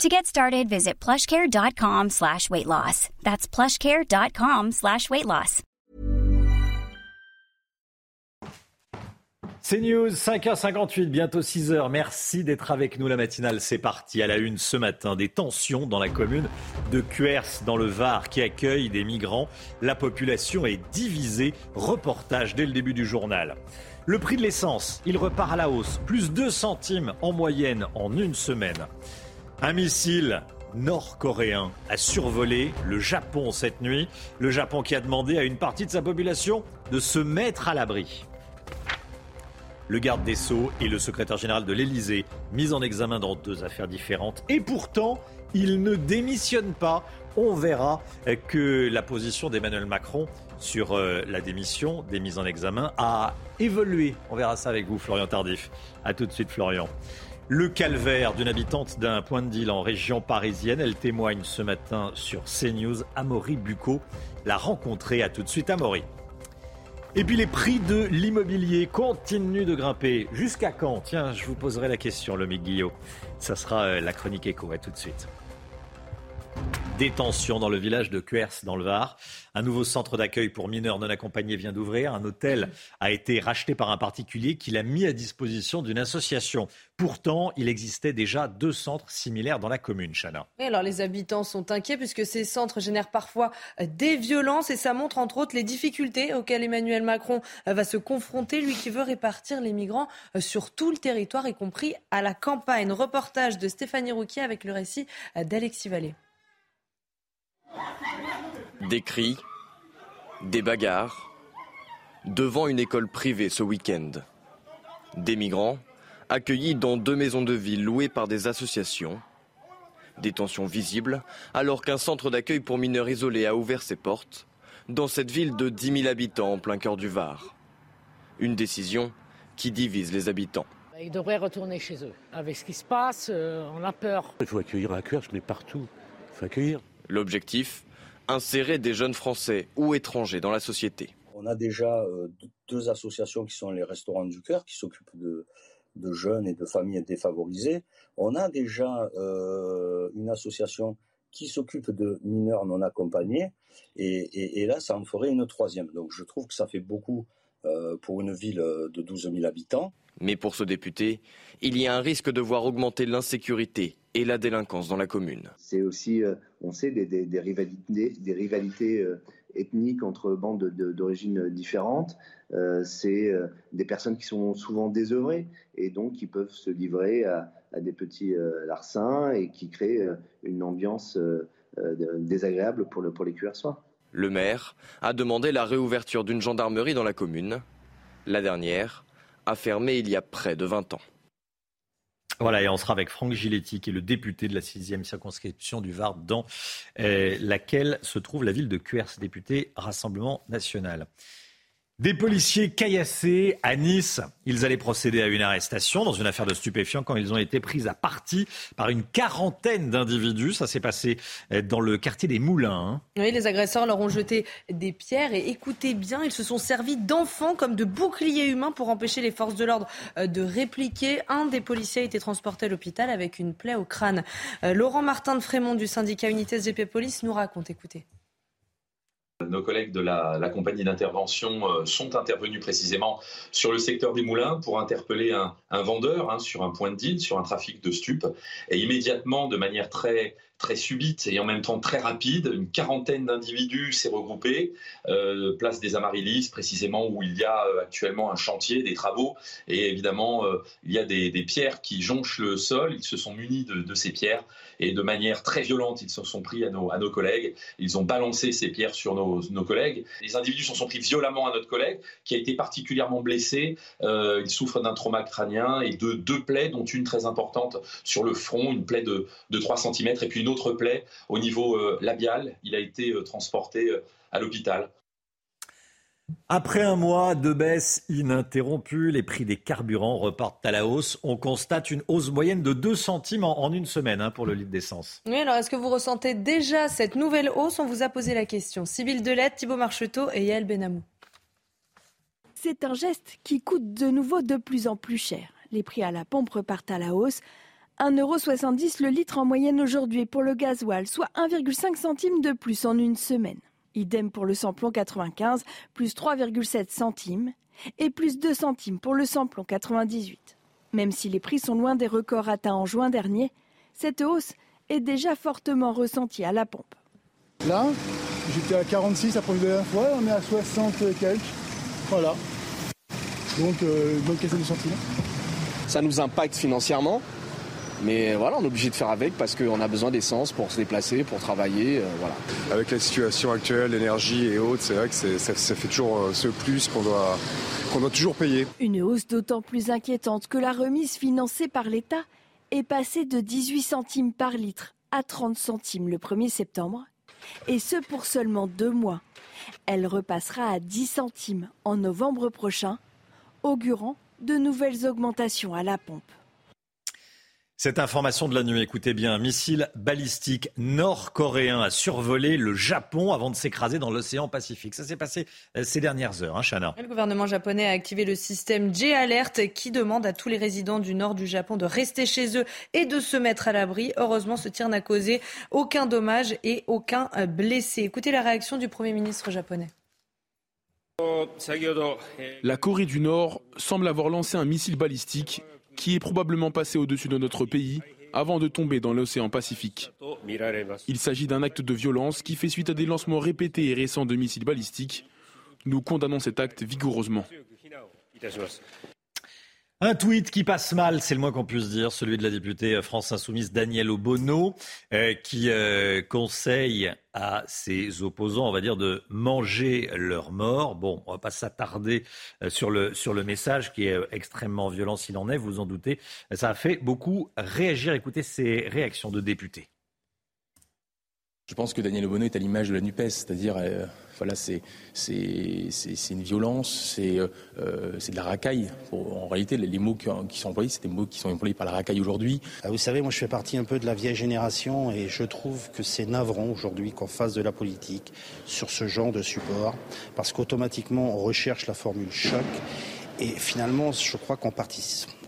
To get started, visit plushcare.com slash weight loss. That's plushcare.com slash weight loss. C'est News, 5h58, bientôt 6h. Merci d'être avec nous. La matinale, c'est parti. À la une ce matin, des tensions dans la commune de Cuers, dans le Var, qui accueille des migrants. La population est divisée. Reportage dès le début du journal. Le prix de l'essence, il repart à la hausse. Plus 2 centimes en moyenne en une semaine. Un missile nord-coréen a survolé le Japon cette nuit. Le Japon qui a demandé à une partie de sa population de se mettre à l'abri. Le garde des Sceaux et le secrétaire général de l'Élysée, mis en examen dans deux affaires différentes. Et pourtant, ils ne démissionnent pas. On verra que la position d'Emmanuel Macron sur euh, la démission des mises en examen a évolué. On verra ça avec vous, Florian Tardif. A tout de suite, Florian. Le calvaire d'une habitante d'un point de deal en région parisienne. Elle témoigne ce matin sur CNews. Amaury Bucco l'a rencontrée. À tout de suite, Amaury. Et puis les prix de l'immobilier continuent de grimper. Jusqu'à quand? Tiens, je vous poserai la question, le Guillot. Ça sera euh, la chronique écho. Tout de suite. Détention dans le village de Cuers, dans le Var. Un nouveau centre d'accueil pour mineurs non accompagnés vient d'ouvrir. Un hôtel a été racheté par un particulier qui l'a mis à disposition d'une association. Pourtant, il existait déjà deux centres similaires dans la commune, Chana. Et alors les habitants sont inquiets puisque ces centres génèrent parfois des violences et ça montre entre autres les difficultés auxquelles Emmanuel Macron va se confronter, lui qui veut répartir les migrants sur tout le territoire, y compris à la campagne. Reportage de Stéphanie Rouquier avec le récit d'Alexis Vallée. Des cris, des bagarres, devant une école privée ce week-end. Des migrants accueillis dans deux maisons de ville louées par des associations. Des tensions visibles alors qu'un centre d'accueil pour mineurs isolés a ouvert ses portes dans cette ville de 10 000 habitants en plein cœur du Var. Une décision qui divise les habitants. Ils devraient retourner chez eux. Avec ce qui se passe, euh, on a peur. Il faut accueillir à cœur, je l'ai partout. Il faut accueillir. L'objectif Insérer des jeunes Français ou étrangers dans la société. On a déjà euh, deux associations qui sont les Restaurants du Cœur, qui s'occupent de, jeunes et de familles défavorisées. On a déjà euh, une association qui s'occupe de mineurs non accompagnés. Et, là, ça en ferait une troisième. Donc je trouve que ça fait beaucoup euh, pour une ville de 12 000 habitants. Mais pour ce député, il y a un risque de voir augmenter l'insécurité et la délinquance dans la commune. C'est aussi, euh, on sait, des, rivalités, des rivalités euh, ethniques entre bandes d'origines différentes. Euh, c'est des personnes qui sont souvent désœuvrées et donc qui peuvent se livrer à, des petits larcins et qui créent une ambiance désagréable pour, le, pour les cuersois. Le maire a demandé la réouverture d'une gendarmerie dans la commune. La dernière a fermé il y a près de 20 ans. Voilà, et on sera avec Franck Giletti, qui est le député de la sixième circonscription du Var, dans euh, laquelle se trouve la ville de Cuers, député Rassemblement national. Des policiers caillassés à Nice. Ils allaient procéder à une arrestation dans une affaire de stupéfiants quand ils ont été pris à partie par une quarantaine d'individus. Ça s'est passé euh, dans le quartier des Moulins. Hein. Oui, les agresseurs leur ont jeté des pierres et écoutez bien, ils se sont servis d'enfants comme de boucliers humains pour empêcher les forces de l'ordre euh, de répliquer. Un des policiers a été transporté à l'hôpital avec une plaie au crâne. Euh, Laurent Martin de Frémont du syndicat Unité SGP Police nous raconte, écoutez. Nos collègues de la, compagnie d'intervention euh, sont intervenus précisément sur le secteur des moulins pour interpeller un, vendeur hein, sur un point de deal, sur un trafic de stupes. Et immédiatement, de manière très, très subite et en même temps très rapide. Une quarantaine d'individus s'est regroupé, euh, place des Amaryllis, précisément où il y a euh, actuellement un chantier, des travaux, et évidemment euh, il y a des, pierres qui jonchent le sol. Ils se sont munis de, ces pierres et de manière très violente, ils se sont pris à nos, à nos collègues. Ils ont balancé ces pierres sur nos, nos collègues. Les individus se sont pris violemment à notre collègue, qui a été particulièrement blessé. il souffre d'un trauma crânien et de deux plaies, dont une très importante sur le front, une plaie de, de 3 cm, et puis une autre plaie au niveau euh, labial. Il a été euh, transporté euh, à l'hôpital. Après un mois de baisse ininterrompue, les prix des carburants repartent à la hausse. On constate une hausse moyenne de 2 centimes en, une semaine hein, pour le litre d'essence. Oui, alors est-ce que vous ressentez déjà cette nouvelle hausse? On vous a posé la question. Sybille Delette, Thibault Marcheteau et Yael Benamou. C'est un geste qui coûte de nouveau de plus en plus cher. Les prix à la pompe repartent à la hausse. 1,70€ le litre en moyenne aujourd'hui pour le gasoil, soit 1,5 centime de plus en une semaine. Idem pour le samplon 95, plus 3,7 centimes, et plus 2 centimes pour le samplon 98. Même si les prix sont loin des records atteints en juin dernier, cette hausse est déjà fortement ressentie à la pompe. Là, j'étais à 46 la première fois, on est à 60 quelques. Voilà. Donc, euh, bonne question de centimes. Ça nous impacte financièrement, mais voilà, on est obligé de faire avec parce qu'on a besoin d'essence pour se déplacer, pour travailler. Euh, voilà. Avec la situation actuelle, l'énergie et autres, c'est vrai que ça, fait toujours euh, ce plus qu'on doit, qu'on doit toujours payer. Une hausse d'autant plus inquiétante que la remise financée par l'État est passée de 18 centimes par litre à 30 centimes le 1er septembre, et ce pour seulement deux mois. Elle repassera à 10 centimes en novembre prochain, augurant de nouvelles augmentations à la pompe. Cette information de la nuit, écoutez bien, un missile balistique nord-coréen a survolé le Japon avant de s'écraser dans l'océan Pacifique. Ça s'est passé euh, ces dernières heures, hein, Chana. Le gouvernement japonais a activé le système J-Alert qui demande à tous les résidents du nord du Japon de rester chez eux et de se mettre à l'abri. Heureusement, ce tir n'a causé aucun dommage et aucun euh, blessé. Écoutez la réaction du Premier ministre japonais. La Corée du Nord semble avoir lancé un missile balistique qui est probablement passé au-dessus de notre pays avant de tomber dans l'océan Pacifique. Il s'agit d'un acte de violence qui fait suite à des lancements répétés et récents de missiles balistiques. Nous condamnons cet acte vigoureusement. Un tweet qui passe mal, c'est le moins qu'on puisse dire, celui de la députée France Insoumise Danielle Obono, euh, qui euh, conseille à ses opposants, on va dire, de manger leur mort. Bon, on va pas s'attarder euh, sur le, sur le message qui est extrêmement violent s'il en est, vous en doutez. Ça a fait beaucoup réagir. Écoutez ces réactions de députés. Je pense que Daniel Obono est à l'image de la NUPES, c'est-à-dire voilà, c'est une violence, euh, c'est de la racaille. En réalité, les mots qui sont employés, c'est des mots qui sont employés par la racaille aujourd'hui. Ah, vous savez, moi je fais partie un peu de la vieille génération et je trouve que c'est navrant aujourd'hui qu'on fasse de la politique sur ce genre de support parce qu'automatiquement on recherche la formule choc et finalement je crois qu'on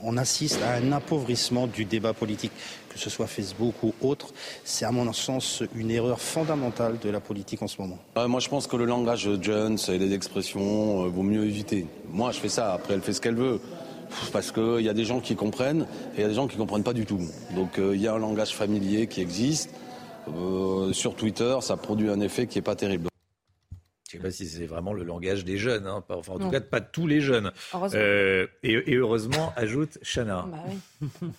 on assiste à un appauvrissement du débat politique que ce soit Facebook ou autre, c'est à mon sens une erreur fondamentale de la politique en ce moment. moi je pense que le langage Jones et les expressions euh, vaut mieux éviter. Moi je fais ça, après elle fait ce qu'elle veut. Parce qu'il y a des gens qui comprennent et il y a des gens qui ne comprennent pas du tout. Donc euh, il y a un langage familier qui existe. Euh, sur Twitter, ça produit un effet qui n'est pas terrible. Je ne sais pas si c'est vraiment le langage des jeunes, hein. enfin, en tout cas pas tous les jeunes. et, heureusement, ajoute Chana. Bah oui.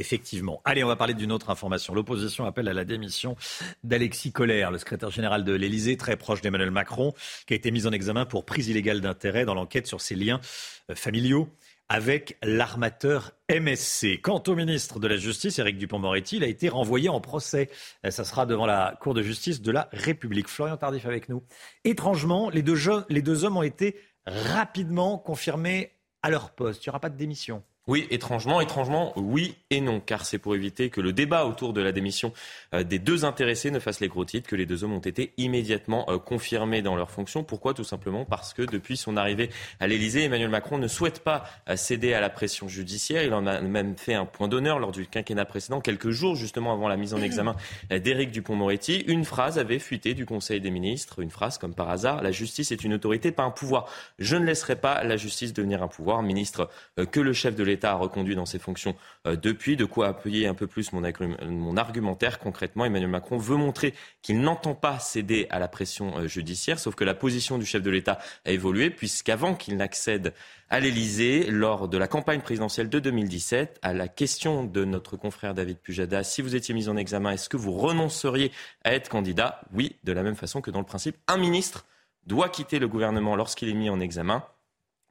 Effectivement. Allez, on va parler d'une autre information. L'opposition appelle à la démission d'Alexis Collère, le secrétaire général de l'Élysée, très proche d'Emmanuel Macron, qui a été mis en examen pour prise illégale d'intérêt dans l'enquête sur ses liens euh, familiaux avec l'armateur MSC. Quant au ministre de la Justice, Éric Dupont-Moretti, il a été renvoyé en procès. Euh, ça sera devant la Cour de justice de la République. Florian Tardif avec nous. Étrangement, les deux, les deux hommes ont été rapidement confirmés à leur poste. Il n'y aura pas de démission. Oui, étrangement, étrangement, oui et non, car c'est pour éviter que le débat autour de la démission euh, des deux intéressés ne fasse les gros titres que les deux hommes ont été immédiatement euh, confirmés dans leurs fonctions. Pourquoi? Tout simplement parce que depuis son arrivée à l'Élysée, Emmanuel Macron ne souhaite pas euh, céder à la pression judiciaire. Il en a même fait un point d'honneur lors du quinquennat précédent, quelques jours justement avant la mise en examen d'Éric Dupont-Moretti. Une phrase avait fuité du Conseil des ministres, une phrase comme par hasard, la justice est une autorité, pas un pouvoir. Je ne laisserai pas la justice devenir un pouvoir. Ministre que le chef de l'État a reconduit dans ses fonctions euh, depuis. De quoi appuyer un peu plus mon, argumentaire. Concrètement, Emmanuel Macron veut montrer qu'il n'entend pas céder à la pression euh, judiciaire, sauf que la position du chef de l'État a évolué, puisqu'avant qu'il n'accède à l'Élysée, lors de la campagne présidentielle de 2017, à la question de notre confrère David Pujada, si vous étiez mis en examen, est-ce que vous renonceriez à être candidat? Oui, de la même façon que dans le principe, un ministre doit quitter le gouvernement lorsqu'il est mis en examen.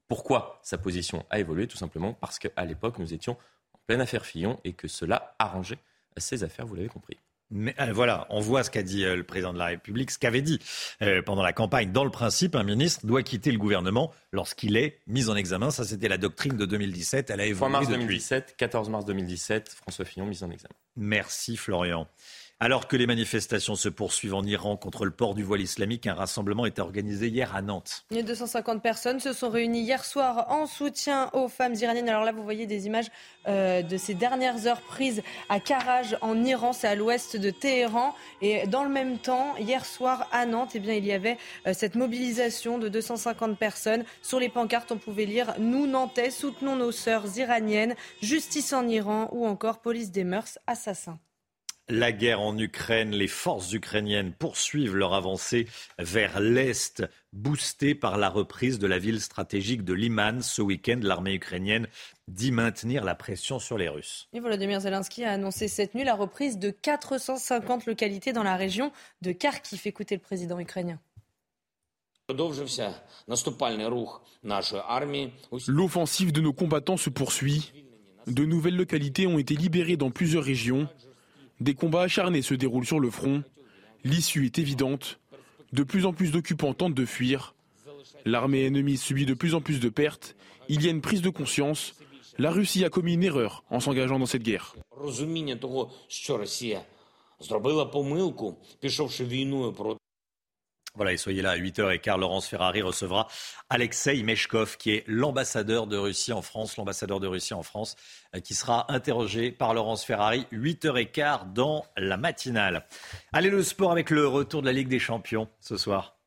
Pourquoi sa position a évolué Tout simplement parce qu'à l'époque, nous étions en pleine affaire Fillon et que cela arrangeait ses affaires, vous l'avez compris. Mais euh, voilà, on voit ce qu'a dit euh, le président de la République, ce qu'avait dit euh, pendant la campagne. Dans le principe, un ministre doit quitter le gouvernement lorsqu'il est mis en examen. Ça, c'était la doctrine de 2017. Elle a évolué 3 mars depuis. 2017, 14 mars 2017, François Fillon mis en examen. Merci Florian. Alors que les manifestations se poursuivent en Iran contre le port du voile islamique, un rassemblement était organisé hier à Nantes. 250 personnes se sont réunies hier soir en soutien aux femmes iraniennes. Alors là, vous voyez des images euh, de ces dernières heures prises à Karaj en Iran, c'est à l'ouest de Téhéran. Et dans le même temps, hier soir à Nantes, eh bien, il y avait euh, cette mobilisation de 250 personnes. Sur les pancartes, on pouvait lire Nous, Nantais, soutenons nos sœurs iraniennes, justice en Iran ou encore police des mœurs, assassins. La guerre en Ukraine, les forces ukrainiennes poursuivent leur avancée vers l'Est, boostées par la reprise de la ville stratégique de Liman. Ce week-end, l'armée ukrainienne dit maintenir la pression sur les Russes. Et Volodymyr Zelensky a annoncé cette nuit la reprise de 450 localités dans la région de Kharkiv. Écoutez le président ukrainien. L'offensive de nos combattants se poursuit. De nouvelles localités ont été libérées dans plusieurs régions. Des combats acharnés se déroulent sur le front. L'issue est évidente. De plus en plus d'occupants tentent de fuir. L'armée ennemie subit de plus en plus de pertes. Il y a une prise de conscience. La Russie a commis une erreur en s'engageant dans cette guerre. Voilà, et soyez là à 8h15. Laurence Ferrari recevra Alexei Meshkov, qui est l'ambassadeur de Russie en France, l'ambassadeur de Russie en France, euh, qui sera interrogé par Laurence Ferrari, 8h15 dans la matinale. Allez, le sport avec le retour de la Ligue des Champions ce soir.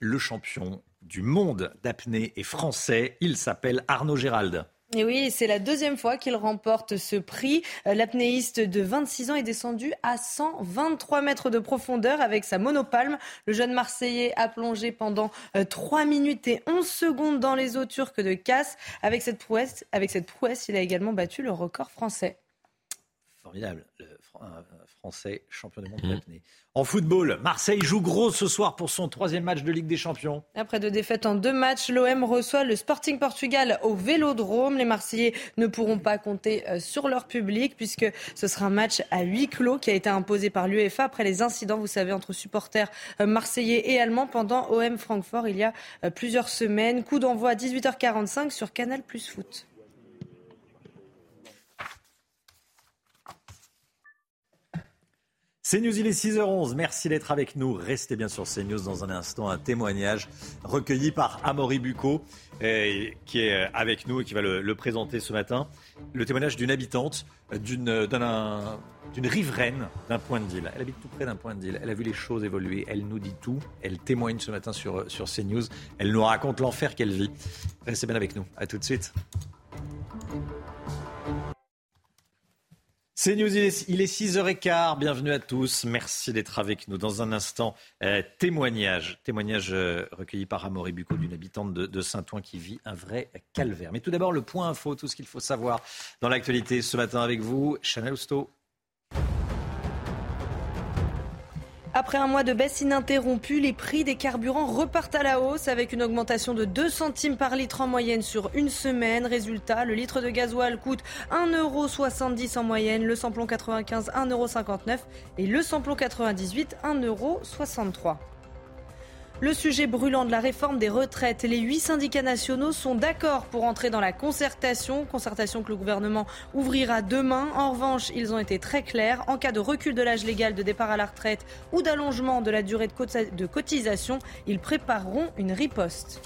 Le champion du monde d'apnée est français. Il s'appelle Arnaud Gérald. Et oui, c'est la deuxième fois qu'il remporte ce prix. Euh, l'apnéiste de 26 ans est descendu à 123 mètres de profondeur avec sa monopalme. Le jeune Marseillais a plongé pendant 3 euh, minutes et 11 secondes dans les eaux turques de Casse. Avec cette prouesse, avec cette prouesse il a également battu le record français. Formidable. Le Français champion du monde de l'apnée. En football, Marseille joue gros ce soir pour son troisième match de Ligue des Champions. Après deux défaites en deux matchs, l'OM reçoit le Sporting Portugal au Vélodrome. Les Marseillais ne pourront pas compter euh, sur leur public puisque ce sera un match à huis clos qui a été imposé par l'UEFA après les incidents, vous savez, entre supporters euh, marseillais et allemands pendant OM Francfort il y a euh, plusieurs semaines. Coup d'envoi à 18h45 sur Canal Plus Foot. CNews, il est 6h11. Merci d'être avec nous. Restez bien sur CNews dans un instant. Un témoignage recueilli par Amaury Bucco, euh, qui est euh, avec nous et qui va le, présenter ce matin. Le témoignage d'une habitante d'une, d'une riveraine d'un point de deal. Elle habite tout près d'un point de deal. Elle a vu les choses évoluer. Elle nous dit tout. Elle témoigne ce matin sur, sur CNews. Elle nous raconte l'enfer qu'elle vit. Restez bien avec nous. À tout de suite. C'est News, il est, 6h15. Bienvenue à tous. Merci d'être avec nous. Dans un instant, euh, témoignage. Témoignage euh, recueilli par Amaury Bucco, d'une habitante de, Saint-Ouen qui vit un vrai calvaire. Mais tout d'abord, le point info, tout ce qu'il faut savoir dans l'actualité ce matin avec vous. Chanel Housteau. Après un mois de baisse ininterrompue, les prix des carburants repartent à la hausse avec une augmentation de 2 centimes par litre en moyenne sur une semaine. Résultat, le litre de gasoil coûte 1,70€ en moyenne, le samplon 95 1,59€ et le samplon 98 1,63€. Le sujet brûlant de la réforme des retraites. Les huit syndicats nationaux sont d'accord pour entrer dans la concertation, concertation que le gouvernement ouvrira demain. En revanche, ils ont été très clairs. En cas de recul de l'âge légal de départ à la retraite ou d'allongement de la durée de cotisation, ils prépareront une riposte.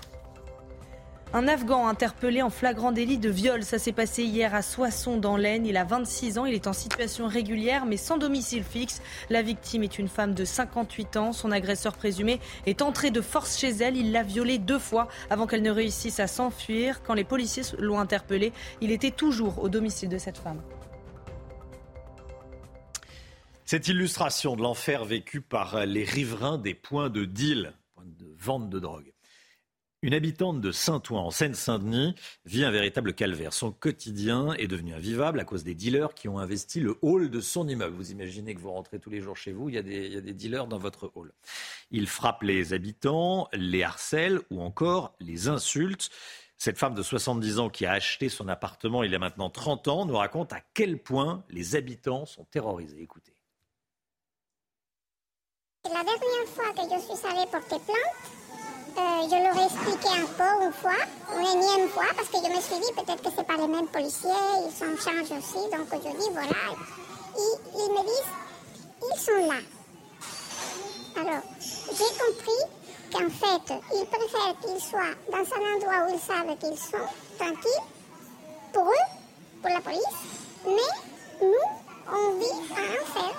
Un Afghan interpellé en flagrant délit de viol. Ça s'est passé hier à Soissons dans l'Aisne. Il a 26 ans. Il est en situation régulière mais sans domicile fixe. La victime est une femme de 58 ans. Son agresseur présumé est entré de force chez elle. Il l'a violée deux fois avant qu'elle ne réussisse à s'enfuir. Quand les policiers l'ont interpellé, il était toujours au domicile de cette femme. Cette illustration de l'enfer vécu par les riverains des points de deal, points de vente de drogue. Une habitante de Saint-Ouen, en Seine-Saint-Denis, vit un véritable calvaire. Son quotidien est devenu invivable à cause des dealers qui ont investi le hall de son immeuble. Vous imaginez que vous rentrez tous les jours chez vous, il y a des, dealers dans votre hall. Ils frappent les habitants, les harcèlent ou encore les insultent. Cette femme de 70 ans qui a acheté son appartement il y a maintenant 30 ans nous raconte à quel point les habitants sont terrorisés. Écoutez. La dernière fois que je suis allée porter plainte, euh, je leur ai expliqué encore une fois, une énième fois, parce que je me suis dit peut-être que ce pas les mêmes policiers, ils sont charge aussi, donc je dis voilà. Ils, ils me disent, ils sont là. Alors, j'ai compris qu'en fait, ils préfèrent qu'ils soient dans un endroit où ils savent qu'ils sont tranquilles, pour eux, pour la police, mais nous, on vit en enfer.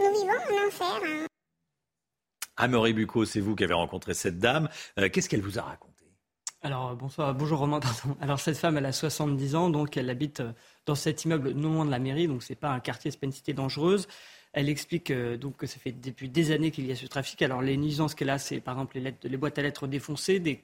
Nous vivons en enfer. Amaury Bucco, c'est vous qui avez rencontré cette dame. Euh, qu'est-ce qu'elle vous a raconté? Alors bonsoir, bonjour Romain. Alors cette femme, elle a 70 ans, donc elle habite euh, dans cet immeuble non loin de la mairie, donc c'est pas un quartier, c'est pas. Elle explique euh, donc que ça fait depuis des années qu'il y a ce trafic. Alors les nuisances qu'elle a, c'est par exemple les, boîtes à lettres défoncées, des,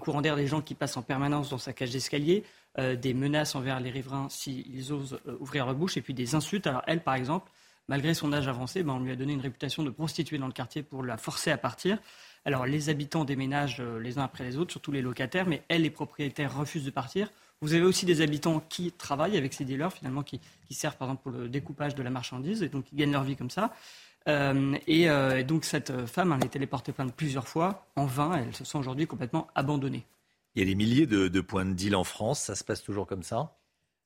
courants d'air des gens qui passent en permanence dans sa cage d'escalier, des menaces envers les riverains s'ils osent ouvrir leur bouche, et puis des insultes. Alors elle, par exemple, malgré son âge avancé, ben, on lui a donné une réputation de prostituée dans le quartier pour la forcer à partir. Alors les habitants déménagent euh, les uns après les autres, surtout les locataires, mais elle, les propriétaires, refusent de partir. Vous avez aussi des habitants qui travaillent avec ces dealers, finalement, qui, servent par exemple pour le découpage de la marchandise, et donc qui gagnent leur vie comme ça. Euh, euh, et, donc cette femme, elle a été portée plainte plusieurs fois, en vain, elle se sent aujourd'hui complètement abandonnée. Il y a des milliers de, de points de deal en France, ça se passe toujours comme ça?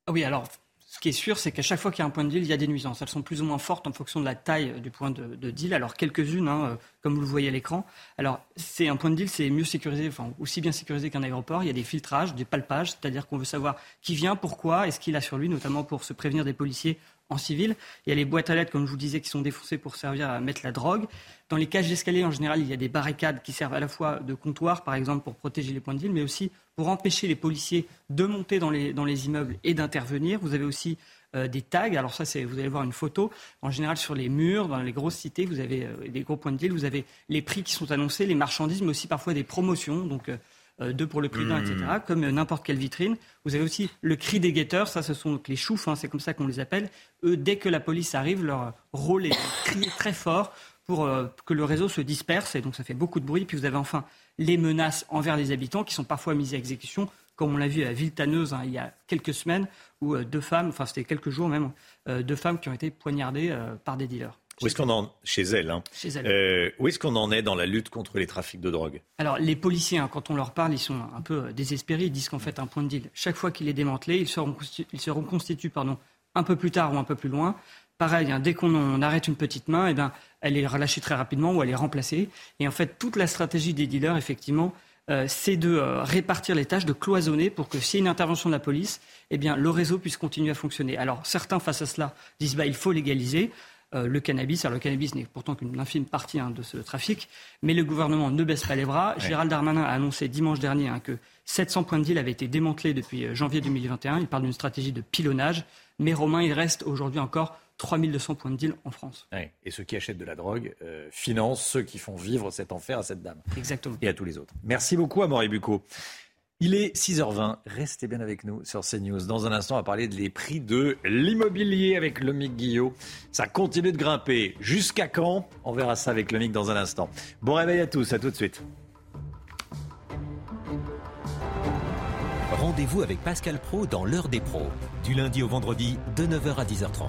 Oui, alors ce qui est sûr, c'est qu'à chaque fois qu'il y a un point de deal, il y a des nuisances. Elles sont plus ou moins fortes en fonction de la taille du point de, deal. Alors quelques-unes, hein, euh, comme vous le voyez à l'écran. Alors c'est un point de deal, c'est mieux sécurisé, enfin aussi bien sécurisé qu'un aéroport. Il y a des filtrages, des palpages, c'est-à-dire qu'on veut savoir qui vient, pourquoi, et ce qu'il a sur lui, notamment pour se prévenir des policiers en civil. Il y a les boîtes à lettres, comme je vous disais, qui sont défoncées pour servir à mettre la drogue. Dans les cages d'escalier, en général, il y a des barricades qui servent à la fois de comptoir, par exemple, pour protéger les points de deal, mais aussi pour empêcher les policiers de monter dans les, dans les immeubles et d'intervenir. Vous avez aussi euh, des tags. Alors ça, c'est, vous allez voir une photo. En général, sur les murs, dans les grosses cités, vous avez euh, des gros points de deal, vous avez les prix qui sont annoncés, les marchandises, mais aussi parfois des promotions. Donc euh, deux pour le prix d'un, etc., mmh. comme n'importe quelle vitrine. Vous avez aussi le cri des guetteurs, ça ce sont les choufs, hein, c'est comme ça qu'on les appelle. Eux, dès que la police arrive, leur rôle est de crier très fort pour que le réseau se disperse, et donc ça fait beaucoup de bruit. Puis vous avez enfin les menaces envers les habitants qui sont parfois mises à exécution, comme on l'a vu à Ville-Tanneuse hein, il y a quelques semaines, où euh, deux femmes, enfin c'était quelques jours même, euh, deux femmes qui ont été poignardées euh, par des dealers. Où est-ce qu'on en chez elle, hein. chez elle. où est-ce qu'on en est dans la lutte contre les trafics de drogue? Alors les policiers, hein, quand on leur parle, ils sont un peu désespérés. Ils disent qu'en fait un point de deal, chaque fois qu'il est démantelé, ils seront, ils seront constitués pardon, un peu plus tard ou un peu plus loin. Pareil, dès qu'on arrête une petite main, eh ben, elle est relâchée très rapidement ou elle est remplacée. Et en fait, toute la stratégie des dealers, effectivement, euh, c'est de euh, répartir les tâches, de cloisonner pour que s'il y a une intervention de la police, eh bien, le réseau puisse continuer à fonctionner. Alors certains, face à cela, disent bah, il faut légaliser. Euh, le cannabis. Alors le cannabis n'est pourtant qu'une infime partie hein, de ce trafic, mais le gouvernement ne baisse pas les bras. Gérald Darmanin a annoncé dimanche dernier hein, que 700 points de deal avaient été démantelés depuis janvier 2021. Il parle d'une stratégie de pilonnage, mais Romain, il reste aujourd'hui encore 3200 points de deal en France. Et ceux qui achètent de la drogue euh, financent ceux qui font vivre cet enfer à cette dame. Exactement. Et à tous les autres. Merci beaucoup à Maurice Bucco. Il est 6h20, restez bien avec nous sur CNews. Dans un instant, on va parler des prix de l'immobilier avec le Mick Guillot. Ça continue de grimper. Jusqu'à quand? On verra ça avec le Mick dans un instant. Bon réveil à tous, à tout de suite. Rendez-vous avec Pascal Pro dans l'heure des pros, du lundi au vendredi de 9h à 10h30.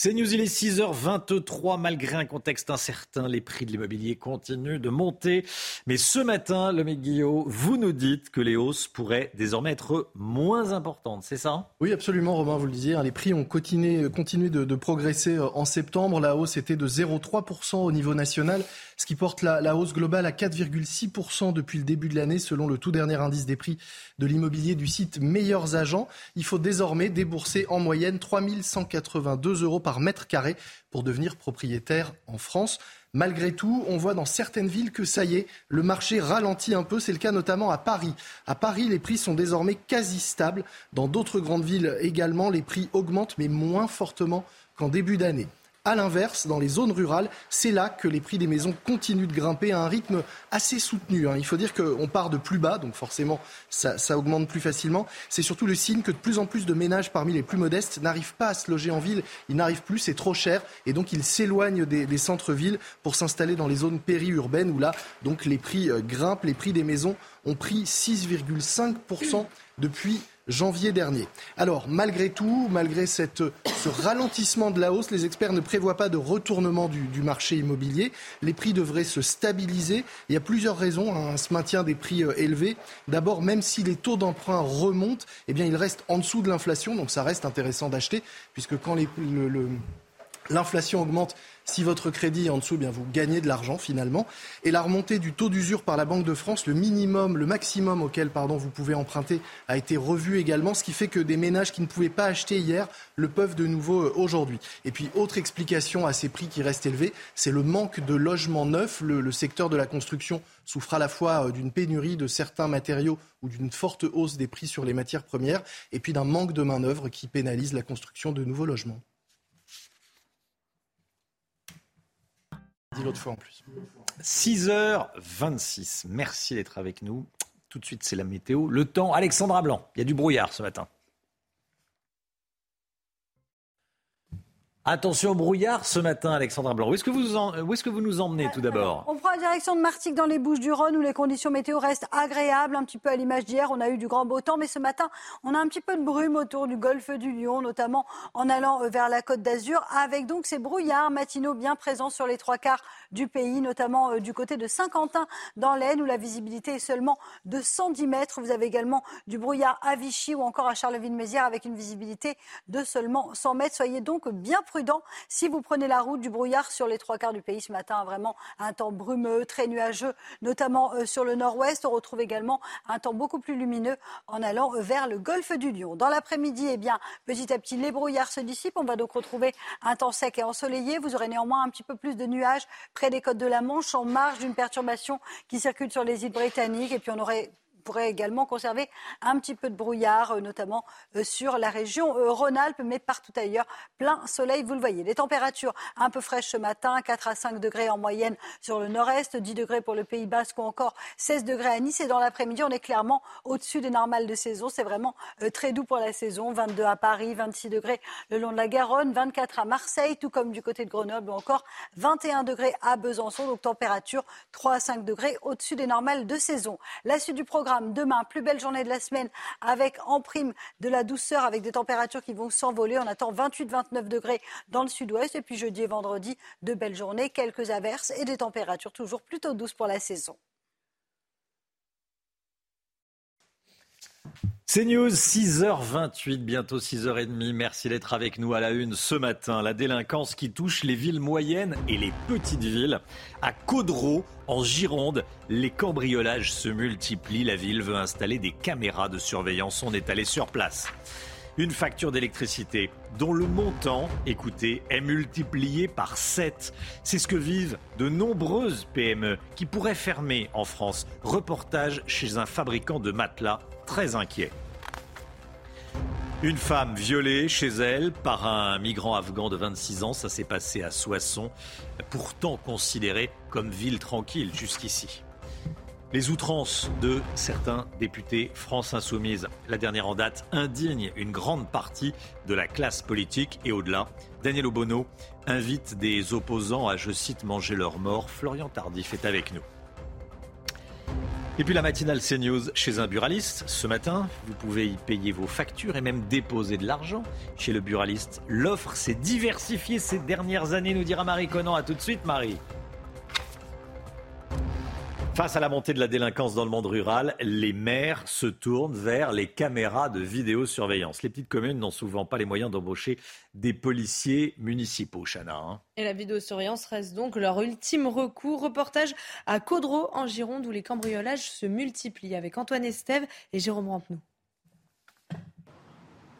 C'est News, il est 6h23. Malgré un contexte incertain, les prix de l'immobilier continuent de monter. Mais ce matin, le Guillot, vous nous dites que les hausses pourraient désormais être moins importantes, c'est ça? Oui, absolument, Romain, vous le disiez. Hein, les prix ont continué, de, progresser euh, en septembre. La hausse était de 0,3% au niveau national, ce qui porte la, hausse globale à 4,6% depuis le début de l'année, selon le tout dernier indice des prix de l'immobilier du site Meilleurs Agents. Il faut désormais débourser en moyenne 3182 euros par mètre carré pour devenir propriétaire en France. Malgré tout, on voit dans certaines villes que ça y est, le marché ralentit un peu. C'est le cas notamment à Paris. À Paris, les prix sont désormais quasi stables. Dans d'autres grandes villes également, les prix augmentent, mais moins fortement qu'en début d'année. À l'inverse, dans les zones rurales, c'est là que les prix des maisons continuent de grimper à un rythme assez soutenu. Hein. Il faut dire qu'on part de plus bas, donc forcément ça, augmente plus facilement. C'est surtout le signe que de plus en plus de ménages parmi les plus modestes n'arrivent pas à se loger en ville. Ils n'arrivent plus, c'est trop cher, et donc ils s'éloignent des, des centres-villes pour s'installer dans les zones périurbaines où là, donc les prix euh, grimpent, les prix des maisons ont pris 6,5% depuis janvier dernier. Alors, malgré tout, malgré ce ralentissement de la hausse, les experts ne prévoient pas de retournement du, marché immobilier. Les prix devraient se stabiliser. Il y a plusieurs raisons à hein, ce maintien des prix euh, élevés. D'abord, même si les taux d'emprunt remontent, eh ils restent en dessous de l'inflation, donc ça reste intéressant d'acheter, puisque quand l'inflation augmente, si votre crédit est en dessous, eh bien vous gagnez de l'argent finalement. Et la remontée du taux d'usure par la Banque de France, le minimum, le maximum auquel pardon, vous pouvez emprunter, a été revu également, ce qui fait que des ménages qui ne pouvaient pas acheter hier le peuvent de nouveau euh, aujourd'hui. Et puis autre explication à ces prix qui restent élevés, c'est le manque de logements neufs. Le, le secteur de la construction souffre à la fois euh, d'une pénurie de certains matériaux ou d'une forte hausse des prix sur les matières premières, et puis d'un manque de main-d'œuvre qui pénalise la construction de nouveaux logements. L'autre fois en plus. 6h26. Merci d'être avec nous. Tout de suite, c'est la météo. Le temps, Alexandra Blanc. Il y a du brouillard ce matin. Attention au brouillard ce matin, Alexandra Blanc. Où est-ce que vous, où est-ce que vous nous emmenez tout d'abord On prend la direction de Martigues dans les Bouches du Rhône où les conditions météo restent agréables, un petit peu à l'image d'hier. On a eu du grand beau temps, mais ce matin, on a un petit peu de brume autour du golfe du Lion, notamment en allant euh, vers la côte d'Azur, avec donc ces brouillards matinaux bien présents sur les trois quarts du pays, notamment euh, du côté de Saint-Quentin dans l'Aisne où la visibilité est seulement de 110 mètres. Vous avez également du brouillard à Vichy ou encore à Charleville-Mézières avec une visibilité de seulement 100 mètres. Soyez donc bien prudents si vous prenez la route du brouillard sur les trois quarts du pays ce matin. Vraiment un temps brumeux, très nuageux, notamment euh, sur le nord-ouest. On retrouve également un temps beaucoup plus lumineux en allant euh, vers le golfe du Lion. Dans l'après-midi, eh bien, petit à petit, les brouillards se dissipent. On va donc retrouver un temps sec et ensoleillé. Vous aurez néanmoins un petit peu plus de nuages près des côtes de la Manche en marge d'une perturbation qui circule sur les îles britanniques. Et puis on aurait pourrait également conserver un petit peu de brouillard, euh, notamment euh, sur la région euh, Rhône-Alpes, mais partout ailleurs, plein soleil, vous le voyez. Les températures un peu fraîches ce matin, 4 à 5 degrés en moyenne sur le nord-est, 10 degrés pour le Pays Basque ou encore 16 degrés à Nice. Et dans l'après-midi, on est clairement au-dessus des normales de saison. C'est vraiment très doux pour la saison. 22 à Paris, 26 degrés le long de la Garonne, 24 à Marseille, tout comme du côté de Grenoble ou encore 21 degrés à Besançon. Donc température 3 à 5 degrés au-dessus des normales de saison. La suite du programme Demain, plus belle journée de la semaine avec en prime de la douceur avec des températures qui vont s'envoler. On attend 28-29 degrés dans le sud-ouest. Et puis jeudi et vendredi, de belles journées, quelques averses et des températures toujours plutôt douces pour la saison. C'est News, 6h28, bientôt 6h30. Merci d'être avec nous à la une ce matin. La délinquance qui touche les villes moyennes et les petites villes. À Caudreau, en Gironde, les cambriolages se multiplient. La ville veut installer des caméras de surveillance. On est allé sur place. Une facture d'électricité dont le montant, écoutez, est multiplié par 7. C'est ce que vivent de nombreuses PME qui pourraient fermer en France. Reportage chez un fabricant de matelas très inquiet. Une femme violée chez elle par un migrant afghan de 26 ans, ça s'est passé à Soissons, pourtant considéré comme ville tranquille jusqu'ici. Les outrances de certains députés France Insoumise, la dernière en date, indigne une grande partie de la classe politique et au-delà. Daniel Obono invite des opposants à, je cite, manger leur mort. Florian Tardif est avec nous. Et puis la matinale CNews chez un buraliste. Ce matin, vous pouvez y payer vos factures et même déposer de l'argent chez le buraliste. L'offre s'est diversifiée ces dernières années, nous dira Marie Conan. À tout de suite, Marie. Face à la montée de la délinquance dans le monde rural, les maires se tournent vers les caméras de vidéosurveillance. Les petites communes n'ont souvent pas les moyens d'embaucher des policiers municipaux, Chana. Hein. Et la vidéosurveillance reste donc leur ultime recours. Reportage à Caudreau, en Gironde, où les cambriolages se multiplient, avec Antoine Estève et Jérôme Rampenou.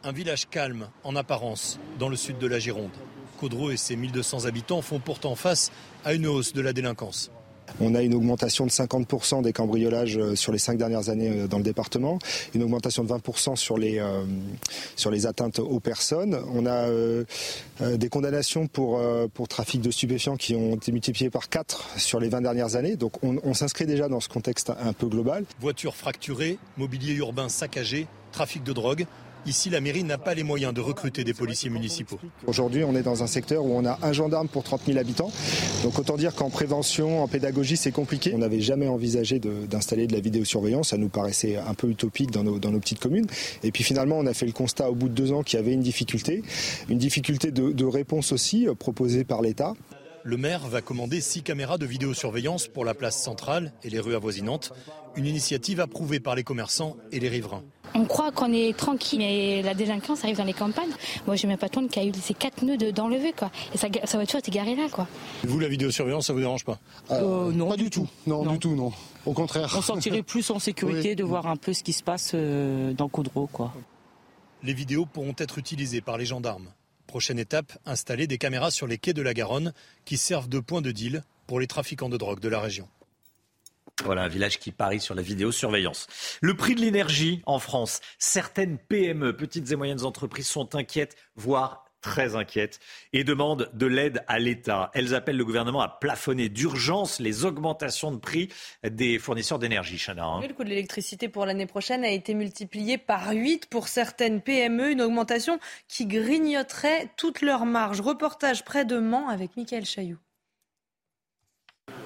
Un village calme, en apparence, dans le sud de la Gironde. Caudreau et ses 1200 habitants font pourtant face à une hausse de la délinquance. On a une augmentation de 50% des cambriolages euh, sur les cinq dernières années euh, dans le département, une augmentation de 20% sur les, euh, sur les atteintes aux personnes. On a des condamnations pour, trafic de stupéfiants qui ont été multipliées par 4 sur les 20 dernières années. Donc on, on s'inscrit déjà dans ce contexte un peu global. Voitures fracturées, mobilier urbain saccagé, trafic de drogue. Ici, la mairie n'a pas les moyens de recruter des policiers municipaux. Aujourd'hui, on est dans un secteur où on a un gendarme pour 30 000 habitants. Donc autant dire qu'en prévention, en pédagogie, c'est compliqué. On n'avait jamais envisagé d'installer de, la vidéosurveillance. Ça nous paraissait un peu utopique dans nos, petites communes. Et puis finalement, on a fait le constat au bout de deux ans qu'il y avait une difficulté. Une difficulté de, de réponse aussi euh, proposée par l'État. Le maire va commander six caméras de vidéosurveillance pour la place centrale et les rues avoisinantes. Une initiative approuvée par les commerçants et les riverains. On croit qu'on est tranquille, mais la délinquance arrive dans les campagnes. Moi, j'ai ma patronne qui a eu ces quatre nœuds d'enlever, quoi. Et sa, voiture était garée là, quoi. Vous, la vidéosurveillance, ça vous dérange pas? Euh, Non, pas du tout. Non, du tout, non. Au contraire. On sentirait plus en sécurité de voir un peu ce qui se passe euh, dans Coudreau, quoi. Les vidéos pourront être utilisées par les gendarmes. Prochaine étape, installer des caméras sur les quais de la Garonne qui servent de point de deal pour les trafiquants de drogue de la région. Voilà un village qui parie sur la vidéosurveillance. Le prix de l'énergie en France. Certaines PME, petites et moyennes entreprises, sont inquiètes, voire très inquiètes et demandent de l'aide à l'État. Elles appellent le gouvernement à plafonner d'urgence les augmentations de prix des fournisseurs d'énergie. Chana. Hein. Le coût de l'électricité pour l'année prochaine a été multiplié par 8 pour certaines PME, une augmentation qui grignoterait toute leur marge. Reportage près de Mans avec Michael Chailloux.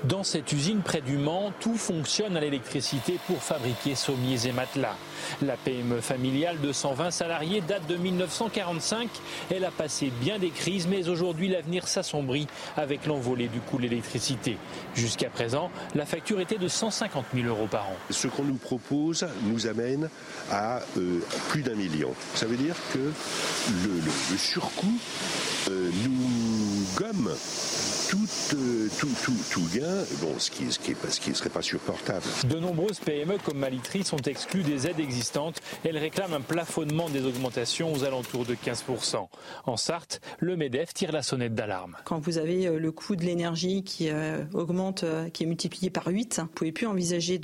Dans cette usine près du Mans, tout fonctionne à l'électricité pour fabriquer sommiers et matelas. La PME familiale de 120 salariés date de 1945. Elle a passé bien des crises, mais aujourd'hui l'avenir s'assombrit avec l'envolée du coût de l'électricité. Jusqu'à présent, la facture était de 150 000 euros par an. Ce qu'on nous propose nous amène à euh, plus d'un million. Ça veut dire que le, surcoût euh, nous gomme tout, euh, tout, tout, tout gain, bon, ce qui ne ce qui, qui serait pas supportable. De nombreuses PME comme Malitri sont exclues des aides existantes. Elles réclament un plafonnement des augmentations aux alentours de 15%. En Sarthe, le MEDEF tire la sonnette d'alarme. Quand vous avez euh, le coût de l'énergie qui euh, augmente, qui est multiplié par 8, vous ne pouvez plus envisager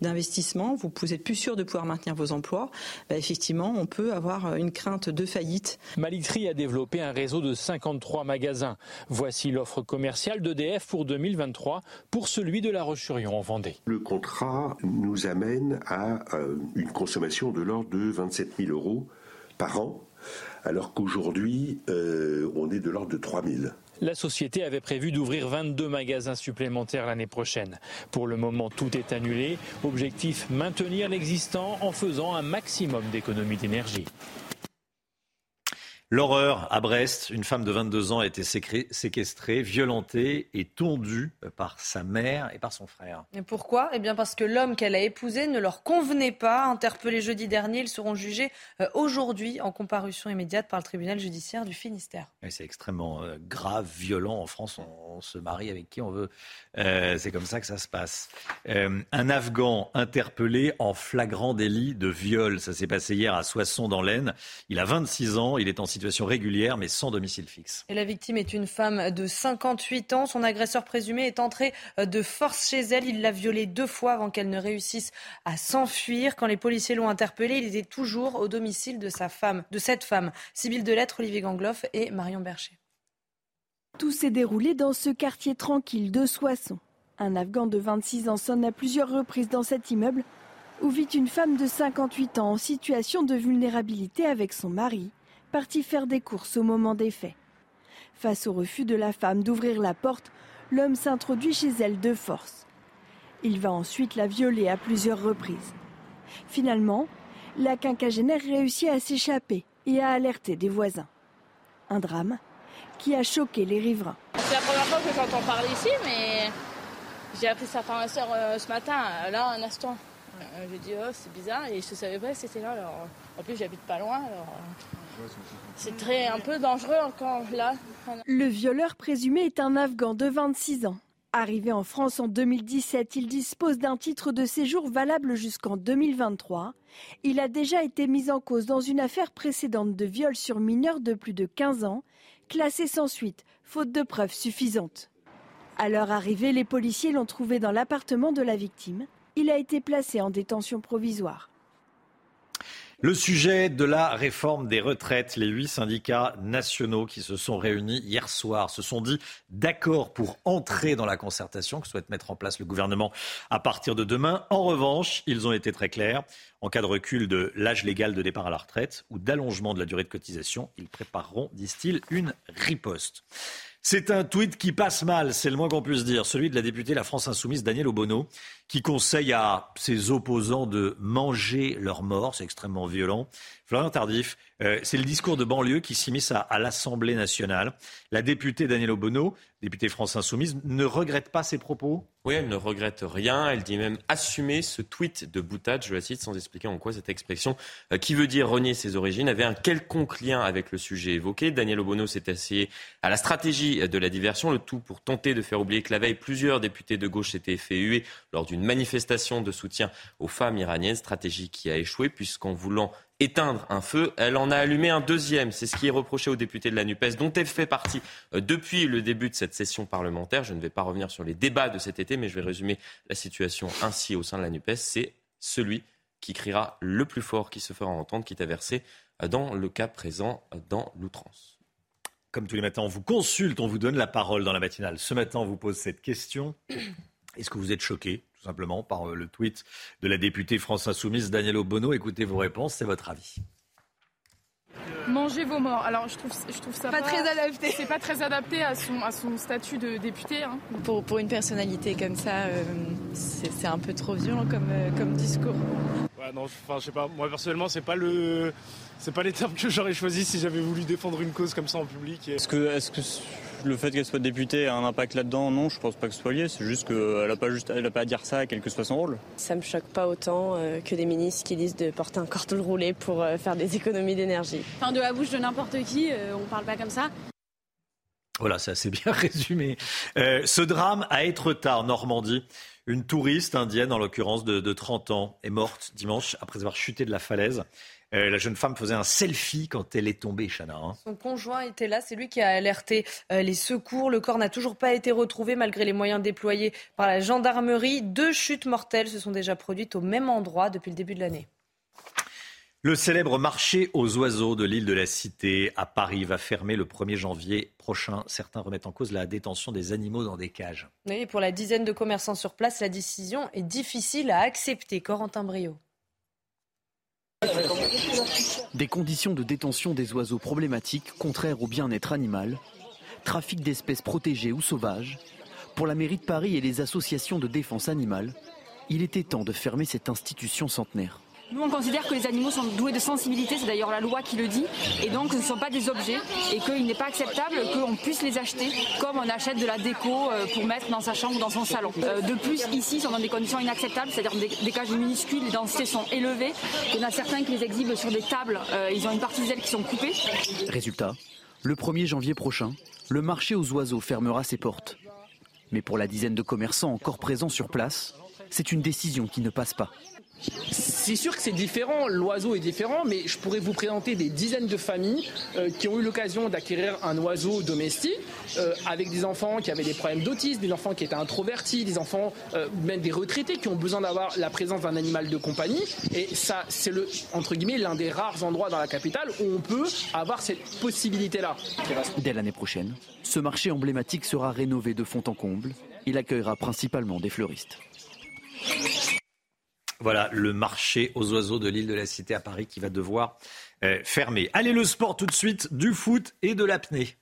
d'investissement, vous êtes plus sûr de pouvoir maintenir vos emplois, bah, effectivement, on peut avoir une crainte de faillite. Malitri a développé un réseau de 53 magasins. Voici l'offre commerciale commercial d'EDF pour 2023 pour celui de la roche en Vendée. Le contrat nous amène à euh, une consommation de l'ordre de 27 000 euros par an, alors qu'aujourd'hui, euh, on est de l'ordre de 3 000. La société avait prévu d'ouvrir 22 magasins supplémentaires l'année prochaine. Pour le moment, tout est annulé. Objectif maintenir l'existant en faisant un maximum d'économies d'énergie. L'horreur à Brest, une femme de 22 ans a été séquestrée, violentée et tondue par sa mère et par son frère. Et pourquoi? Eh bien parce que l'homme qu'elle a épousé ne leur convenait pas. Interpellés jeudi dernier, ils seront jugés euh, aujourd'hui en comparution immédiate par le tribunal judiciaire du Finistère. C'est extrêmement euh, grave, violent. En France, on, se marie avec qui on veut. Euh, c'est comme ça que ça se passe. un Afghan interpellé en flagrant délit de viol. Ça s'est passé hier à Soissons dans l'Aisne. Il a 26 ans. Il est en situation régulière mais sans domicile fixe. Et la victime est une femme de 58 ans. Son agresseur présumé est entré euh, de force chez elle. Il l'a violée deux fois avant qu'elle ne réussisse à s'enfuir. Quand les policiers l'ont interpellé, il était toujours au domicile de sa femme, de cette femme. Sibylle Delettre, Olivier Gangloff et Marion Bercher. Tout s'est déroulé dans ce quartier tranquille de Soissons. Un Afghan de 26 ans sonne à plusieurs reprises dans cet immeuble où vit une femme de 58 ans en situation de vulnérabilité avec son mari parti faire des courses au moment des faits. Face au refus de la femme d'ouvrir la porte, l'homme s'introduit chez elle de force. Il va ensuite la violer à plusieurs reprises. Finalement, la quinquagénaire réussit à s'échapper et à alerter des voisins. Un drame qui a choqué les riverains. C'est la première fois que j'entends parler ici, mais j'ai appris ça par ma soeur ce matin, là, un instant. Euh, j'ai dit, oh, c'est bizarre, et je ne savais pas c'était là. En plus, j'habite pas loin, alors euh, c'est très un peu dangereux encore là. Le violeur présumé est un Afghan de 26 ans. Arrivé en France en 2017, il dispose d'un titre de séjour valable jusqu'en 2023. Il a déjà été mis en cause dans une affaire précédente de viol sur mineur de plus de 15 ans, classée sans suite, faute de preuves suffisantes. À leur arrivée, les policiers l'ont trouvé dans l'appartement de la victime. Il a été placé en détention provisoire. Le sujet de la réforme des retraites, les huit syndicats nationaux qui se sont réunis hier soir se sont dit d'accord pour entrer dans la concertation que souhaite mettre en place le gouvernement à partir de demain. En revanche, ils ont été très clairs. En cas de recul de l'âge légal de départ à la retraite ou d'allongement de la durée de cotisation, ils prépareront, disent-ils, une riposte. C'est un tweet qui passe mal, c'est le moins qu'on puisse dire, celui de la députée La France Insoumise Danielle Obono, qui conseille à ses opposants de manger leur mort, c'est extrêmement violent. Florian Tardif, euh, c'est le discours de banlieue qui s'immisce à, l'Assemblée nationale. La députée Danielle Obono, députée France Insoumise, ne regrette pas ses propos? Oui, elle ne regrette rien. Elle dit même assumer ce tweet de boutade, je la cite, sans expliquer en quoi cette expression, euh, qui veut dire renier ses origines, avait un quelconque lien avec le sujet évoqué. Daniel Obono s'est asseyé à la stratégie de la diversion, le tout pour tenter de faire oublier que la veille, plusieurs députés de gauche s'étaient fait huer lors d'une manifestation de soutien aux femmes iraniennes, stratégie qui a échoué puisqu'en voulant éteindre un feu, elle en a allumé un deuxième. C'est ce qui est reproché aux députés de la NUPES, dont elle fait partie euh, depuis le début de cette session parlementaire. Je ne vais pas revenir sur les débats de cet été, mais je vais résumer la situation ainsi au sein de la NUPES. C'est celui qui criera le plus fort, qui se fera entendre, qui est versé euh, dans le cas présent dans l'outrance. Comme tous les matins, on vous consulte, on vous donne la parole dans la matinale. Ce matin, on vous pose cette question. Est-ce que vous êtes choqué? Tout simplement par euh, le tweet de la députée France Insoumise Danielle Obono. Écoutez vos réponses, c'est votre avis. Manger vos morts. Alors je trouve, je trouve ça pas, très adapté. C'est pas très adapté à son, à son statut de député. Hein. Pour, pour, une personnalité comme ça, euh, c'est un peu trop violent comme, euh, comme discours. Ouais, non, enfin, je sais pas. Moi personnellement, c'est pas le, c'est pas les termes que j'aurais choisi si j'avais voulu défendre une cause comme ça en public. Est-ce que, est-ce que le fait qu'elle soit députée a un impact là-dedans Non, je pense pas que ce soit lié. C'est juste qu'elle n'a pas, juste, elle a pas à dire ça, quel que soit son rôle. Ça me choque pas autant euh, que des ministres qui disent de porter un cordon roulé pour euh, faire des économies d'énergie. Enfin, de la bouche de n'importe qui, euh, on parle pas comme ça. Voilà, c'est assez bien résumé. Euh, ce drame à Étretat, en Normandie, une touriste indienne, en l'occurrence de, de 30 ans, est morte dimanche après avoir chuté de la falaise. Euh, la jeune femme faisait un selfie quand elle est tombée, Chana. Hein. Son conjoint était là, c'est lui qui a alerté euh, les secours. Le corps n'a toujours pas été retrouvé malgré les moyens déployés par la gendarmerie. Deux chutes mortelles se sont déjà produites au même endroit depuis le début de l'année. Le célèbre marché aux oiseaux de l'île de la Cité à Paris va fermer le 1er janvier prochain. Certains remettent en cause la détention des animaux dans des cages. Oui, pour la dizaine de commerçants sur place, la décision est difficile à accepter. Corentin Brio. Des conditions de détention des oiseaux problématiques, contraires au bien-être animal, trafic d'espèces protégées ou sauvages. Pour la mairie de Paris et les associations de défense animale, il était temps de fermer cette institution centenaire. Nous, on considère que les animaux sont doués de sensibilité, c'est d'ailleurs la loi qui le dit, et donc ce ne sont pas des objets, et qu'il n'est pas acceptable qu'on puisse les acheter comme on achète de la déco euh, pour mettre dans sa chambre ou dans son salon. Euh, de plus, ici, ils sont dans des conditions inacceptables, c'est-à-dire des, cages minuscules, les densités sont élevées. Il y en a certains qui les exhibent sur des tables, euh, ils ont une partie des ailes qui sont coupées. Résultat, le 1er janvier prochain, le marché aux oiseaux fermera ses portes. Mais pour la dizaine de commerçants encore présents sur place, c'est une décision qui ne passe pas. C'est sûr que c'est différent, l'oiseau est différent, mais je pourrais vous présenter des dizaines de familles euh, qui ont eu l'occasion d'acquérir un oiseau domestique euh, avec des enfants qui avaient des problèmes d'autisme, des enfants qui étaient introvertis, des enfants, euh, même des retraités qui ont besoin d'avoir la présence d'un animal de compagnie. Et ça, c'est le, entre guillemets, l'un des rares endroits dans la capitale où on peut avoir cette possibilité-là. Dès l'année prochaine, ce marché emblématique sera rénové de fond en comble. Il accueillera principalement des fleuristes. Voilà le marché aux oiseaux de l'île de la Cité à Paris qui va devoir euh, fermer. Allez, le sport tout de suite, du foot et de l'apnée.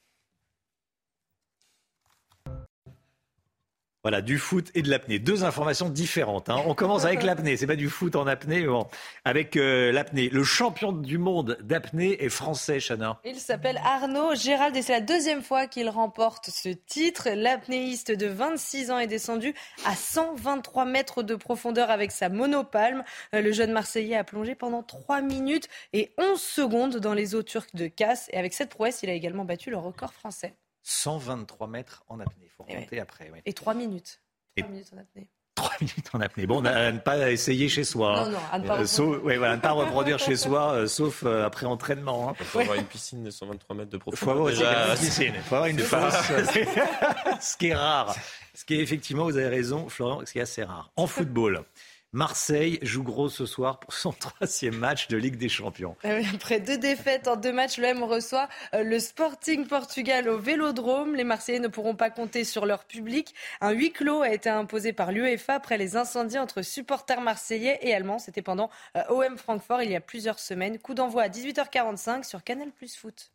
Voilà, du foot et de l'apnée. Deux informations différentes. Hein. On commence avec l'apnée. C'est pas du foot en apnée, bon. avec euh, l'apnée. Le champion du monde d'apnée est français, Chana. Il s'appelle Arnaud Gérald et c'est la deuxième fois qu'il remporte ce titre. L'apnéiste de 26 ans est descendu à 123 mètres de profondeur avec sa monopalme. Euh, le jeune Marseillais a plongé pendant 3 minutes et 11 secondes dans les eaux turques de Casse. Et avec cette prouesse, il a également battu le record français. 123 mètres en apnée. Il faut remonter après. Oui. Et 3 minutes. 3 Et... minutes en apnée. 3 minutes en apnée. Bon, à ne pas essayer chez soi. Non, non, à ne pas euh, sauf, ouais, voilà, ne pas reproduire chez soi, euh, sauf euh, après entraînement. Il hein. faut ouais. avoir une piscine de 123 mètres de profondeur. Il faut avoir déjà... une piscine. Il faut avoir une fosse. ce qui est rare. Ce qui est effectivement, vous avez raison, Florian, ce qui est assez rare. En football. Marseille joue gros ce soir pour son troisième match de Ligue des Champions. Ah après deux défaites en deux matchs, l'OM reçoit euh, le Sporting Portugal au Vélodrome. Les Marseillais ne pourront pas compter sur leur public. Un huis clos a été imposé par l'UEFA après les incendies entre supporters marseillais et allemands. C'était pendant euh, OM Francfort il y a plusieurs semaines. Coup d'envoi à 18h45 sur Canal Plus Foot.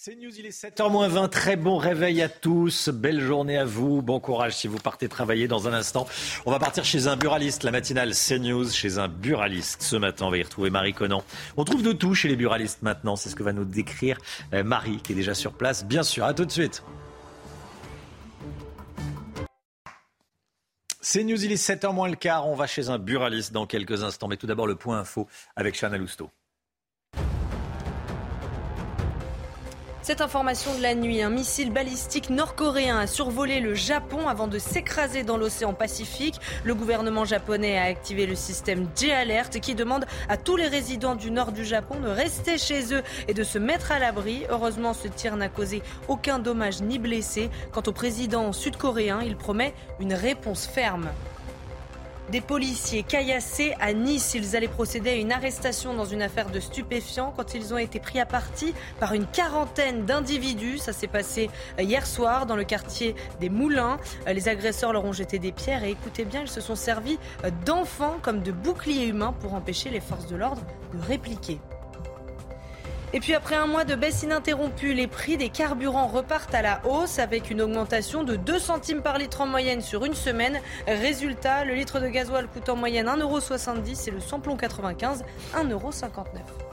C'est News, il est 7h20. Très bon réveil à tous. Belle journée à vous. Bon courage si vous partez travailler dans un instant. On va partir chez un buraliste. La matinale CNews chez un buraliste. Ce matin, on va y retrouver Marie Conan. On trouve de tout chez les buralistes maintenant. C'est ce que va nous décrire euh, Marie qui est déjà sur place. Bien sûr. À tout de suite. C'est News, il est 7h moins le quart. On va chez un buraliste dans quelques instants. Mais tout d'abord, le point info avec Chana Lousteau. Cette information de la nuit, un missile balistique nord-coréen a survolé le Japon avant de s'écraser dans l'océan Pacifique. Le gouvernement japonais a activé le système J-Alert qui demande à tous les résidents du nord du Japon de rester chez eux et de se mettre à l'abri. Heureusement, ce tir n'a causé aucun dommage ni blessé. Quant au président sud-coréen, il promet une réponse ferme. Des policiers caillassés à Nice. Ils allaient procéder à une arrestation dans une affaire de stupéfiants quand ils ont été pris à partie par une quarantaine d'individus. Ça s'est passé euh, hier soir dans le quartier des Moulins. Euh, les agresseurs leur ont jeté des pierres et écoutez bien, ils se sont servis euh, d'enfants comme de boucliers humains pour empêcher les forces de l'ordre de répliquer. Et puis après un mois de baisse ininterrompue, les prix des carburants repartent à la hausse avec une augmentation de 2 centimes par litre en moyenne sur une semaine. Résultat, le litre de gasoil coûte en moyenne 1,70€ et le samplon 95 1,59€.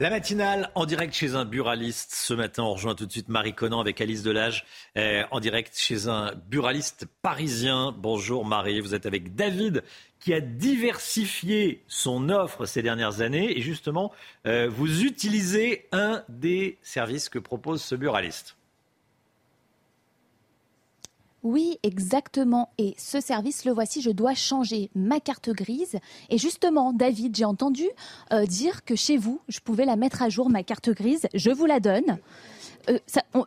La matinale en direct chez un buraliste. Ce matin, on rejoint tout de suite Marie Conan avec Alice Delage euh, en direct chez un buraliste parisien. Bonjour Marie, vous êtes avec David qui a diversifié son offre ces dernières années et justement, euh, vous utilisez un des services que propose ce buraliste. Oui, exactement. Et ce service, le voici, je dois changer ma carte grise. Et justement, David, j'ai entendu euh, dire que chez vous, je pouvais la mettre à jour, ma carte grise. Je vous la donne. Euh,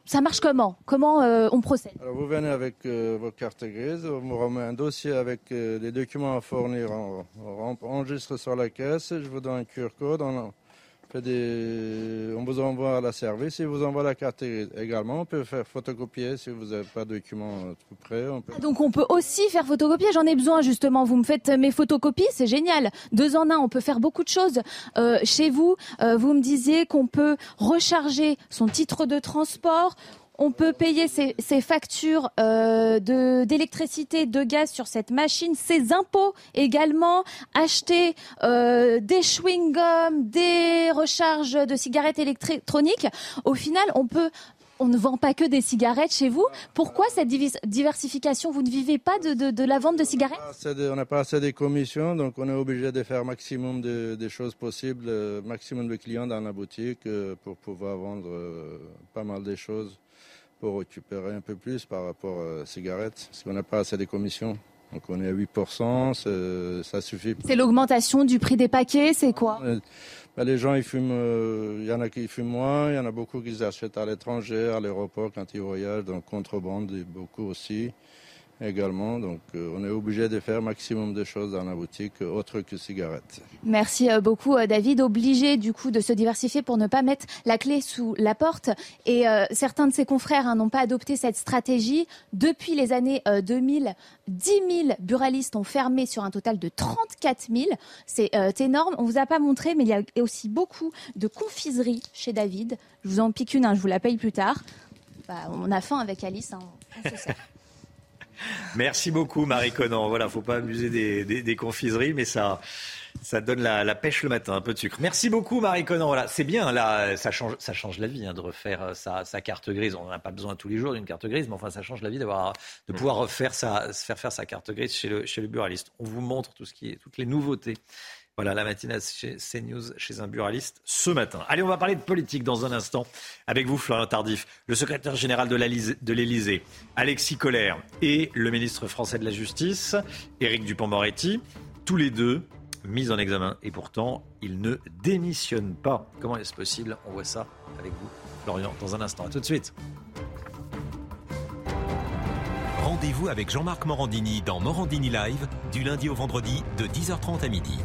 ça, marche comment? Comment euh, on procède? Alors Vous venez avec vos cartes grises, on vous remet un dossier avec les documents à fournir, on, enregistre sur la caisse, je vous donne un QR code, on vous envoie la service et vous envoie la carte également. On peut faire photocopier si vous n'avez pas de documents euh, tout prêts. Ah, donc on peut aussi faire photocopier. J'en ai besoin justement. Vous me faites mes photocopies, c'est génial. Deux en un, on peut faire beaucoup de choses. Euh, chez vous, euh, vous me disiez qu'on peut recharger son titre de transport on peut payer ses, factures euh, d'électricité, de, gaz sur cette machine, ses impôts également, acheter euh, des chewing-gums, des recharges de cigarettes électroniques. Au final, on ne vend pas que des cigarettes chez vous. Pourquoi cette diversification? Vous ne vivez pas de, la vente de cigarettes? On n'a pas assez de commissions, donc on est obligé de faire maximum de, choses possibles, euh, maximum de clients dans la boutique pour pouvoir vendre pas mal de choses pour récupérer un peu plus par rapport aux cigarettes, parce qu'on n'a pas assez de commissions. Donc on est à 8%, ça suffit. C'est l'augmentation du prix des paquets, c'est quoi? Euh, ben, Les gens, ils fument, euh, il y en a qui fument moins, il y en a beaucoup qui achètent à l'étranger, à l'aéroport quand ils voyagent, donc contrebande, beaucoup aussi également. Donc, euh, on est obligé de faire maximum de choses dans la boutique, autre que cigarettes. Merci euh, beaucoup, euh, David. Obligé, du coup, de se diversifier pour ne pas mettre la clé sous la porte. Et certains de ses confrères hein, n'ont pas adopté cette stratégie. Depuis les années 2000, 10 000 buralistes ont fermé sur un total de 34 000. C'est énorme. On vous a pas montré, mais il y a aussi beaucoup de confiseries chez David. Je vous en pique une, hein, je vous la paye plus tard. Bah, on a faim avec Alice. Hein, on se sert. Merci beaucoup, Marie Conan. Voilà, faut pas abuser des, confiseries, mais ça, ça donne la, pêche le matin, un peu de sucre. Merci beaucoup, Marie Conan. Voilà, c'est bien, là, ça change, ça change la vie hein, de refaire euh, sa, carte grise. On n'a pas besoin tous les jours d'une carte grise, mais enfin, ça change la vie d'avoir, de pouvoir refaire sa, faire faire sa carte grise chez le, chez le buraliste. On vous montre tout ce qui est, toutes les nouveautés voilà la matinale chez CNews, chez un buraliste ce matin. Allez, on va parler de politique dans un instant avec vous, Florian Tardif, le secrétaire général de l'Élysée, Alexis Collère, et le ministre français de la Justice, Éric Dupont-Moretti, tous les deux mis en examen. Et pourtant, ils ne démissionnent pas. Comment est-ce possible? On voit ça avec vous. Florian, dans un instant. À tout de suite. Rendez-vous avec Jean-Marc Morandini dans Morandini Live, du lundi au vendredi, de 10h30 à midi.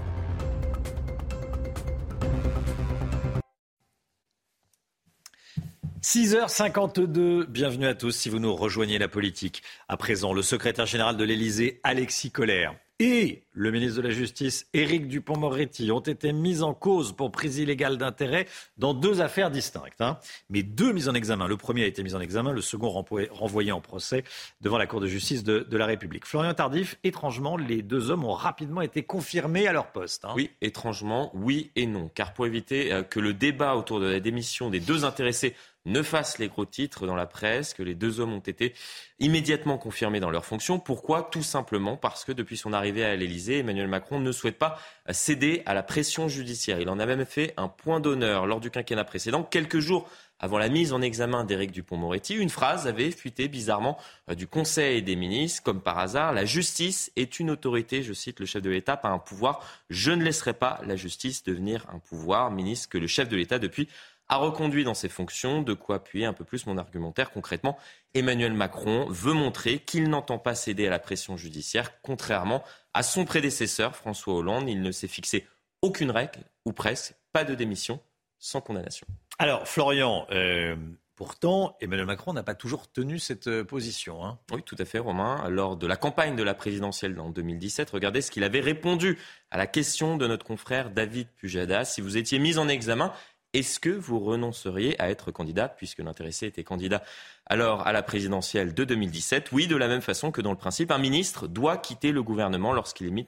6h52, bienvenue à tous si vous nous rejoignez la politique. À présent, le secrétaire général de l'Elysée, Alexis Collère, et le ministre de la Justice, Éric Dupont-Moretti, ont été mis en cause pour prise illégale d'intérêt dans deux affaires distinctes. Hein. Mais deux mises en examen. Le premier a été mis en examen, le second renvoyé en procès devant la Cour de justice de, la République. Florian Tardif, étrangement, les deux hommes ont rapidement été confirmés à leur poste. Hein. Oui, étrangement, oui et non. Car pour éviter euh, que le débat autour de la démission des deux intéressés ne fassent les gros titres dans la presse, que les deux hommes ont été immédiatement confirmés dans leurs fonctions. Pourquoi? Tout simplement parce que depuis son arrivée à l'Elysée, Emmanuel Macron ne souhaite pas céder à la pression judiciaire. Il en a même fait un point d'honneur lors du quinquennat précédent, quelques jours avant la mise en examen d'Éric Dupont-Moretti, une phrase avait fuité bizarrement euh, du Conseil des ministres, comme par hasard, la justice est une autorité, je cite le chef de l'État, pas un pouvoir. Je ne laisserai pas la justice devenir un pouvoir, ministre que le chef de l'État depuis a reconduit dans ses fonctions, de quoi appuyer un peu plus mon argumentaire. Concrètement, Emmanuel Macron veut montrer qu'il n'entend pas céder à la pression judiciaire, contrairement à son prédécesseur François Hollande. Il ne s'est fixé aucune règle, ou presque, pas de démission sans condamnation. Alors, Florian, euh, Pourtant, Emmanuel Macron n'a pas toujours tenu cette euh, position. Hein. Oui, tout à fait, Romain. Lors de la campagne de la présidentielle en 2017, regardez ce qu'il avait répondu à la question de notre confrère David Pujadas. Si vous étiez mis en examen, est-ce que vous renonceriez à être candidat, puisque l'intéressé était candidat alors à la présidentielle de 2017 Oui, de la même façon que dans le principe, un ministre doit quitter le gouvernement lorsqu'il est mis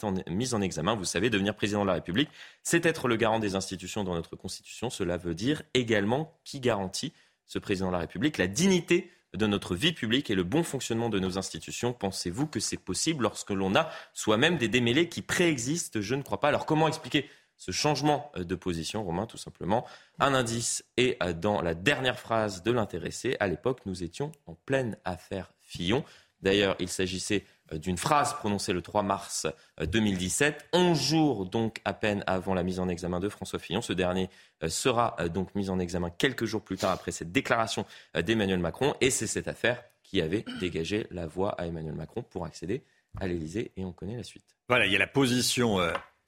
en, examen. Vous savez, devenir président de la République, c'est être le garant des institutions dans notre Constitution. Cela veut dire également qui garantit ce président de la République la dignité de notre vie publique et le bon fonctionnement de nos institutions. Pensez-vous que c'est possible lorsque l'on a soi-même des démêlés qui préexistent? Je ne crois pas. Alors comment expliquer ce changement euh, de position, Romain, tout simplement. Un indice est euh, dans la dernière phrase de l'intéressé. À l'époque, nous étions en pleine affaire Fillon. D'ailleurs, il s'agissait euh, d'une phrase prononcée le 3 mars 2017, 11 jours donc à peine avant la mise en examen de François Fillon. Ce dernier sera donc mis en examen quelques jours plus tard après cette déclaration d'Emmanuel Macron. Et c'est cette affaire qui avait dégagé la voie à Emmanuel Macron pour accéder à l'Élysée. Et on connaît la suite. Voilà, il y a la position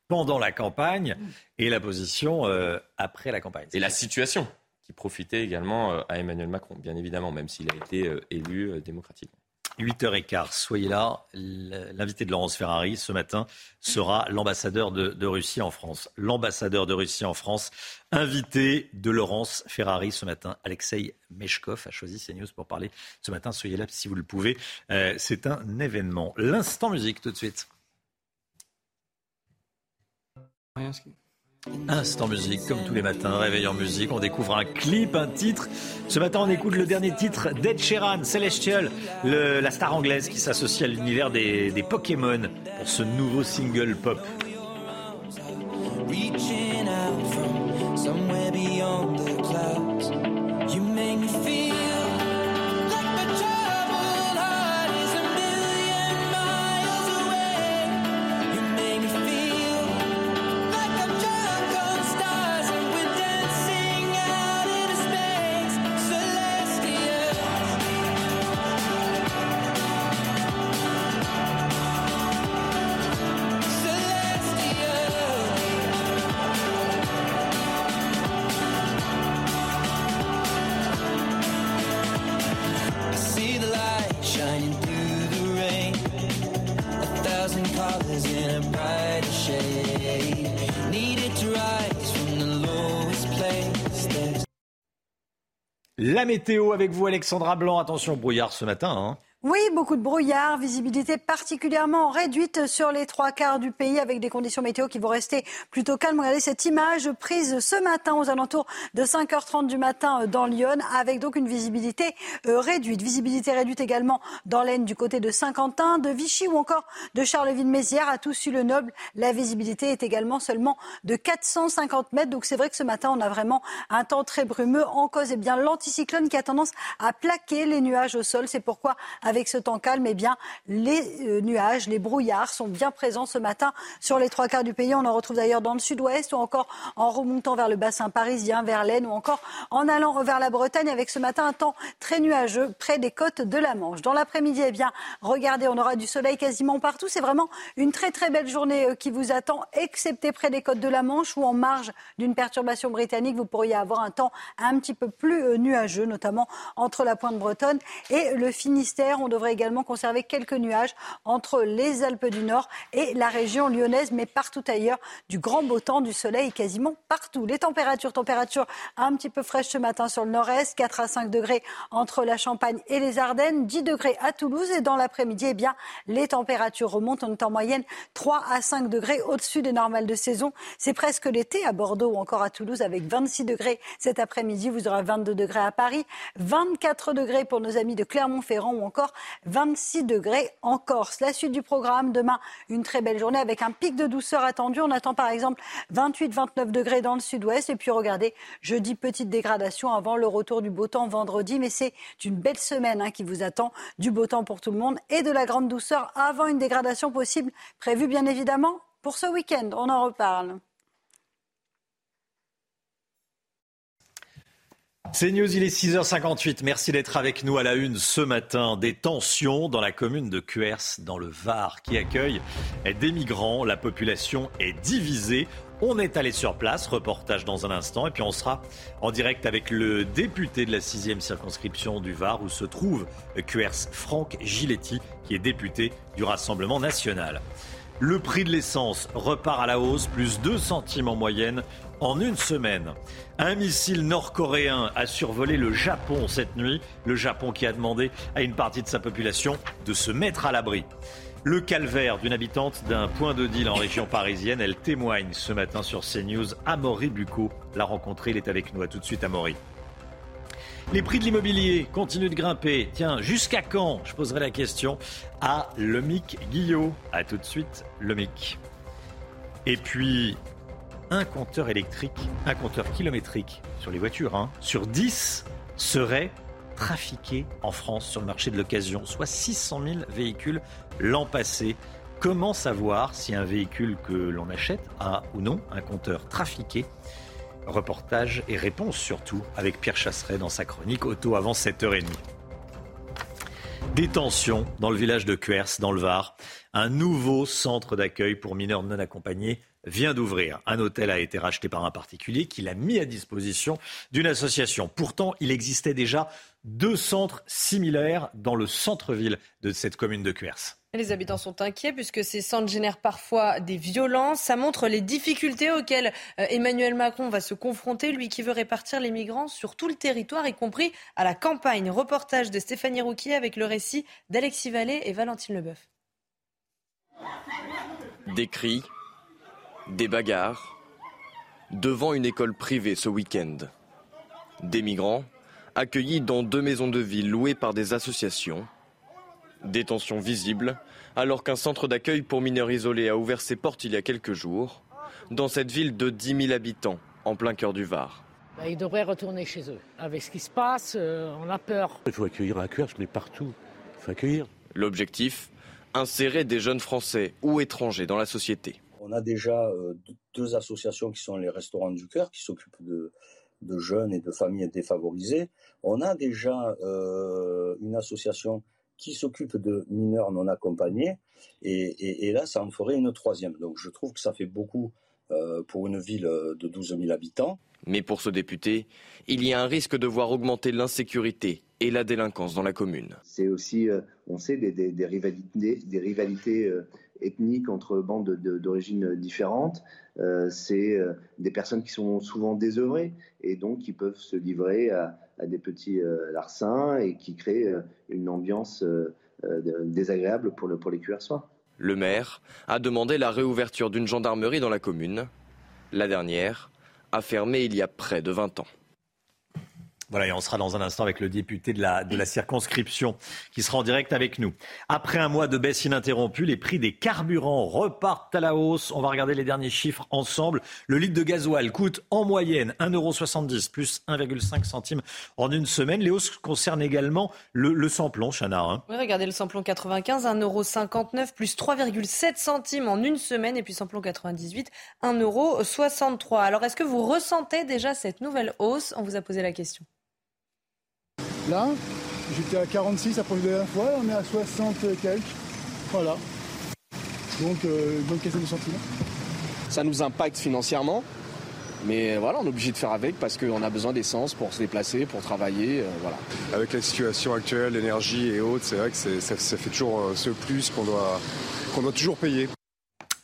pendant la campagne et la position euh, après la campagne. Et la situation qui profitait également euh, à Emmanuel Macron, bien évidemment, même s'il a été euh, élu démocratiquement. 8h15, soyez là. L'invité de Laurence Ferrari ce matin sera l'ambassadeur de, Russie en France. L'ambassadeur de Russie en France, invité de Laurence Ferrari ce matin. Alexei Meshkov a choisi CNews pour parler ce matin. Soyez là si vous le pouvez. C'est un événement. L'instant musique tout de suite. Instant musique, comme tous les matins, réveil musique, on découvre un clip, un titre. Ce matin, on écoute le dernier titre d'Ed Sheeran, Celestial, la star anglaise qui s'associe à l'univers des Pokémon pour ce nouveau single pop. Météo avec vous, Alexandra Blanc. Attention, brouillard ce matin. Hein. Beaucoup de brouillard, visibilité particulièrement réduite sur les trois quarts du pays avec des conditions météo qui vont rester plutôt calmes. Regardez cette image prise ce matin aux alentours de 5h30 du matin dans Lyon avec donc une visibilité euh, réduite. Visibilité réduite également dans l'Aisne du côté de Saint-Quentin, de Vichy ou encore de Charleville-Mézières à Toussus-le-Noble. La visibilité est également seulement de 450 mètres. Donc c'est vrai que ce matin on a vraiment un temps très brumeux. En cause, eh bien l'anticyclone qui a tendance à plaquer les nuages au sol. C'est pourquoi avec ce temps calme, eh bien, les nuages, les brouillards sont bien présents ce matin sur les trois quarts du pays. On en retrouve d'ailleurs dans le sud-ouest ou encore en remontant vers le bassin parisien, vers l'Aisne ou encore en allant vers la Bretagne avec ce matin un temps très nuageux près des côtes de la Manche. Dans l'après-midi, eh bien, regardez, on aura du soleil quasiment partout. C'est vraiment une très très belle journée euh, qui vous attend, excepté près des côtes de la Manche ou en marge d'une perturbation britannique. Vous pourriez avoir un temps un petit peu plus euh, nuageux, notamment entre la pointe bretonne et le Finistère. On devrait également conserver quelques nuages entre les Alpes du Nord et la région lyonnaise, mais partout ailleurs, du grand beau temps, du soleil quasiment partout. Les températures, températures un petit peu fraîches ce matin sur le nord-est, 4 à 5 degrés entre la Champagne et les Ardennes, 10 degrés à Toulouse et dans l'après-midi, eh bien, les températures remontent. On est en moyenne 3 à 5 degrés au-dessus des normales de saison. C'est presque l'été à Bordeaux ou encore à Toulouse avec 26 degrés cet après-midi. Vous aurez 22 degrés à Paris, 24 degrés pour nos amis de Clermont-Ferrand ou encore 26 degrés en Corse. La suite du programme, demain, une très belle journée avec un pic de douceur attendu. On attend par exemple 28-29 degrés dans le sud-ouest. Et puis regardez, jeudi, petite dégradation avant le retour du beau temps vendredi. Mais c'est une belle semaine hein, qui vous attend. Du beau temps pour tout le monde et de la grande douceur avant une dégradation possible prévue bien évidemment pour ce week-end. On en reparle. C'est News, il est 6h58. Merci d'être avec nous à la une ce matin. Des tensions dans la commune de Cuers, dans le Var, qui accueille des migrants. La population est divisée. On est allé sur place, reportage dans un instant, et puis on sera en direct avec le député de la 6e circonscription du Var, où se trouve Cuers, Franck Giletti, qui est député du Rassemblement national. Le prix de l'essence repart à la hausse, plus 2 centimes en moyenne en une semaine. Un missile nord-coréen a survolé le Japon cette nuit. Le Japon qui a demandé à une partie de sa population de se mettre à l'abri. Le calvaire d'une habitante d'un point de deal en région parisienne, elle témoigne ce matin sur CNews. Amaury Bucco l'a rencontré, il est avec nous. À tout de suite, Amaury. Les prix de l'immobilier continuent de grimper. Tiens, jusqu'à quand Je poserai la question à Lomic Guillot. A tout de suite, Lomic. Et puis, un compteur électrique, un compteur kilométrique sur les voitures, hein, sur 10 serait trafiqué en France sur le marché de l'occasion, soit 600 000 véhicules l'an passé. Comment savoir si un véhicule que l'on achète a ou non un compteur trafiqué? Reportage et réponse surtout avec Pierre Chasseret dans sa chronique Auto avant 7h30. Détention dans le village de Cuers, dans le Var. Un nouveau centre d'accueil pour mineurs non accompagnés vient d'ouvrir. Un hôtel a été racheté par un particulier qui l'a mis à disposition d'une association. Pourtant, il existait déjà deux centres similaires dans le centre-ville de cette commune de Cuers. Les habitants sont inquiets puisque ces centres génèrent parfois des violences. Ça montre les difficultés auxquelles euh, Emmanuel Macron va se confronter, lui qui veut répartir les migrants sur tout le territoire, y compris à la campagne. Reportage de Stéphanie Rouquier avec le récit d'Alexis Vallée et Valentine Leboeuf. Des cris, des bagarres devant une école privée ce week-end. Des migrants accueillis dans deux maisons de ville louées par des associations. Des tensions visibles alors qu'un centre d'accueil pour mineurs isolés a ouvert ses portes il y a quelques jours dans cette ville de 10 000 habitants en plein cœur du Var. Bah, ils devraient retourner chez eux. Avec ce qui se passe, euh, on a peur. Il faut accueillir à Cuers, mais partout. Il faut accueillir. L'objectif Insérer des jeunes Français ou étrangers dans la société. On a déjà euh, deux associations qui sont les Restaurants du Cœur, qui s'occupent de, jeunes et de familles défavorisées. On a déjà euh, une association qui s'occupe de mineurs non accompagnés. Et, là, ça en ferait une troisième. Donc je trouve que ça fait beaucoup euh, pour une ville de 12 000 habitants. Mais pour ce député, il y a un risque de voir augmenter l'insécurité et la délinquance dans la commune. C'est aussi, on sait, des, rivalités, des rivalités ethniques entre bandes d'origine différentes. Euh, c'est euh, des personnes qui sont souvent désœuvrées et donc qui peuvent se livrer à, des petits euh, larcins et qui créent une ambiance désagréable pour, le, pour les cuersois. Le maire a demandé la réouverture d'une gendarmerie dans la commune. La dernière a fermé il y a près de 20 ans. Voilà, et on sera dans un instant avec le député de la, circonscription qui sera en direct avec nous. Après un mois de baisse ininterrompue, les prix des carburants repartent à la hausse. On va regarder les derniers chiffres ensemble. Le litre de gasoil coûte en moyenne 1,70€ plus 1,5 centimes en une semaine. Les hausses concernent également le, le samplon, Chana. Hein. Oui, regardez le samplon 95, 1,59€ plus 3,7 centimes en une semaine. Et puis samplon 98, 1,63€. Alors est-ce que vous ressentez déjà cette nouvelle hausse? On vous a posé la question. Là, j'étais à 46 la première fois, on est à 60 quelques. Voilà. Donc, euh, bonne question de centimes. Ça nous impacte financièrement, mais voilà, on est obligé de faire avec parce qu'on a besoin d'essence pour se déplacer, pour travailler. Euh, voilà. Avec la situation actuelle, l'énergie et autres, c'est vrai que ça, ça, fait toujours euh, ce plus qu'on doit, qu'on doit toujours payer.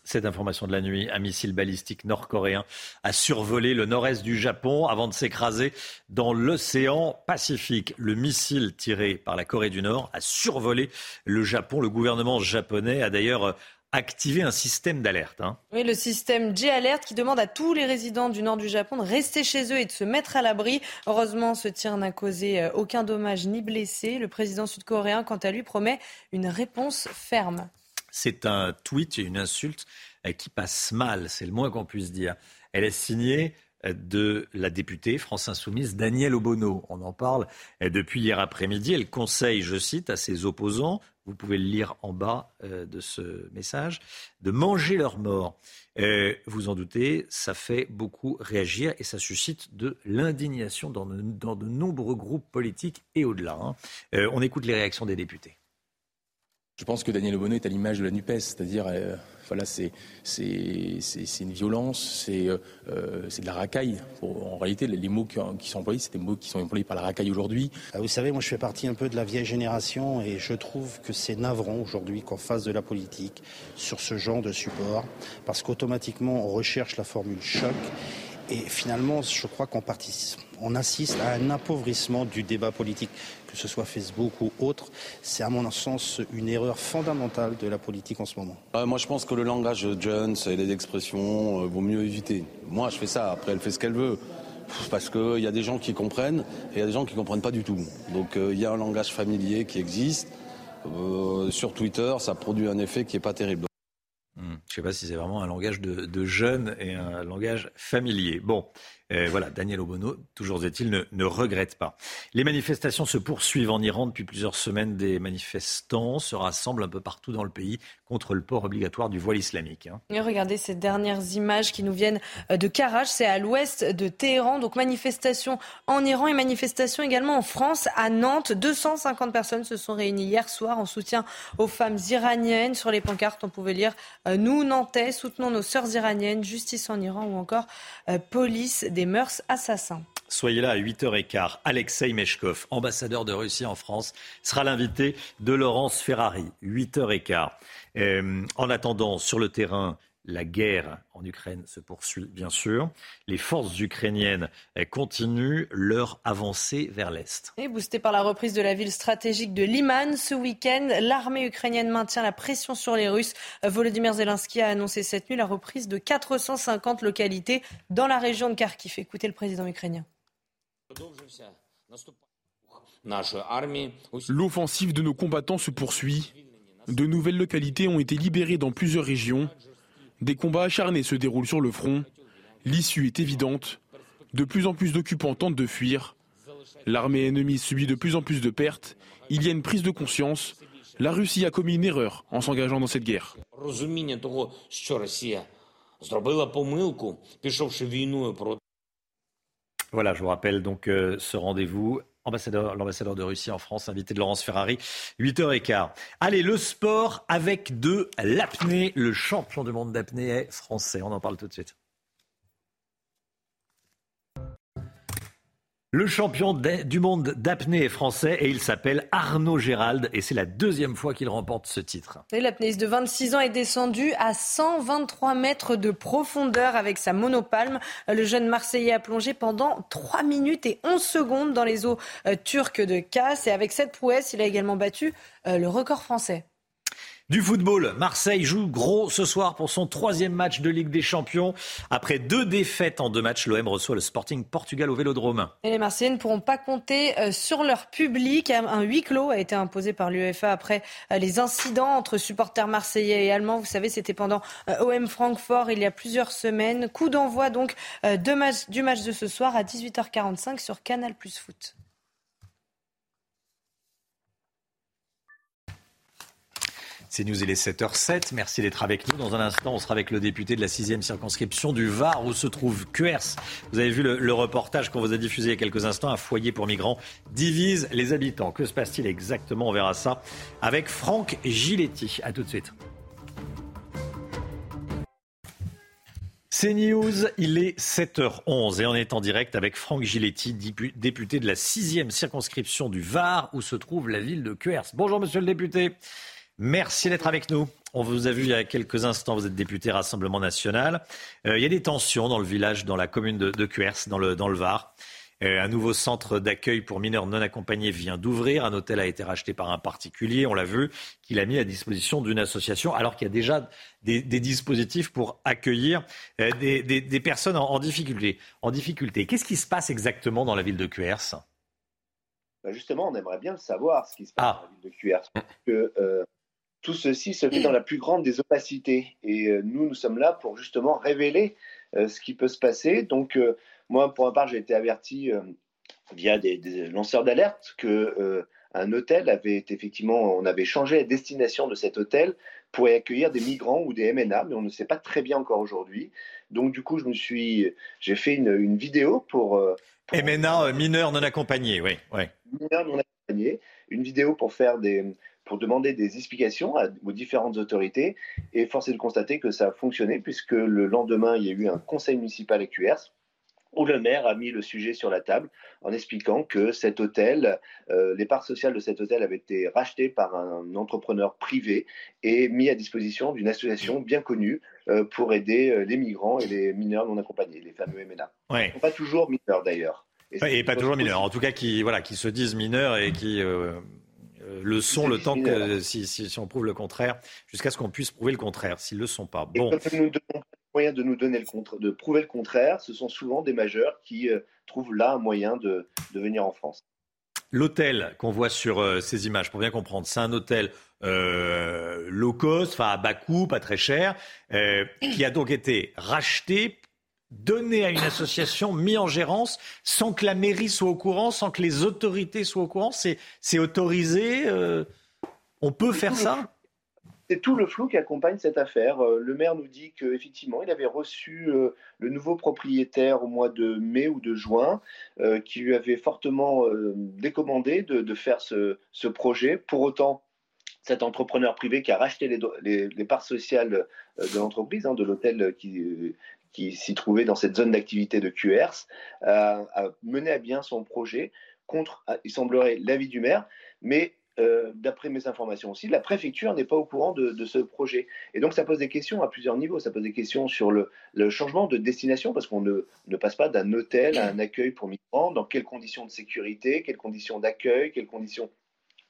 Cette information de la nuit, un missile balistique nord-coréen a survolé le nord-est du Japon avant de s'écraser dans l'océan Pacifique. Le missile tiré par la Corée du Nord a survolé le Japon. Le gouvernement japonais a d'ailleurs activé un système d'alerte. Hein. Oui, le système J-Alert qui demande à tous les résidents du nord du Japon de rester chez eux et de se mettre à l'abri. Heureusement, ce tir n'a causé euh, aucun dommage ni blessé. Le président sud-coréen, quant à lui, promet une réponse ferme. C'est un tweet et une insulte euh, qui passe mal, c'est le moins qu'on puisse dire. Elle est signée euh, de la députée France Insoumise Danielle Obono. On en parle euh, depuis hier après-midi. Elle conseille, je cite, à ses opposants, vous pouvez le lire en bas de ce message, de manger leur mort. vous en doutez, ça fait beaucoup réagir et ça suscite de l'indignation dans, de nombreux groupes politiques et au-delà. Hein. on écoute les réactions des députés. Je pense que Daniel Obono est à l'image de la NUPES, c'est-à-dire, euh, voilà, c'est, une violence, c'est, euh, c'est de la racaille. en réalité, les, mots qui, qui, sont employés, c'est des mots qui sont employés par la racaille aujourd'hui. Ah, vous savez, moi je fais partie un peu de la vieille génération et je trouve que c'est navrant aujourd'hui qu'on fasse de la politique sur ce genre de support, parce qu'automatiquement on recherche la formule choc et finalement, je crois qu'on participe, on assiste à un appauvrissement du débat politique, que ce soit Facebook ou autre. C'est à mon sens une erreur fondamentale de la politique en ce moment. Euh, moi, je pense que le langage Jones et les expressions euh, vaut mieux éviter. Moi, je fais ça. Après, elle fait ce qu'elle veut. Parce qu'il y a des gens qui comprennent et il y a des gens qui ne comprennent pas du tout. Donc euh, il y a un langage familier qui existe. sur Twitter, ça produit un effet qui n'est pas terrible. Je ne sais pas si c'est vraiment un langage de, de jeunes et un langage familier. Bon, voilà, Daniel Obono, toujours est-il, ne, regrette pas. Les manifestations se poursuivent en Iran depuis plusieurs semaines. Des manifestants se rassemblent un peu partout dans le pays contre le port obligatoire du voile islamique. Hein. Regardez ces dernières images qui nous viennent euh, de Karaj, c'est à l'ouest de Téhéran. Donc manifestation en Iran et manifestation également en France, à Nantes. 250 personnes se sont réunies hier soir en soutien aux femmes iraniennes. Sur les pancartes, on pouvait lire euh, Nous, Nantais, soutenons nos sœurs iraniennes, justice en Iran ou encore euh, police des mœurs assassins. Soyez là à 8h15. Alexei Meshkov, ambassadeur de Russie en France, sera l'invité de Laurence Ferrari. 8h15. Euh, en attendant, sur le terrain, la guerre en Ukraine se poursuit, bien sûr. Les forces ukrainiennes euh, continuent leur avancée vers l'Est. Et boosté par la reprise de la ville stratégique de Liman ce week-end, l'armée ukrainienne maintient la pression sur les Russes. Volodymyr Zelensky a annoncé cette nuit la reprise de 450 localités dans la région de Kharkiv. Écoutez le président ukrainien. L'offensive de nos combattants se poursuit. De nouvelles localités ont été libérées dans plusieurs régions. Des combats acharnés se déroulent sur le front. L'issue est évidente. De plus en plus d'occupants tentent de fuir. L'armée ennemie subit de plus en plus de pertes. Il y a une prise de conscience. La Russie a commis une erreur en s'engageant dans cette guerre. Voilà, je vous rappelle donc euh, ce rendez-vous l'ambassadeur de Russie en France, invité de Laurence Ferrari, 8h15. Allez, le sport avec de l'apnée. Le champion du monde d'apnée est français. On en parle tout de suite. Le champion du monde d'apnée est français et il s'appelle Arnaud Gérald et c'est la deuxième fois qu'il remporte ce titre. L'apnéiste de 26 ans est descendu à 123 mètres de profondeur avec sa monopalme. Le jeune Marseillais a plongé pendant 3 minutes et 11 secondes dans les eaux euh, turques de Casse et avec cette prouesse, il a également battu euh, le record français. Du football, Marseille joue gros ce soir pour son troisième match de Ligue des Champions. Après deux défaites en deux matchs, l'OM reçoit le Sporting Portugal au Vélodrome. Et les Marseillais ne pourront pas compter euh, sur leur public. Un huis clos a été imposé par l'UEFA après euh, les incidents entre supporters marseillais et allemands. Vous savez, c'était pendant euh, OM Francfort il y a plusieurs semaines. Coup d'envoi donc du match de ce soir à 18h45 sur Canal Plus Foot. C'est News, il est 7h07. Merci d'être avec nous. Dans un instant, on sera avec le député de la 6e circonscription du Var, où se trouve QERS. Vous avez vu le, reportage qu'on vous a diffusé il y a quelques instants. Un foyer pour migrants divise les habitants. Que se passe-t-il exactement? On verra ça avec Franck Giletti. A tout de suite. C'est News, il est 7h11 et on est en direct avec Franck Giletti, député de la 6e circonscription du Var, où se trouve la ville de QERS. Bonjour monsieur le député. Merci d'être avec nous. On vous a vu il y a quelques instants, vous êtes député Rassemblement national. Euh, il y a des tensions dans le village, dans la commune de, de Cuers, dans le, dans le Var. Euh, un nouveau centre d'accueil pour mineurs non accompagnés vient d'ouvrir. Un hôtel a été racheté par un particulier, on l'a vu, qu'il a mis à disposition d'une association, alors qu'il y a déjà des, dispositifs pour accueillir euh, des, personnes en, difficulté. En difficulté. Qu'est-ce qui se passe exactement dans la ville de Cuers bah, Justement, on aimerait bien le savoir, ce qui se passe ah. dans la ville de Cuers. que, tout ceci se fait dans la plus grande des opacités. Et euh, nous, nous sommes là pour justement révéler euh, ce qui peut se passer. Donc, euh, moi, pour ma part, j'ai été averti via des, lanceurs d'alerte que un hôtel avait effectivement, on avait changé la destination de cet hôtel pour y accueillir des migrants ou des MNA, mais on ne sait pas très bien encore aujourd'hui. Donc, du coup, je me suis, j'ai fait une, vidéo pour, MNA mineurs non accompagnés, oui, oui. Mineurs non accompagnés, une vidéo pour faire des pour demander des explications aux différentes autorités. Et force est de constater que ça a fonctionné, puisque le lendemain, il y a eu un conseil municipal à QRS où le maire a mis le sujet sur la table en expliquant que cet hôtel, euh, les parts sociales de cet hôtel avaient été rachetées par un entrepreneur privé et mis à disposition d'une association bien connue euh, pour aider euh, les migrants et les mineurs non accompagnés, les fameux MNA. Ouais. Pas toujours mineurs d'ailleurs. Et, pas toujours mineurs, en tout cas qui, voilà, qui se disent mineurs et qui euh, le sont le temps que, si, si, on prouve le contraire, jusqu'à ce qu'on puisse prouver le contraire, s'ils ne le sont pas. Bon. Et nous donnons moyen de nous donner le contre, de prouver le contraire, ce sont souvent des majeurs qui euh, trouvent là un moyen de, de venir en France. L'hôtel qu'on voit sur euh, ces images, pour bien comprendre, c'est un hôtel low cost, enfin à bas coût, pas très cher, qui a donc été racheté donné à une association, mis en gérance, sans que la mairie soit au courant, sans que les autorités soient au courant C'est autorisé euh, On peut faire ça? C'est tout le flou qui accompagne cette affaire. Euh, le maire nous dit qu'effectivement, il avait reçu euh, le nouveau propriétaire au mois de mai ou de juin, qui lui avait fortement décommandé de, faire ce, projet. Pour autant, cet entrepreneur privé qui a racheté les, parts sociales de l'entreprise, hein, de l'hôtel qui, qui s'y trouvait dans cette zone d'activité de QRS, a mené à bien son projet contre, il semblerait, l'avis du maire, mais euh, d'après mes informations aussi, la préfecture n'est pas au courant de, ce projet. Et donc ça pose des questions à plusieurs niveaux. Ça pose des questions sur le, changement de destination, parce qu'on ne, ne, passe pas d'un hôtel à un accueil pour migrants, dans quelles conditions de sécurité, quelles conditions d'accueil, quelles conditions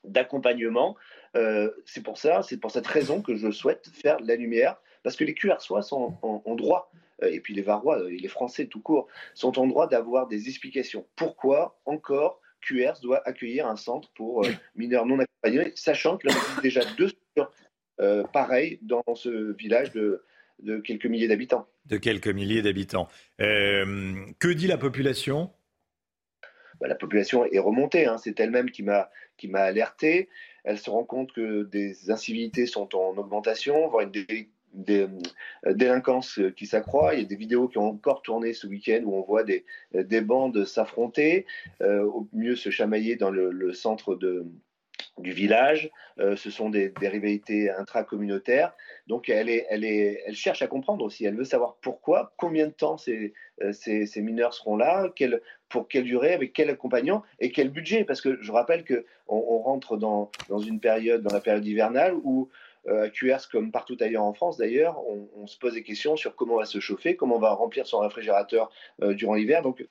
d'accompagnement. Euh, c'est pour ça, c'est pour cette raison que je souhaite faire la lumière, parce que les QRSOA sont en droit euh, et puis les Varois et les Français tout court, sont en droit d'avoir des explications. Pourquoi encore QRS doit accueillir un centre pour euh, mineurs non accompagnés, sachant qu'il y a déjà deux euh, pareilles dans ce village de, quelques milliers d'habitants. De quelques milliers d'habitants. que dit la population? Bah, la population est remontée, hein. c'est elle-même qui m'a qui m'a alerté. Elle se rend compte que des incivilités sont en augmentation, voire une des euh, délinquances qui s'accroît. Il y a des vidéos qui ont encore tourné ce week-end où on voit des, des bandes s'affronter, euh, au mieux se chamailler dans le, centre de, du village. Euh, ce sont des, des, rivalités intracommunautaires. Donc elle, est, elle, est, elle cherche à comprendre aussi. Elle veut savoir pourquoi, combien de temps ces, ces, mineurs seront là, pour quelle durée, avec quel accompagnant et quel budget. Parce que je rappelle qu'on on rentre dans, dans une période, dans la période hivernale où euh, à QRS, comme partout ailleurs en France d'ailleurs, on, se pose des questions sur comment on va se chauffer, comment on va remplir son réfrigérateur euh, durant l'hiver. Donc,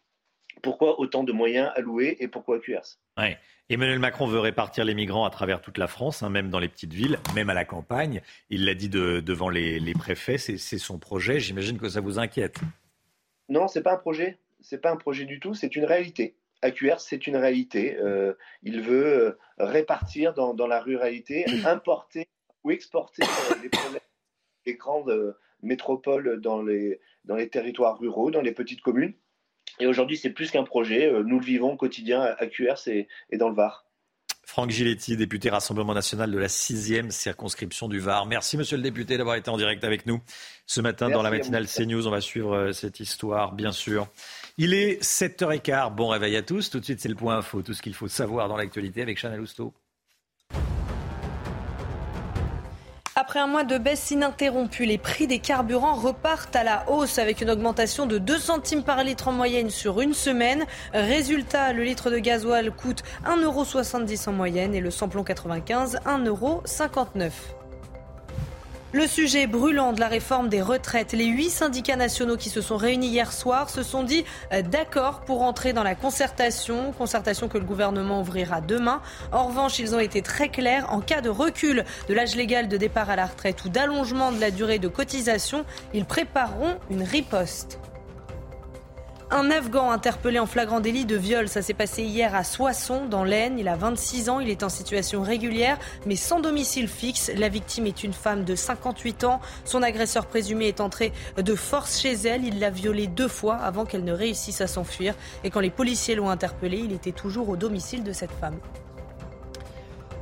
pourquoi autant de moyens alloués et pourquoi QRS ouais. Emmanuel Macron veut répartir les migrants à travers toute la France, hein, même dans les petites villes, même à la campagne. Il l'a dit de, devant les, les préfets, c'est son projet. J'imagine que ça vous inquiète. Non, c'est pas un projet. C'est pas un projet du tout. C'est une réalité. AQR, c'est une réalité. Euh, il veut euh, répartir dans, dans, la ruralité, importer ou exporter euh, les problèmes des grandes métropoles dans les, dans les territoires ruraux, dans les petites communes. Et aujourd'hui, c'est plus qu'un projet. Nous le vivons au quotidien à QRS et, et dans le Var. Franck Giletti, député Rassemblement national de la 6e circonscription du Var. Merci, monsieur le député, d'avoir été en direct avec nous ce matin dans la matinale CNews. On va suivre cette histoire, bien sûr. Il est 7h15. Bon réveil à tous. Tout de suite, c'est le point info. Tout ce qu'il faut savoir dans l'actualité avec Chanel Housteau. Après un mois de baisse ininterrompue, les prix des carburants repartent à la hausse avec une augmentation de 2 centimes par litre en moyenne sur une semaine. Résultat, le litre de gasoil coûte 1,70€ en moyenne et le samplon 95 1,59€. Le sujet brûlant de la réforme des retraites, les huit syndicats nationaux qui se sont réunis hier soir se sont dit euh, d'accord pour entrer dans la concertation, concertation que le gouvernement ouvrira demain. En revanche, ils ont été très clairs en cas de recul de l'âge légal de départ à la retraite ou d'allongement de la durée de cotisation, ils prépareront une riposte. Un Afghan interpellé en flagrant délit de viol, ça s'est passé hier à Soissons, dans l'Aisne. Il a 26 ans, il est en situation régulière, mais sans domicile fixe. La victime est une femme de 58 ans. Son agresseur présumé est entré de force chez elle. Il l'a violée deux fois avant qu'elle ne réussisse à s'enfuir. Et quand les policiers l'ont interpellé, il était toujours au domicile de cette femme.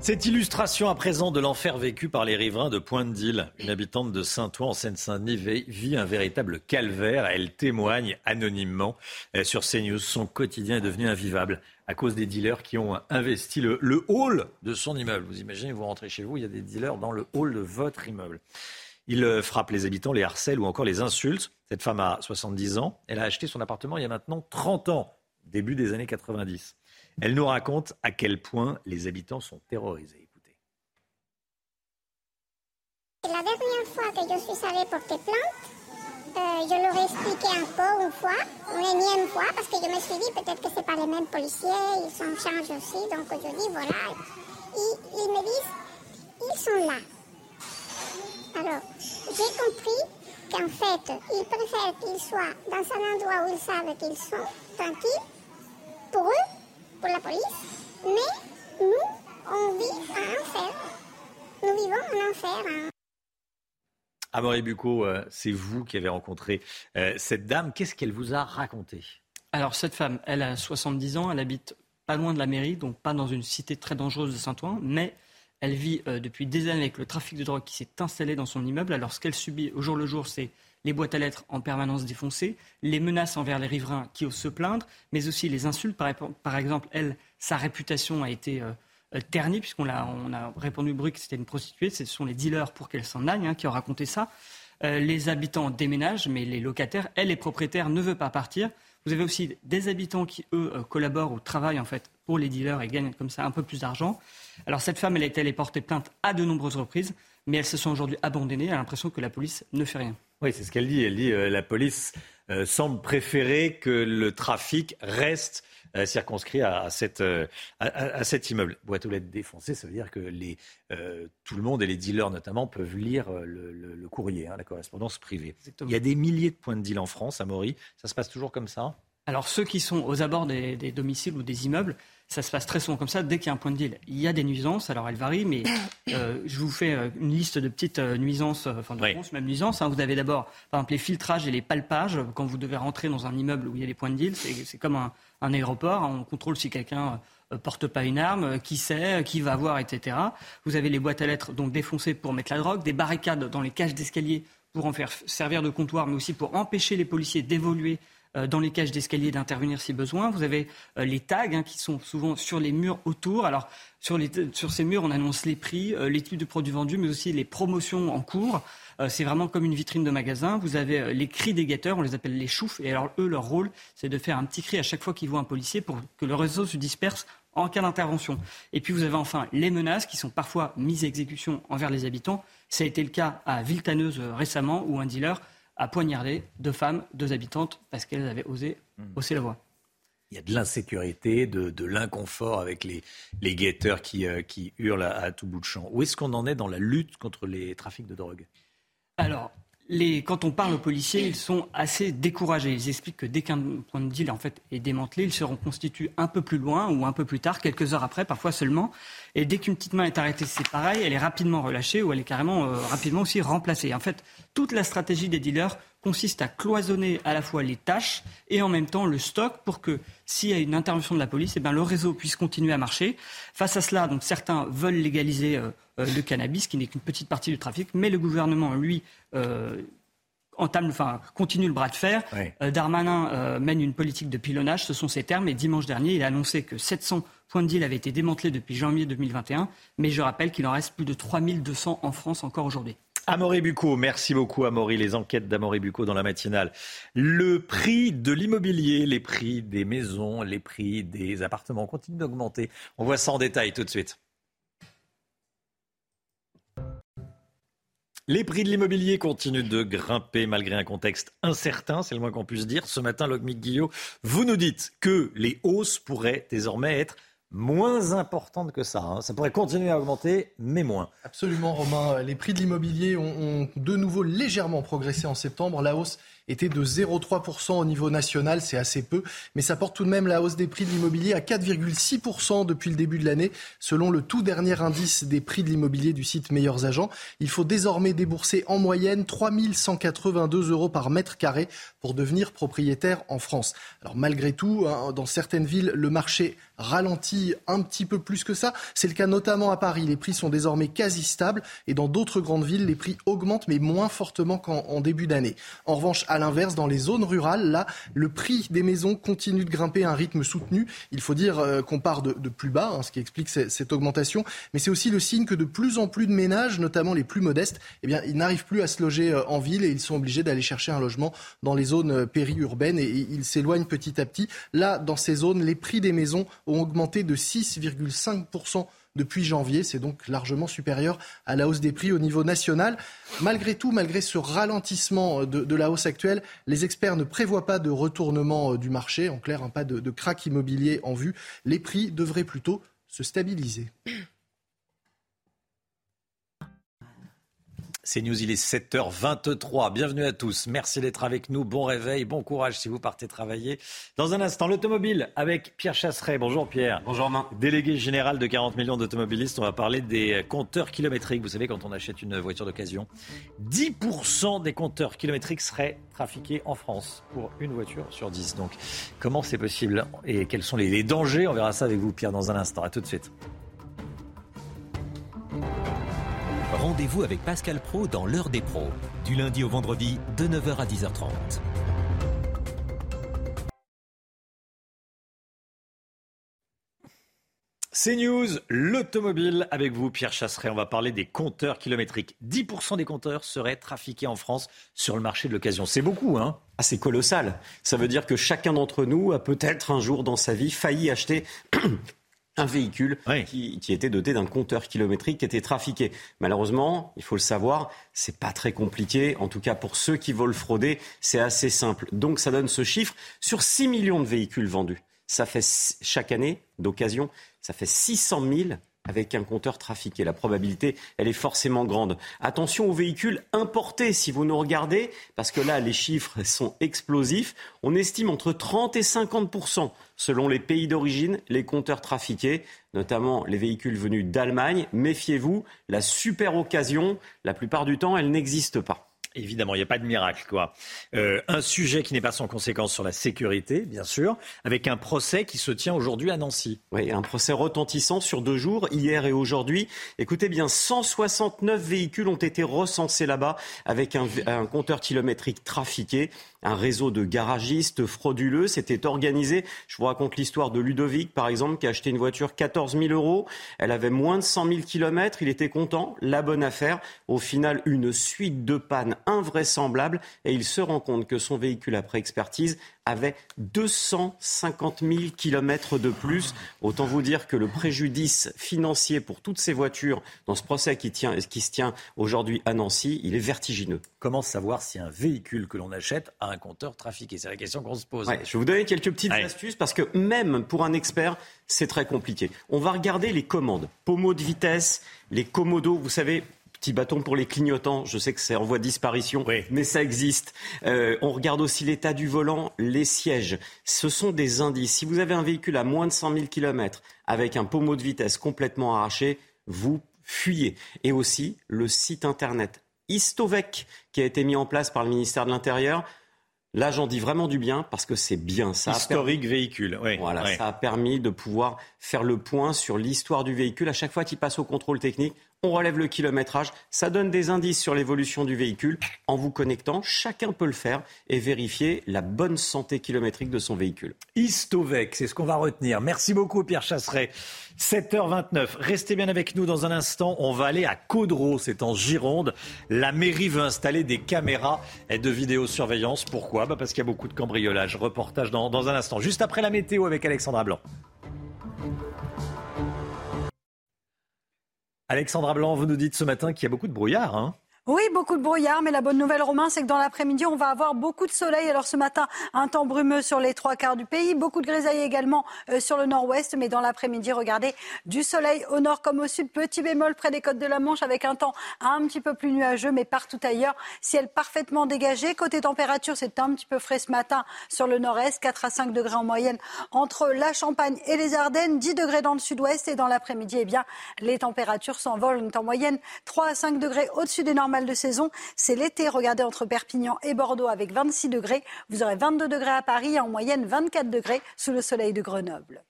Cette illustration à présent de l'enfer vécu par les riverains de Pointe-d'Île. Une habitante de Saint-Ouen en Seine-Saint-Denis vit un véritable calvaire. Elle témoigne anonymement euh, sur CNews. Son quotidien est devenu invivable à cause des dealers qui ont investi le, hall de son immeuble. Vous imaginez, vous rentrez chez vous, il y a des dealers dans le hall de votre immeuble. Ils euh, frappent les habitants, les harcèlent ou encore les insultent. Cette femme a 70 ans. Elle a acheté son appartement il y a maintenant 30 ans, début des années 90. Elle nous raconte à quel point les habitants sont terrorisés. Écoutez. La dernière fois que je suis allée porter plainte, euh, je leur ai expliqué un peu une fois, une énième fois, parce que je me suis dit peut-être que ce pas les mêmes policiers, ils s'en changent aussi, donc je dis voilà. Ils me disent, ils sont là. Alors, j'ai compris qu'en fait, ils préfèrent qu'ils soient dans un endroit où ils savent qu'ils sont tranquilles, pour eux, pour la police, mais nous, on vit un enfer. Nous vivons un enfer. Hein. Amaury Bucco, euh, c'est vous qui avez rencontré euh, cette dame. Qu'est-ce qu'elle vous a raconté? Alors, cette femme, elle a 70 ans, elle habite pas loin de la mairie, donc pas dans une cité très dangereuse de Saint-Ouen, mais elle vit euh, depuis des années avec le trafic de drogue qui s'est installé dans son immeuble. Alors, ce qu'elle subit au jour le jour, c'est les boîtes à lettres en permanence défoncées, les menaces envers les riverains qui osent se plaindre, mais aussi les insultes. Par, exemple, elle, sa réputation a été euh, euh, ternie, puisqu'on a, on a répondu bruit que c'était une prostituée. Ce sont les dealers pour qu'elle s'en aille hein, qui ont raconté ça. Euh, les habitants déménagent, mais les locataires, elle, les propriétaires, ne veulent pas partir. Vous avez aussi des habitants qui, eux, collaborent ou travaillent en fait pour les dealers et gagnent comme ça un peu plus d'argent. Alors cette femme, elle a été porter plainte à de nombreuses reprises, mais elle se sent aujourd'hui abandonnée. Elle a l'impression que la police ne fait rien. Oui, c'est ce qu'elle dit. Elle dit euh, la police euh, semble préférer que le trafic reste euh, circonscrit à, cette, à, cet immeuble. Boîte aux lettres défoncée, ça veut dire que les, tout le monde et les dealers notamment peuvent lire le, courrier, hein, la correspondance privée. Il y a des milliers de points de deal en France, à Maury. Ça se passe toujours comme ça? Alors ceux qui sont aux abords des, domiciles ou des immeubles, ça se passe très souvent comme ça. Dès qu'il y a un point de deal, il y a des nuisances. Alors elles varient, mais euh, je vous fais euh, une liste de petites euh, nuisances, enfin de grosses même nuisances. Hein. Vous avez d'abord, par exemple, les filtrages et les palpages. Quand vous devez rentrer dans un immeuble où il y a des points de deal, c'est comme un, un, aéroport. On contrôle si quelqu'un porte pas une arme, qui sait, qui va voir, etc. Vous avez les boîtes à lettres donc défoncées pour mettre la drogue, des barricades dans les cages d'escalier pour en faire servir de comptoir, mais aussi pour empêcher les policiers d'évoluer dans les cages d'escalier d'intervenir si besoin. Vous avez euh, les tags hein, qui sont souvent sur les murs autour. Alors sur, ces murs, on annonce les prix, euh, les types de produits vendus, mais aussi les promotions en cours. c'est vraiment comme une vitrine de magasin. Vous avez les cris des guetteurs, on les appelle les choufs. Et alors eux, leur rôle, c'est de faire un petit cri à chaque fois qu'ils voient un policier pour que le réseau se disperse en cas d'intervention. Et puis vous avez enfin les menaces qui sont parfois mises à exécution envers les habitants. Ça a été le cas à Viltaneuse récemment où un dealer a poignardé deux femmes, deux habitantes, parce qu'elles avaient osé hmm. hausser la voix. il y a de l'insécurité, de, l'inconfort avec les, les guetteurs qui, euh, qui hurlent à, tout bout de champ. Où est-ce qu'on en est dans la lutte contre les trafics de drogue? Alors, quand on parle aux policiers, ils sont assez découragés. Ils expliquent que dès qu'un point de deal en fait, est démantelé, ils se reconstituent un peu plus loin ou un peu plus tard, quelques heures après, parfois seulement. Et dès qu'une petite main est arrêtée, c'est pareil, elle est rapidement relâchée ou elle est carrément euh, rapidement aussi remplacée. En fait, toute la stratégie des dealers consiste à cloisonner à la fois les tâches et en même temps le stock pour que s'il y a une intervention de la police, eh bien, le réseau puisse continuer à marcher. Face à cela, donc, certains veulent légaliser euh, euh, le cannabis, qui n'est qu'une petite partie du trafic, mais le gouvernement, lui, euh, entame, enfin, continue le bras de fer. Darmanin mène une politique de pilonnage, ce sont ses termes, et dimanche dernier, il a annoncé que 700 points de deal avaient été démantelés depuis janvier 2021, mais je rappelle qu'il en reste plus de 3200 en France encore aujourd'hui. Amaury Bucco, merci beaucoup Amaury, les enquêtes d'Amaury Bucco dans la matinale. Le prix de l'immobilier, les prix des maisons, les prix des appartements continuent d'augmenter. On voit ça en détail tout de suite. Les prix de l'immobilier continuent de grimper malgré un contexte incertain, c'est le moins qu'on puisse dire. Ce matin, Logmic Guillot, vous nous dites que les hausses pourraient désormais être moins importante que ça. Hein. Ça pourrait continuer à augmenter, mais moins. Absolument, Romain. Les prix de l'immobilier ont, de nouveau légèrement progressé en septembre. La hausse était de 0,3% au niveau national, c'est assez peu, mais ça porte tout de même la hausse des prix de l'immobilier à 4,6% depuis le début de l'année, selon le tout dernier indice des prix de l'immobilier du site Meilleurs Agents. Il faut désormais débourser en moyenne 3182 euros par mètre carré pour devenir propriétaire en France. Alors malgré tout, hein, dans certaines villes, le marché ralentit un petit peu plus que ça. C'est le cas notamment à Paris. Les prix sont désormais quasi stables et dans d'autres grandes villes, les prix augmentent mais moins fortement qu'en début d'année. En revanche, à l'inverse, dans les zones rurales, là, le prix des maisons continue de grimper à un rythme soutenu. Il faut dire euh, qu'on part de, plus bas, hein, ce qui explique cette, augmentation. Mais c'est aussi le signe que de plus en plus de ménages, notamment les plus modestes, eh ils n'arrivent plus à se loger euh, en ville et ils sont obligés d'aller chercher un logement dans les zones euh, périurbaines et ils s'éloignent petit à petit. Là, dans ces zones, les prix des maisons ont augmenté de 6,5% depuis janvier. C'est donc largement supérieur à la hausse des prix au niveau national. Malgré tout, malgré ce ralentissement de, la hausse actuelle, les experts ne prévoient pas de retournement euh, du marché. En clair, pas de, de crack immobilier en vue. Les prix devraient plutôt se stabiliser. C'est News, il est 7h23. Bienvenue à tous. Merci d'être avec nous. Bon réveil, bon courage si vous partez travailler. Dans un instant, l'automobile avec Pierre Chasseret. Bonjour Pierre. Bonjour Romain. Délégué général de 40 millions d'automobilistes, on va parler des compteurs kilométriques. Vous savez, quand on achète une voiture d'occasion, 10% des compteurs kilométriques seraient trafiqués en France pour une voiture sur 10. Donc, comment c'est possible et quels sont les dangers? On verra ça avec vous Pierre dans un instant. À tout de suite. Rendez-vous avec Pascal Pro dans l'heure des pros, du lundi au vendredi de 9h à 10h30. C'est News, l'automobile avec vous, Pierre Chasseret. On va parler des compteurs kilométriques. 10% des compteurs seraient trafiqués en France sur le marché de l'occasion. C'est beaucoup, hein? Ah, C'est colossal. Ça veut dire que chacun d'entre nous a peut-être un jour dans sa vie failli acheter un véhicule qui, était doté d'un compteur kilométrique qui était trafiqué. Malheureusement, il faut le savoir, c'est pas très compliqué. En tout cas, pour ceux qui veulent frauder, c'est assez simple. Donc, ça donne ce chiffre sur 6 millions de véhicules vendus. Ça fait chaque année d'occasion, ça fait 600 000 avec un compteur trafiqué. La probabilité, elle est forcément grande. Attention aux véhicules importés si vous nous regardez, parce que là, les chiffres sont explosifs. On estime entre 30 et 50 selon les pays d'origine, les compteurs trafiqués, notamment les véhicules venus d'Allemagne. Méfiez-vous, la super occasion, la plupart du temps, elle n'existe pas. Évidemment, il n'y a pas de miracle, quoi. Euh, un sujet qui n'est pas sans conséquence sur la sécurité, bien sûr, avec un procès qui se tient aujourd'hui à Nancy. Oui, un procès retentissant sur deux jours, hier et aujourd'hui. Écoutez bien, 169 véhicules ont été recensés là-bas avec un, un compteur kilométrique trafiqué un réseau de garagistes frauduleux s'était organisé. Je vous raconte l'histoire de Ludovic, par exemple, qui a acheté une voiture 14 000 euros. Elle avait moins de 100 000 kilomètres. Il était content. La bonne affaire. Au final, une suite de pannes invraisemblable et il se rend compte que son véhicule, après expertise, avait 250 000 kilomètres de plus. Autant vous dire que le préjudice financier pour toutes ces voitures dans ce procès qui, tient, qui se tient aujourd'hui à Nancy, il est vertigineux. Comment savoir si un véhicule que l'on achète a un compteur trafiqué C'est la question qu'on se pose. je vais vous donner quelques petites astuces parce que même pour un expert, c'est très compliqué. On va regarder les commandes. Pommeau de vitesse, les commodos, vous savez, petit bâton pour les clignotants. Je sais que c'est en voie de disparition, mais ça existe. Euh, on regarde aussi l'état du volant, les sièges. Ce sont des indices. Si vous avez un véhicule à moins de 100 000 km avec un pommeau de vitesse complètement arraché, vous fuyez. Et aussi le site internet Istovec qui a été mis en place par le ministère de l'Intérieur. Là, j'en dis vraiment du bien parce que c'est bien ça. Historique véhicule, oui. Voilà, ça a permis de pouvoir faire le point sur l'histoire du véhicule. À chaque fois qu'il passe au contrôle technique, on relève le kilométrage, ça donne des indices sur l'évolution du véhicule. En vous connectant, chacun peut le faire et vérifier la bonne santé kilométrique de son véhicule. Istovec, c'est ce qu'on va retenir. Merci beaucoup Pierre Chasseret. 7h29, restez bien avec nous dans un instant. On va aller à Caudreau, c'est en Gironde. La mairie veut installer des caméras de vidéosurveillance. Pourquoi? Bah Parce qu'il y a beaucoup de cambriolage. Reportage dans, dans un instant. Juste après la météo avec Alexandra Blanc. Alexandra Blanc, vous nous dites ce matin qu'il y a beaucoup de brouillard. Hein oui, beaucoup de brouillard, mais la bonne nouvelle, Romain, c'est que dans l'après-midi, on va avoir beaucoup de soleil. Alors ce matin, un temps brumeux sur les trois quarts du pays, beaucoup de grisailles également euh, sur le nord-ouest, mais dans l'après-midi, regardez, du soleil au nord comme au sud, petit bémol près des côtes de la Manche avec un temps un petit peu plus nuageux, mais partout ailleurs, ciel parfaitement dégagé. Côté température, c'est un petit peu frais ce matin sur le nord-est, 4 à 5 degrés en moyenne entre la Champagne et les Ardennes, 10 degrés dans le sud-ouest. Et dans l'après-midi, eh bien, les températures s'envolent, en moyenne 3 à 5 degrés au-dessus des normales de saison. C'est l'été. Regardez entre Perpignan et Bordeaux avec 26 degrés. Vous aurez 22 degrés à Paris et en moyenne 24 degrés sous le soleil de Grenoble.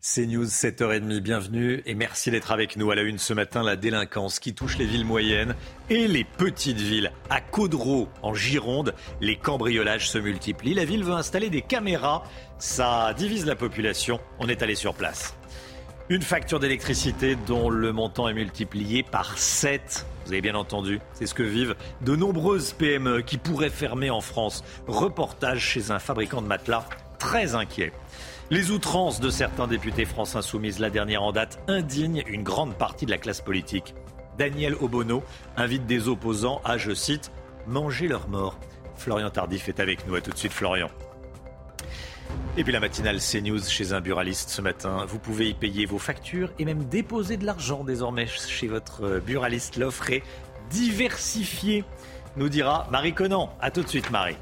C'est News 7h30, bienvenue et merci d'être avec nous à la une ce matin. La délinquance qui touche les villes moyennes et les petites villes. À Caudreau, en Gironde, les cambriolages se multiplient. La ville veut installer des caméras. Ça divise la population. On est allé sur place. Une facture d'électricité dont le montant est multiplié par 7. Vous avez bien entendu, c'est ce que vivent de nombreuses PME qui pourraient fermer en France. Reportage chez un fabricant de matelas très inquiet. Les outrances de certains députés France Insoumise, la dernière en date, indignent une grande partie de la classe politique. Daniel Obono invite des opposants à, je cite, manger leur mort. Florian Tardif est avec nous. À tout de suite, Florian. Et puis la matinale CNews chez un buraliste ce matin. Vous pouvez y payer vos factures et même déposer de l'argent désormais chez votre buraliste. L'offre est diversifiée, nous dira Marie Conan. A tout de suite, Marie.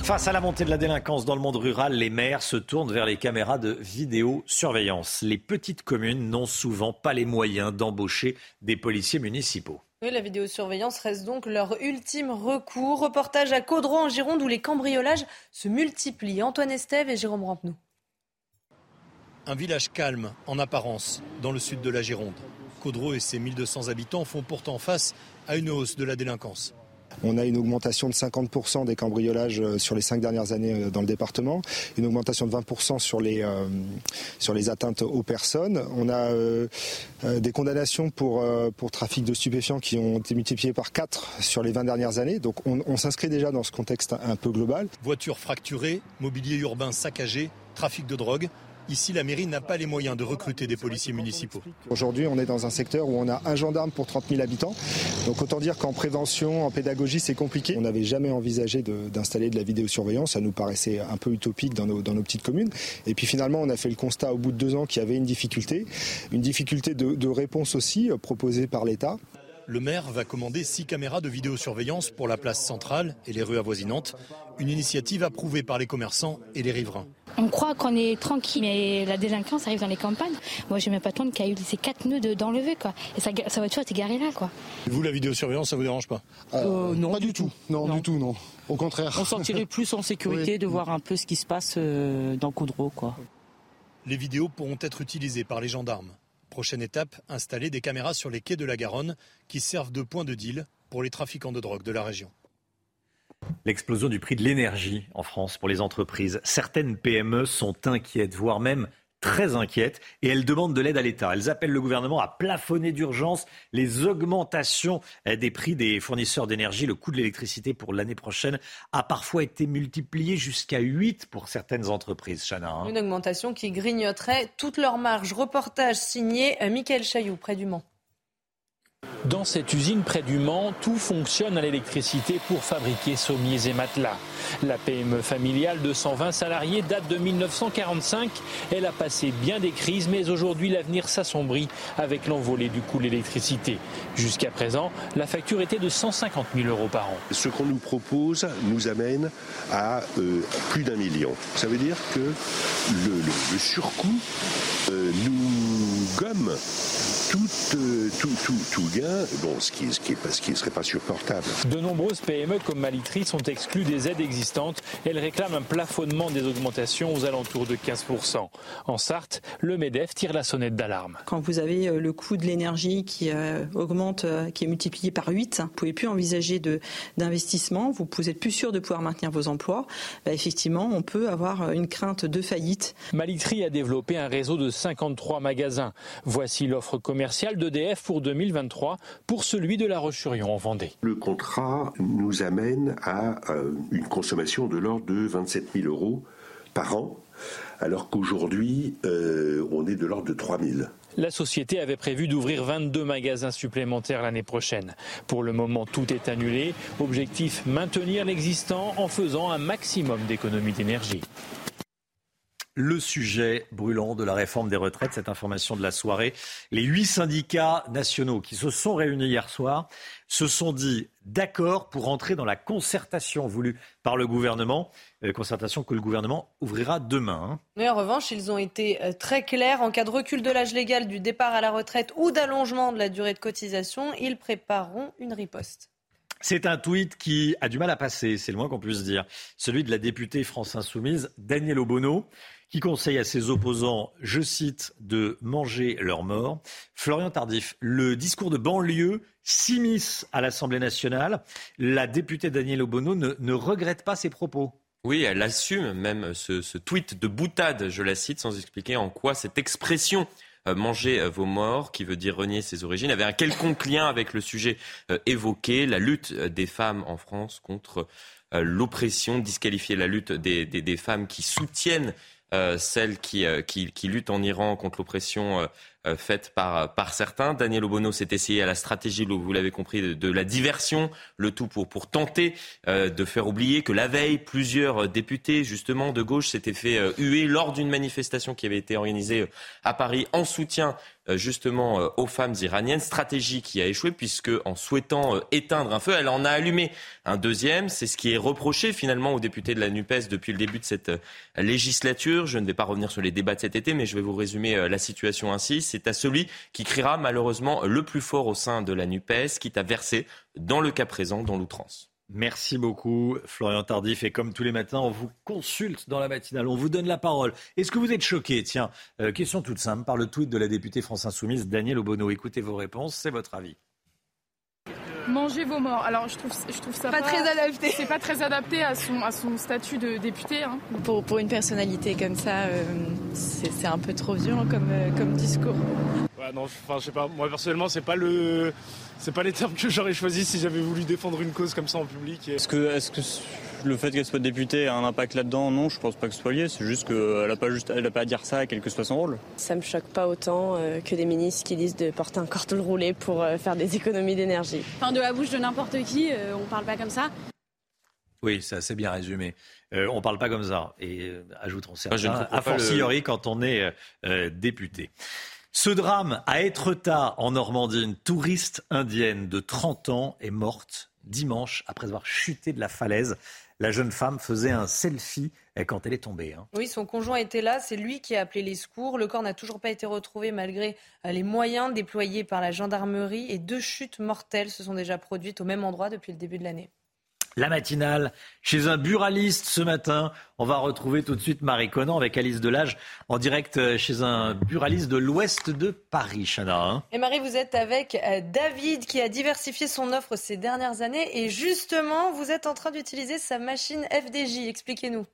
Face à la montée de la délinquance dans le monde rural, les maires se tournent vers les caméras de vidéosurveillance. Les petites communes n'ont souvent pas les moyens d'embaucher des policiers municipaux. La vidéosurveillance reste donc leur ultime recours. Reportage à Caudron en Gironde où les cambriolages se multiplient. Antoine Estève et Jérôme Rampenou. Un village calme en apparence dans le sud de la Gironde. Caudreau et ses 1200 habitants font pourtant face à une hausse de la délinquance. On a une augmentation de 50% des cambriolages euh, sur les cinq dernières années euh, dans le département, une augmentation de 20% sur les, euh, sur les atteintes aux personnes. On a des condamnations pour, pour trafic de stupéfiants qui ont été multipliées par 4 sur les 20 dernières années. Donc on, on s'inscrit déjà dans ce contexte un peu global. Voitures fracturées, mobilier urbain saccagé, trafic de drogue. Ici, la mairie n'a pas les moyens de recruter des policiers municipaux. Aujourd'hui, on est dans un secteur où on a un gendarme pour 30 000 habitants. Donc autant dire qu'en prévention, en pédagogie, c'est compliqué. On n'avait jamais envisagé d'installer de, la vidéosurveillance. Ça nous paraissait un peu utopique dans nos, petites communes. Et puis finalement, on a fait le constat au bout de deux ans qu'il y avait une difficulté. Une difficulté de, de réponse aussi euh, proposée par l'État. Le maire va commander six caméras de vidéosurveillance pour la place centrale et les rues avoisinantes. Une initiative approuvée par les commerçants et les riverains. On croit qu'on est tranquille, mais la délinquance arrive dans les campagnes. Moi, j'ai ma patronne qui a eu ces quatre nœuds d'enlever, quoi. Et sa, sa voiture était garée là, quoi. Vous, la vidéosurveillance, ça vous dérange pas? Euh, Non, pas du tout. Non, du tout, non. Au contraire. On sentirait plus en sécurité de voir un peu ce qui se passe euh, dans Coudreau, quoi. Les vidéos pourront être utilisées par les gendarmes. Prochaine étape, installer des caméras sur les quais de la Garonne qui servent de point de deal pour les trafiquants de drogue de la région. L'explosion du prix de l'énergie en France pour les entreprises. Certaines PME sont inquiètes, voire même très inquiètes et elles demandent de l'aide à l'État. Elles appellent le gouvernement à plafonner d'urgence les augmentations des prix des fournisseurs d'énergie. Le coût de l'électricité pour l'année prochaine a parfois été multiplié jusqu'à 8 pour certaines entreprises, Chana. Hein. Une augmentation qui grignoterait toute leur marge. Reportage signé Michael Chailloux, près du Mans. Dans cette usine près du Mans, tout fonctionne à l'électricité pour fabriquer sommiers et matelas. La PME familiale de 120 salariés date de 1945. Elle a passé bien des crises, mais aujourd'hui l'avenir s'assombrit avec l'envolée du coût de l'électricité. Jusqu'à présent, la facture était de 150 000 euros par an. Ce qu'on nous propose nous amène à euh, plus d'un million. Ça veut dire que le, surcoût euh, nous gomme euh, tout, tout, tout, gain, bon, ce qui ne ce qui, qui serait pas supportable. De nombreuses PME comme Malitri sont exclues des aides existantes. Elles réclament un plafonnement des augmentations aux alentours de 15%. En Sarthe, le MEDEF tire la sonnette d'alarme. Quand vous avez euh, le coût de l'énergie qui euh, augmente, qui est multiplié par 8, vous ne pouvez plus envisager d'investissement, vous n'êtes plus sûr de pouvoir maintenir vos emplois, bah, effectivement, on peut avoir une crainte de faillite. Malitri a développé un réseau de 53 magasins. Voici l'offre commerciale commercial d'EDF pour 2023 pour celui de La roche en Vendée. Le contrat nous amène à euh, une consommation de l'ordre de 27 000 euros par an, alors qu'aujourd'hui, euh, on est de l'ordre de 3 000. La société avait prévu d'ouvrir 22 magasins supplémentaires l'année prochaine. Pour le moment, tout est annulé. Objectif maintenir l'existant en faisant un maximum d'économies d'énergie le sujet brûlant de la réforme des retraites, cette information de la soirée. Les huit syndicats nationaux qui se sont réunis hier soir se sont dit d'accord pour entrer dans la concertation voulue par le gouvernement, euh, concertation que le gouvernement ouvrira demain. Hein. Mais en revanche, ils ont été euh, très clairs. En cas de recul de l'âge légal du départ à la retraite ou d'allongement de la durée de cotisation, ils prépareront une riposte. C'est un tweet qui a du mal à passer, c'est le moins qu'on puisse dire. Celui de la députée France Insoumise, Danielle Obono qui conseille à ses opposants, je cite, de manger leur mort. Florian Tardif, le discours de banlieue s'immisce à l'Assemblée nationale. La députée Danielle Obono ne, regrette pas ses propos. Oui, elle assume même ce, tweet de boutade, je la cite, sans expliquer en quoi cette expression euh, manger euh, vos morts, qui veut dire renier ses origines, avait un quelconque lien avec le sujet euh, évoqué, la lutte des femmes en France contre l'oppression, disqualifier la lutte des femmes qui soutiennent celle qui, euh, qui, qui, lutte en Iran contre l'oppression euh, euh, faite par, certains. Daniel Obono s'est essayé à la stratégie, vous l'avez compris, de, la diversion, le tout pour, tenter euh, de faire oublier que la veille, plusieurs députés, justement, de gauche s'étaient fait euh, huer lors d'une manifestation qui avait été organisée à Paris en soutien justement aux femmes iraniennes. Stratégie qui a échoué puisque en souhaitant éteindre un feu, elle en a allumé un deuxième. C'est ce qui est reproché finalement aux députés de la NUPES depuis le début de cette législature. Je ne vais pas revenir sur les débats de cet été, mais je vais vous résumer la situation ainsi c'est à celui qui criera malheureusement le plus fort au sein de la NUPES, quitte à verser, dans le cas présent, dans l'outrance. Merci beaucoup, Florian Tardif. Et comme tous les matins, on vous consulte dans la matinale, on vous donne la parole. Est-ce que vous êtes choqué? Tiens, euh, question toute simple par le tweet de la députée France Insoumise, Daniel Obono. Écoutez vos réponses, c'est votre avis. Manger vos morts. Alors je trouve, je trouve ça pas, très adapté. C'est pas très adapté à son, à son statut de député. Hein. Pour, pour, une personnalité comme ça, euh, c'est un peu trop violent comme, euh, comme discours. Ouais, non, enfin, je sais pas. Moi personnellement, c'est pas le, c'est pas les termes que j'aurais choisi si j'avais voulu défendre une cause comme ça en public. Est-ce que, le fait qu'elle soit députée a un impact là-dedans? Non, je pense pas que ce soit lié. C'est juste qu'elle n'a pas, juste, elle a pas à dire ça, quel que soit son rôle. Ça me choque pas autant euh, que des ministres qui disent de porter un cordon roulé pour euh, faire des économies d'énergie. Enfin, de la bouche de n'importe qui, euh, on parle pas comme ça. Oui, c'est assez bien résumé. On on parle pas comme ça. Et ajoutons certains, a fortiori quand on est député. Ce drame à Etretat, en Normandie, une touriste indienne de 30 ans est morte dimanche après avoir chuté de la falaise. La jeune femme faisait un selfie quand elle est tombée. Hein. Oui, son conjoint était là, c'est lui qui a appelé les secours. Le corps n'a toujours pas été retrouvé malgré euh, les moyens déployés par la gendarmerie et deux chutes mortelles se sont déjà produites au même endroit depuis le début de l'année la matinale chez un buraliste ce matin. On va retrouver tout de suite Marie Conan avec Alice Delage en direct euh, chez un buraliste de l'ouest de Paris, Chana. Hein. Et Marie, vous êtes avec euh, David qui a diversifié son offre ces dernières années et justement, vous êtes en train d'utiliser sa machine FDJ. Expliquez-nous.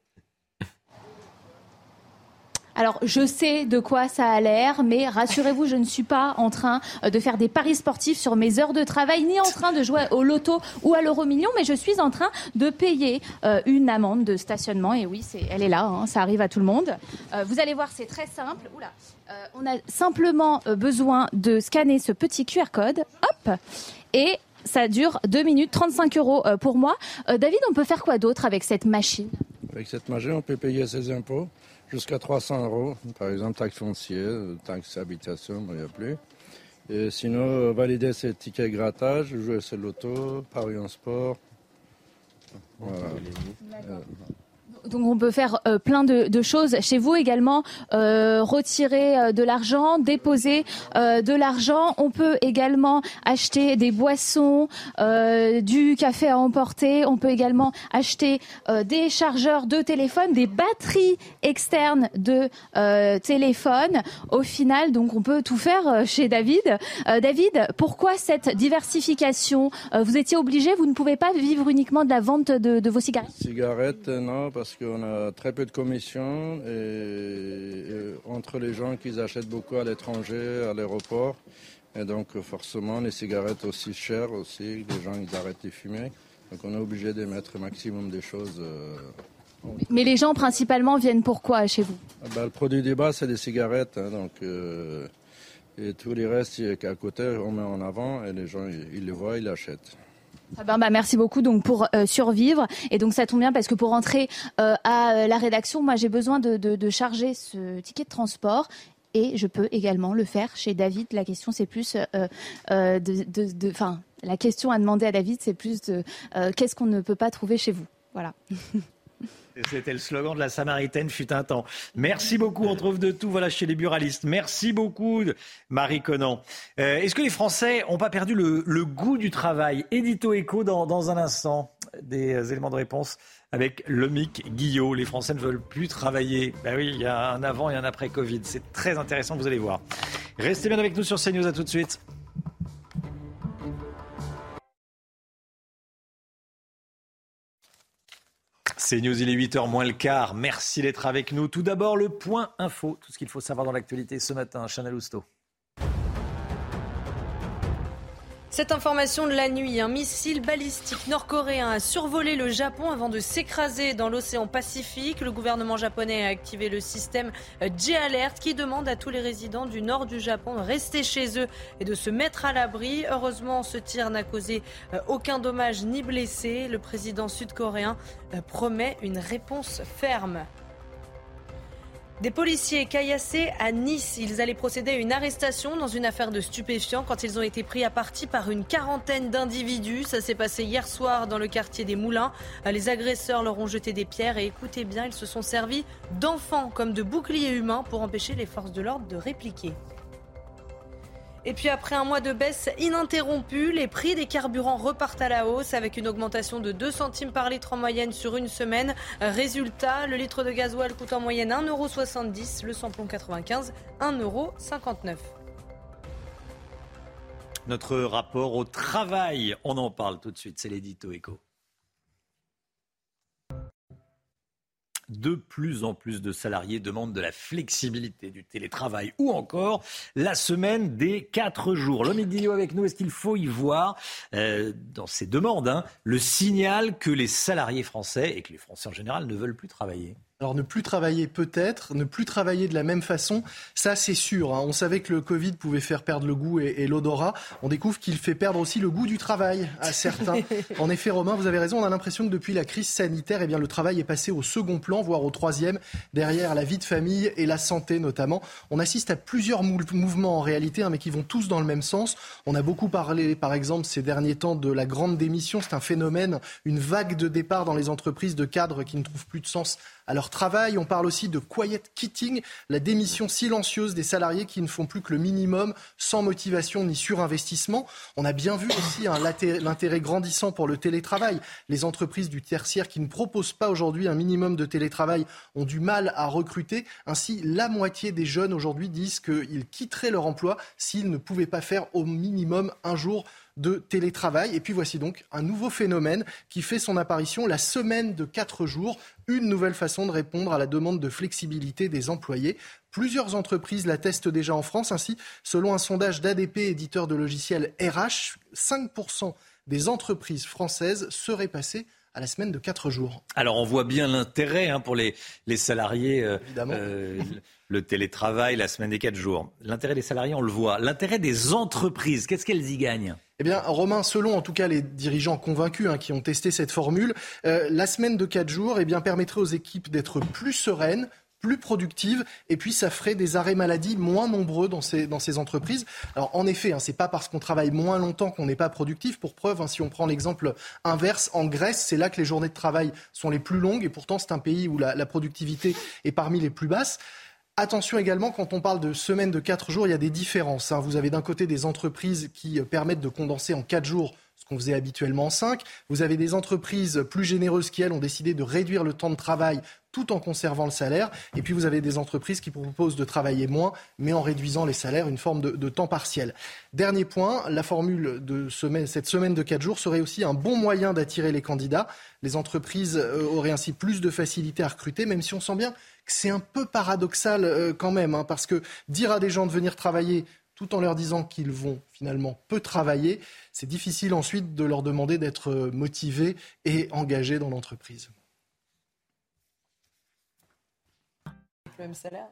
Alors, je sais de quoi ça a l'air, mais rassurez-vous, je ne suis pas en train euh, de faire des paris sportifs sur mes heures de travail, ni en train de jouer au loto ou à l'euro million, mais je suis en train de payer euh, une amende de stationnement. Et oui, c'est, elle est là, hein, ça arrive à tout le monde. Euh, vous allez voir, c'est très simple. Oula. on a simplement besoin de scanner ce petit QR code. Hop Et ça dure 2 minutes, 35 euros pour moi. David, on peut faire quoi d'autre avec cette machine? Avec cette machine, on peut payer ses impôts jusqu'à 300 euros. Par exemple, taxe foncière, taxe habitation, il n'y a plus. Et sinon, valider ses tickets grattage, jouer sur l'auto, parier en sport. Voilà donc on peut faire euh, plein de, choses chez vous également, euh, retirer euh, de l'argent, déposer de l'argent. On peut également acheter des boissons, du café à emporter. On peut également acheter des chargeurs de téléphone, des batteries externes de téléphone. Au final, donc on peut tout faire chez David. David, pourquoi cette diversification? Vous étiez obligé, vous ne pouvez pas vivre uniquement de la vente de, vos cigarettes? Cigarettes, non, parce parce qu'on a très peu de commissions et, entre les gens qui achètent beaucoup à l'étranger, à l'aéroport. Et donc forcément les cigarettes aussi chères aussi, les gens ils arrêtent de fumer. Donc on est obligé de mettre le maximum des choses. Euh, Mais les gens principalement viennent pourquoi chez vous? Ah bah, Le produit de base c'est des cigarettes. Hein, donc, euh, et tous les restes qu'à côté on met en avant et les gens ils, ils les voient, ils l'achètent. Ben, merci beaucoup donc pour euh, survivre et donc ça tombe bien parce que pour rentrer euh, à euh, la rédaction, moi j'ai besoin de, charger ce ticket de transport et je peux également le faire chez David. La question c'est plus de, de, la question à demander à David c'est plus de qu'est-ce qu'on ne peut pas trouver chez vous. Voilà. C'était le slogan de la Samaritaine fut un temps. Merci beaucoup, on trouve de tout voilà chez les buralistes. Merci beaucoup Marie Conan. Euh, est-ce que les Français n'ont pas perdu le, goût du travail? Édito écho dans, dans, un instant. Des euh, éléments de réponse avec Lomic Guillot. Les Français ne veulent plus travailler. Ben oui, il y a un avant et un après Covid. C'est très intéressant, vous allez voir. Restez bien avec nous sur CNews, à tout de suite. C'est News, il est 8h moins le quart. Merci d'être avec nous. Tout d'abord, le point info, tout ce qu'il faut savoir dans l'actualité ce matin. Chanel Housteau. Cette information de la nuit, un missile balistique nord-coréen a survolé le Japon avant de s'écraser dans l'océan Pacifique. Le gouvernement japonais a activé le système J-Alert qui demande à tous les résidents du nord du Japon de rester chez eux et de se mettre à l'abri. Heureusement, ce tir n'a causé euh, aucun dommage ni blessé. Le président sud-coréen euh, promet une réponse ferme. Des policiers caillassés à Nice. Ils allaient procéder à une arrestation dans une affaire de stupéfiants quand ils ont été pris à partie par une quarantaine d'individus. Ça s'est passé hier soir dans le quartier des Moulins. Les agresseurs leur ont jeté des pierres et écoutez bien, ils se sont servis d'enfants comme de boucliers humains pour empêcher les forces de l'ordre de répliquer. Et puis après un mois de baisse ininterrompue, les prix des carburants repartent à la hausse avec une augmentation de 2 centimes par litre en moyenne sur une semaine. Résultat, le litre de gasoil coûte en moyenne 1,70€, le samplon 95, 1,59€. Notre rapport au travail, on en parle tout de suite, c'est l'édito éco. De plus en plus de salariés demandent de la flexibilité du télétravail ou encore la semaine des quatre jours. L'homme Guillot avec nous, est-ce qu'il faut y voir euh, dans ces demandes hein, le signal que les salariés français et que les Français en général ne veulent plus travailler? Alors ne plus travailler peut-être, ne plus travailler de la même façon, ça c'est sûr. Hein. On savait que le Covid pouvait faire perdre le goût et, l'odorat. On découvre qu'il fait perdre aussi le goût du travail à certains. en effet, Romain, vous avez raison. On a l'impression que depuis la crise sanitaire, eh bien, le travail est passé au second plan, voire au troisième, derrière la vie de famille et la santé notamment. On assiste à plusieurs mouvements en réalité, hein, mais qui vont tous dans le même sens. On a beaucoup parlé, par exemple, ces derniers temps de la grande démission. C'est un phénomène, une vague de départ dans les entreprises de cadres qui ne trouvent plus de sens à leur travail. On parle aussi de quiet quitting, la démission silencieuse des salariés qui ne font plus que le minimum sans motivation ni surinvestissement. On a bien vu aussi l'intérêt grandissant pour le télétravail. Les entreprises du tertiaire qui ne proposent pas aujourd'hui un minimum de télétravail ont du mal à recruter. Ainsi, la moitié des jeunes aujourd'hui disent qu'ils quitteraient leur emploi s'ils ne pouvaient pas faire au minimum un jour de télétravail. Et puis voici donc un nouveau phénomène qui fait son apparition, la semaine de 4 jours, une nouvelle façon de répondre à la demande de flexibilité des employés. Plusieurs entreprises la testent déjà en France. Ainsi, selon un sondage d'ADP, éditeur de logiciels RH, 5% des entreprises françaises seraient passées à la semaine de 4 jours. Alors on voit bien l'intérêt hein, pour les, les salariés, euh, euh, le télétravail, la semaine des 4 jours. L'intérêt des salariés, on le voit. L'intérêt des entreprises, qu'est-ce qu'elles y gagnent? Eh bien, Romain, selon en tout cas les dirigeants convaincus hein, qui ont testé cette formule, euh, la semaine de 4 jours eh bien, permettrait aux équipes d'être plus sereines, plus productive et puis ça ferait des arrêts maladie moins nombreux dans ces, dans ces entreprises. Alors en effet, hein, c'est pas parce qu'on travaille moins longtemps qu'on n'est pas productif. Pour preuve, hein, si on prend l'exemple inverse, en Grèce, c'est là que les journées de travail sont les plus longues et pourtant c'est un pays où la, productivité est parmi les plus basses. Attention également, quand on parle de semaine de 4 jours, il y a des différences. Hein. Vous avez d'un côté des entreprises qui euh, permettent de condenser en 4 jours ce qu'on faisait habituellement en 5. Vous avez des entreprises plus généreuses qui, elles, ont décidé de réduire le temps de travail tout en conservant le salaire. Et puis vous avez des entreprises qui proposent de travailler moins, mais en réduisant les salaires, une forme de, temps partiel. Dernier point, la formule de semaine, cette semaine de 4 jours serait aussi un bon moyen d'attirer les candidats. Les entreprises euh, auraient ainsi plus de facilité à recruter, même si on sent bien que c'est un peu paradoxal euh, quand même, hein, parce que dire à des gens de venir travailler tout en leur disant qu'ils vont finalement peu travailler, c'est difficile ensuite de leur demander d'être motivés et engagés dans l'entreprise. Le même salaire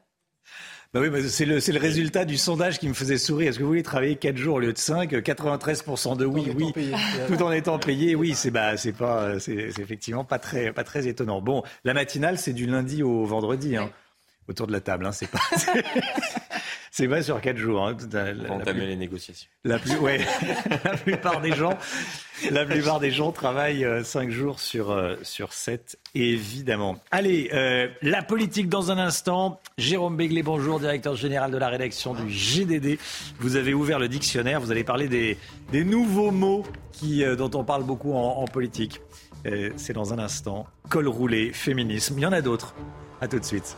bah oui, c'est le, le, résultat du sondage qui me faisait sourire. Est-ce que vous voulez travailler 4 jours au lieu de 5 93% de oui, oui. tout en étant payé, oui, c'est bah, c'est pas, c'est effectivement pas très, pas très étonnant. Bon, la matinale, c'est du lundi au vendredi, hein, autour de la table. Hein, c'est pas. C'est pas sur quatre jours. Hein, la, entamer les négociations. La, plus, ouais, la plupart des gens, la plupart des gens travaillent euh, cinq jours sur euh, sur sept, évidemment. Allez, euh, la politique dans un instant. Jérôme Béglé, bonjour, directeur général de la rédaction du GDD. Vous avez ouvert le dictionnaire. Vous allez parler des des nouveaux mots qui dont on parle beaucoup en, en politique. C'est dans un instant. Col roulé, féminisme. Il y en a d'autres. À tout de suite.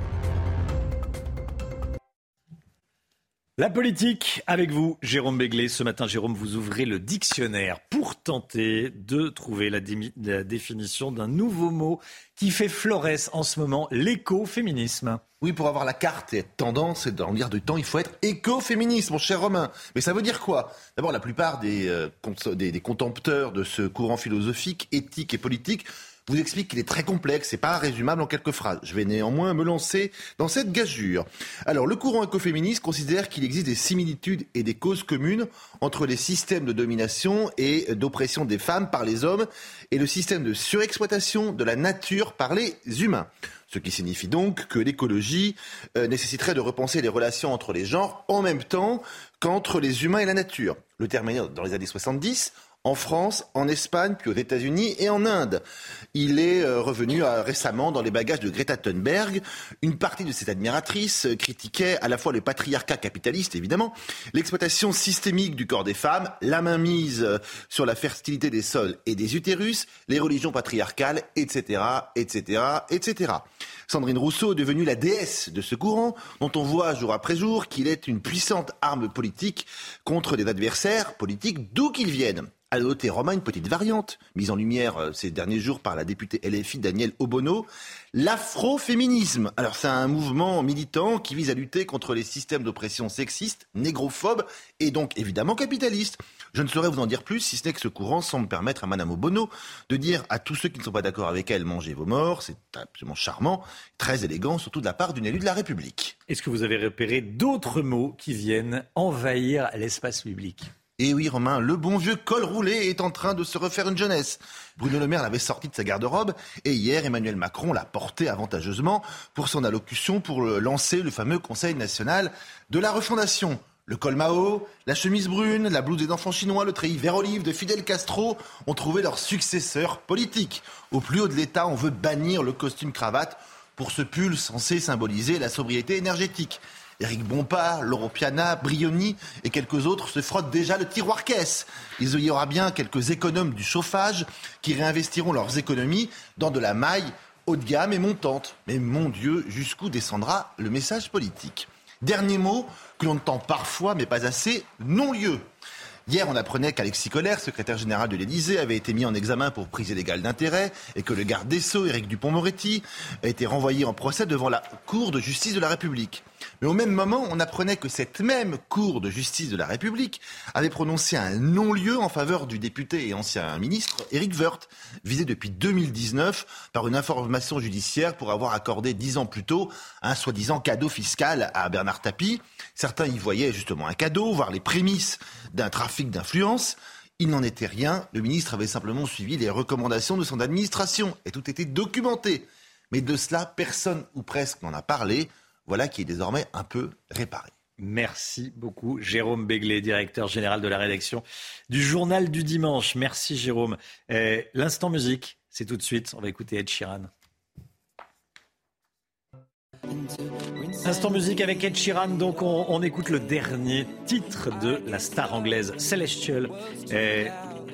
La politique avec vous, Jérôme Béglé. Ce matin, Jérôme, vous ouvrez le dictionnaire pour tenter de trouver la, définition d'un nouveau mot qui fait florès en ce moment, l'écoféminisme. Oui, pour avoir la carte et être tendance et dans l'air du temps, il faut être écoféministe, mon cher Romain. Mais ça veut dire quoi? D'abord, la plupart des, euh, des, des contempteurs de ce courant philosophique, éthique et politique vous explique qu'il est très complexe et pas résumable en quelques phrases. Je vais néanmoins me lancer dans cette gageure. Alors, le courant écoféministe considère qu'il existe des similitudes et des causes communes entre les systèmes de domination et d'oppression des femmes par les hommes et le système de surexploitation de la nature par les humains. Ce qui signifie donc que l'écologie euh, nécessiterait de repenser les relations entre les genres en même temps qu'entre les humains et la nature. Le terme dans les années 70 en France, en Espagne, puis aux États-Unis et en Inde. Il est euh, revenu euh, récemment dans les bagages de Greta Thunberg. Une partie de ses admiratrices euh, critiquait à la fois le patriarcat capitaliste, évidemment, l'exploitation systémique du corps des femmes, la mainmise sur la fertilité des sols et des utérus, les religions patriarcales, etc., etc., etc. Sandrine Rousseau est devenue la déesse de ce courant, dont on voit jour après jour qu'il est une puissante arme politique contre des adversaires politiques d'où qu'ils viennent. À noter, Romain, une petite variante, mise en lumière euh, ces derniers jours par la députée LFI Danielle Obono, l'afroféminisme. Alors c'est un mouvement militant qui vise à lutter contre les systèmes d'oppression sexistes, négrophobes et donc évidemment capitalistes. Je ne saurais vous en dire plus, si ce n'est que ce courant semble permettre à Madame Obono de dire à tous ceux qui ne sont pas d'accord avec elle, mangez vos morts. C'est absolument charmant, très élégant, surtout de la part d'une élue de la République. Est-ce que vous avez repéré d'autres mots qui viennent envahir l'espace public? Et oui, Romain, le bon vieux col roulé est en train de se refaire une jeunesse. Bruno Le Maire l'avait sorti de sa garde-robe et hier, Emmanuel Macron l'a porté avantageusement pour son allocution pour lancer le fameux Conseil national de la refondation. Le col Mao, la chemise brune, la blouse des enfants chinois, le treillis vert olive de Fidel Castro ont trouvé leur successeur politique. Au plus haut de l'État, on veut bannir le costume cravate pour ce pull censé symboliser la sobriété énergétique. Éric Bompard, Laurent Piana, Brioni et quelques autres se frottent déjà le tiroir caisse. Il y aura bien quelques économes du chauffage qui réinvestiront leurs économies dans de la maille haut de gamme et montante. Mais mon Dieu, jusqu'où descendra le message politique? Dernier mot que l'on entend parfois, mais pas assez, non-lieu. Hier, on apprenait qu'Alexis Collère, secrétaire général de l'Élysée, avait été mis en examen pour prise illégale d'intérêt et que le garde des Sceaux, Éric Dupont-Moretti, a été renvoyé en procès devant la Cour de justice de la République. Mais au même moment, on apprenait que cette même Cour de justice de la République avait prononcé un non-lieu en faveur du député et ancien ministre Éric Woerth, visé depuis 2019 par une information judiciaire pour avoir accordé dix ans plus tôt un soi-disant cadeau fiscal à Bernard Tapie. Certains y voyaient justement un cadeau, voire les prémices d'un trafic d'influence. Il n'en était rien. Le ministre avait simplement suivi les recommandations de son administration et tout était documenté. Mais de cela, personne ou presque n'en a parlé. Voilà qui est désormais un peu réparé. Merci beaucoup, Jérôme Béglé, directeur général de la rédaction du Journal du Dimanche. Merci, Jérôme. Euh, l'instant musique, c'est tout de suite. On va écouter Ed Sheeran. Instant musique avec Ed Sheeran, donc on, écoute le dernier titre de la star anglaise Celestial. Euh,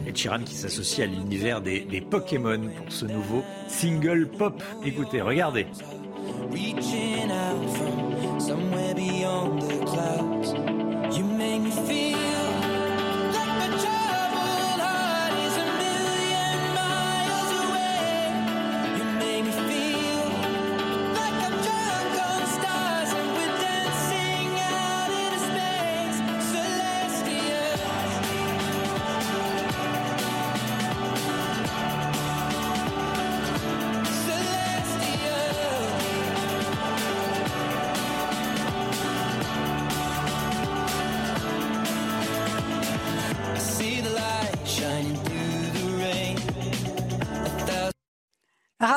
Ed Sheeran qui s'associe à l'univers des Pokémon pour ce nouveau single pop. Écoutez, regardez. Reaching out from somewhere beyond the clouds. You make me feel.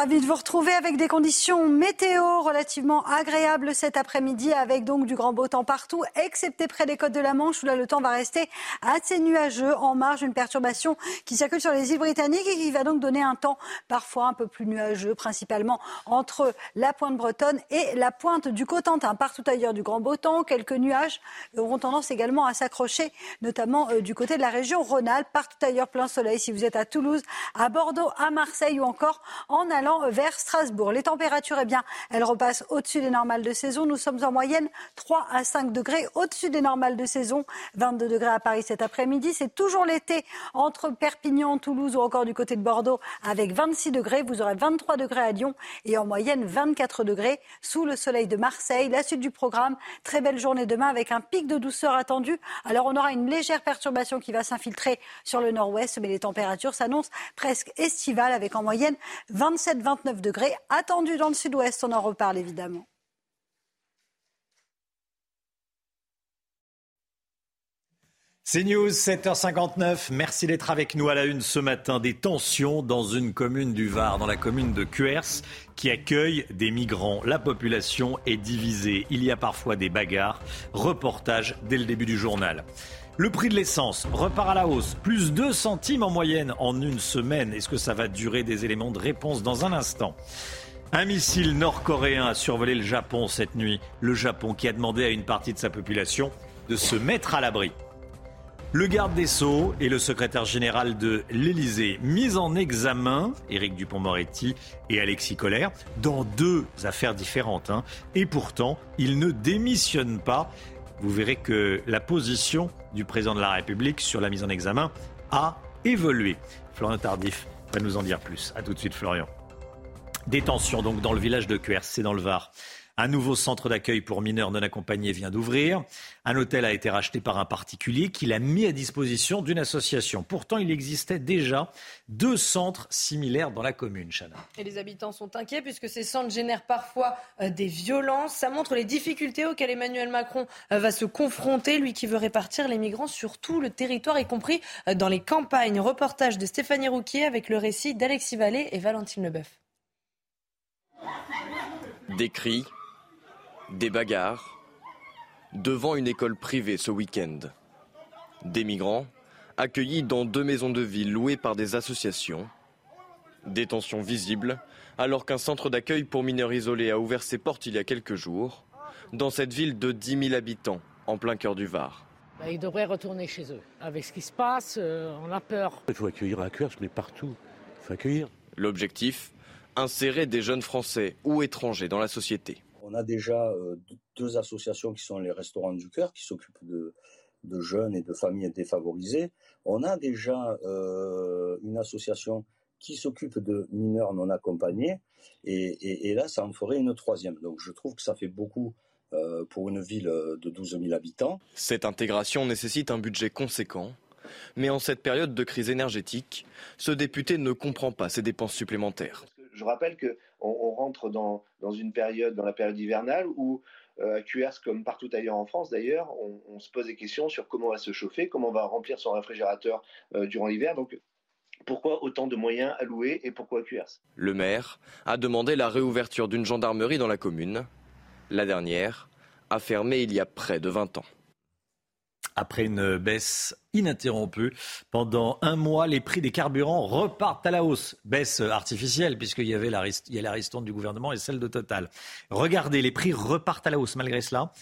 Ravi de vous retrouver avec des conditions météo relativement agréables cet après-midi avec donc du grand beau temps partout, excepté près des côtes de la Manche où là le temps va rester assez nuageux en marge d'une perturbation qui circule sur les îles britanniques et qui va donc donner un temps parfois un peu plus nuageux, principalement entre la pointe bretonne et la pointe du Cotentin. Partout ailleurs du grand beau temps, quelques nuages auront tendance également à s'accrocher, notamment euh, du côté de la région Rhône-Alpes. Partout ailleurs plein soleil si vous êtes à Toulouse, à Bordeaux, à Marseille ou encore en allant vers Strasbourg. Les températures, eh bien, elles repassent au-dessus des normales de saison. Nous sommes en moyenne 3 à 5 degrés au-dessus des normales de saison. 22 degrés à Paris cet après-midi. C'est toujours l'été entre Perpignan, Toulouse ou encore du côté de Bordeaux avec 26 degrés. Vous aurez 23 degrés à Lyon et en moyenne 24 degrés sous le soleil de Marseille. La suite du programme, très belle journée demain avec un pic de douceur attendu. Alors on aura une légère perturbation qui va s'infiltrer sur le nord-ouest, mais les températures s'annoncent presque estivales avec en moyenne 27 27-29 degrés attendus dans le sud-ouest. On en reparle évidemment. C'est News, 7h59. Merci d'être avec nous à la une ce matin. Des tensions dans une commune du Var, dans la commune de Cuers, qui accueille des migrants. La population est divisée. Il y a parfois des bagarres. Reportage dès le début du journal. Le prix de l'essence repart à la hausse, plus 2 centimes en moyenne en une semaine. Est-ce que ça va durer des éléments de réponse dans un instant? Un missile nord-coréen a survolé le Japon cette nuit. Le Japon qui a demandé à une partie de sa population de se mettre à l'abri. Le garde des Sceaux et le secrétaire général de l'Élysée mis en examen, Éric Dupont-Moretti et Alexis Collère, dans deux affaires différentes. Hein. Et pourtant, ils ne démissionnent pas vous verrez que la position du président de la République sur la mise en examen a évolué. Florian Tardif va nous en dire plus. A tout de suite, Florian. Détention donc dans le village de Cuers, c'est dans le Var. Un nouveau centre d'accueil pour mineurs non accompagnés vient d'ouvrir. Un hôtel a été racheté par un particulier qui l'a mis à disposition d'une association. Pourtant, il existait déjà deux centres similaires dans la commune, Chana. Et les habitants sont inquiets puisque ces centres génèrent parfois euh, des violences. Ça montre les difficultés auxquelles Emmanuel Macron euh, va se confronter, lui qui veut répartir les migrants sur tout le territoire, y compris euh, dans les campagnes. Reportage de Stéphanie Rouquier avec le récit d'Alexis Vallée et Valentine Leboeuf. Des cris, des bagarres devant une école privée ce week-end. Des migrants accueillis dans deux maisons de ville louées par des associations. Des tensions visibles alors qu'un centre d'accueil pour mineurs isolés a ouvert ses portes il y a quelques jours dans cette ville de 10 000 habitants en plein cœur du Var. Bah, ils devraient retourner chez eux. Avec ce qui se passe, euh, on a peur. Il faut accueillir à cœur, mais partout. Il faut accueillir. L'objectif insérer des jeunes Français ou étrangers dans la société. On a déjà deux associations qui sont les Restaurants du Cœur, qui s'occupent de, jeunes et de familles défavorisées. On a déjà une association qui s'occupe de mineurs non accompagnés. Et, là, ça en ferait une troisième. Donc je trouve que ça fait beaucoup euh, pour une ville de 12 000 habitants. Cette intégration nécessite un budget conséquent. Mais en cette période de crise énergétique, ce député ne comprend pas ces dépenses supplémentaires. Je rappelle qu'on on rentre dans, une période, dans la période hivernale, où euh, à QRS, comme partout ailleurs en France d'ailleurs, on, se pose des questions sur comment on va se chauffer, comment on va remplir son réfrigérateur euh, durant l'hiver. Donc pourquoi autant de moyens alloués et pourquoi QRS Le maire a demandé la réouverture d'une gendarmerie dans la commune. La dernière a fermé il y a près de 20 ans. Après une baisse ininterrompue pendant un mois, les prix des carburants repartent à la hausse. Baisse artificielle puisqu'il y avait la, il du gouvernement et celle de Total. Regardez, les prix repartent à la hausse malgré cela.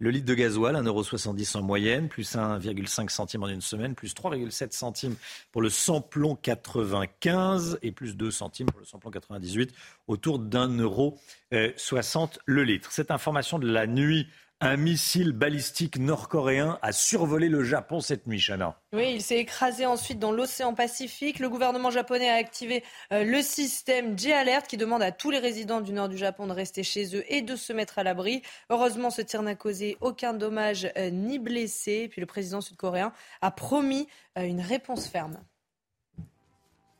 Le litre de gasoil, 1,70€ en moyenne, plus 1,5 centime en une semaine, plus 3,7 centimes pour le samplon 95 et plus 2 centimes pour le samplon 98, autour d'1,60€ le litre. Cette information de la nuit un missile balistique nord-coréen a survolé le Japon cette nuit, Chana. Oui, il s'est écrasé ensuite dans l'océan Pacifique. Le gouvernement japonais a activé euh, le système J-Alert qui demande à tous les résidents du nord du Japon de rester chez eux et de se mettre à l'abri. Heureusement, ce tir n'a causé aucun dommage euh, ni blessé. Puis le président sud-coréen a promis euh, une réponse ferme.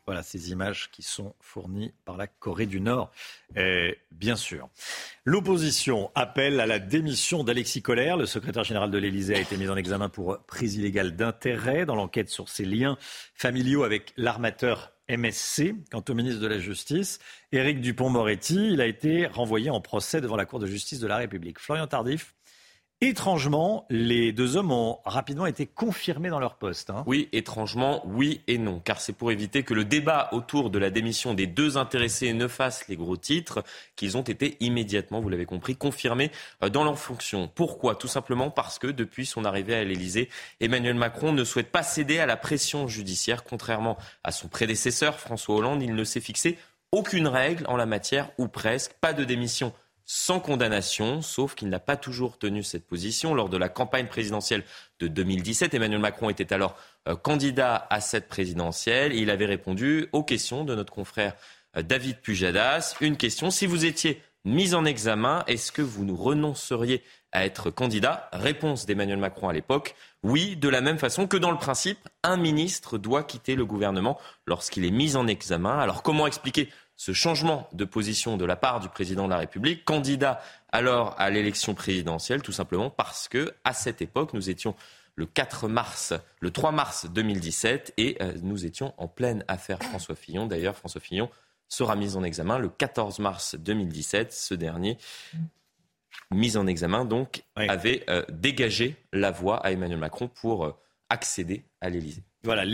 Voilà ces images qui sont fournies par la Corée du Nord, bien sûr. L'opposition appelle à la démission d'Alexis Collère. Le secrétaire général de l'Élysée a été mis en examen pour prise illégale d'intérêt dans l'enquête sur ses liens familiaux avec l'armateur MSC. Quant au ministre de la Justice, Éric Dupont-Moretti, il a été renvoyé en procès devant la Cour de justice de la République. Florian Tardif Étrangement, les deux hommes ont rapidement été confirmés dans leur poste. Hein. Oui, étrangement, oui et non, car c'est pour éviter que le débat autour de la démission des deux intéressés ne fasse les gros titres qu'ils ont été immédiatement, vous l'avez compris, confirmés euh, dans leurs fonctions. Pourquoi? Tout simplement parce que depuis son arrivée à l'Élysée, Emmanuel Macron ne souhaite pas céder à la pression judiciaire. Contrairement à son prédécesseur François Hollande, il ne s'est fixé aucune règle en la matière, ou presque, pas de démission sans condamnation, sauf qu'il n'a pas toujours tenu cette position. Lors de la campagne présidentielle de 2017, Emmanuel Macron était alors euh, candidat à cette présidentielle et il avait répondu aux questions de notre confrère euh, David Pujadas. Une question, si vous étiez mis en examen, est-ce que vous nous renonceriez à être candidat? Réponse d'Emmanuel Macron à l'époque, oui, de la même façon que dans le principe, un ministre doit quitter le gouvernement lorsqu'il est mis en examen. Alors comment expliquer ce changement de position de la part du président de la République, candidat alors à l'élection présidentielle, tout simplement parce que à cette époque, nous étions le 4 mars, le 3 mars 2017, et euh, nous étions en pleine affaire François Fillon. D'ailleurs, François Fillon sera mis en examen le 14 mars 2017. Ce dernier, mis en examen, donc, avait euh, dégagé la voie à Emmanuel Macron pour euh, accéder à l'Élysée. Voilà,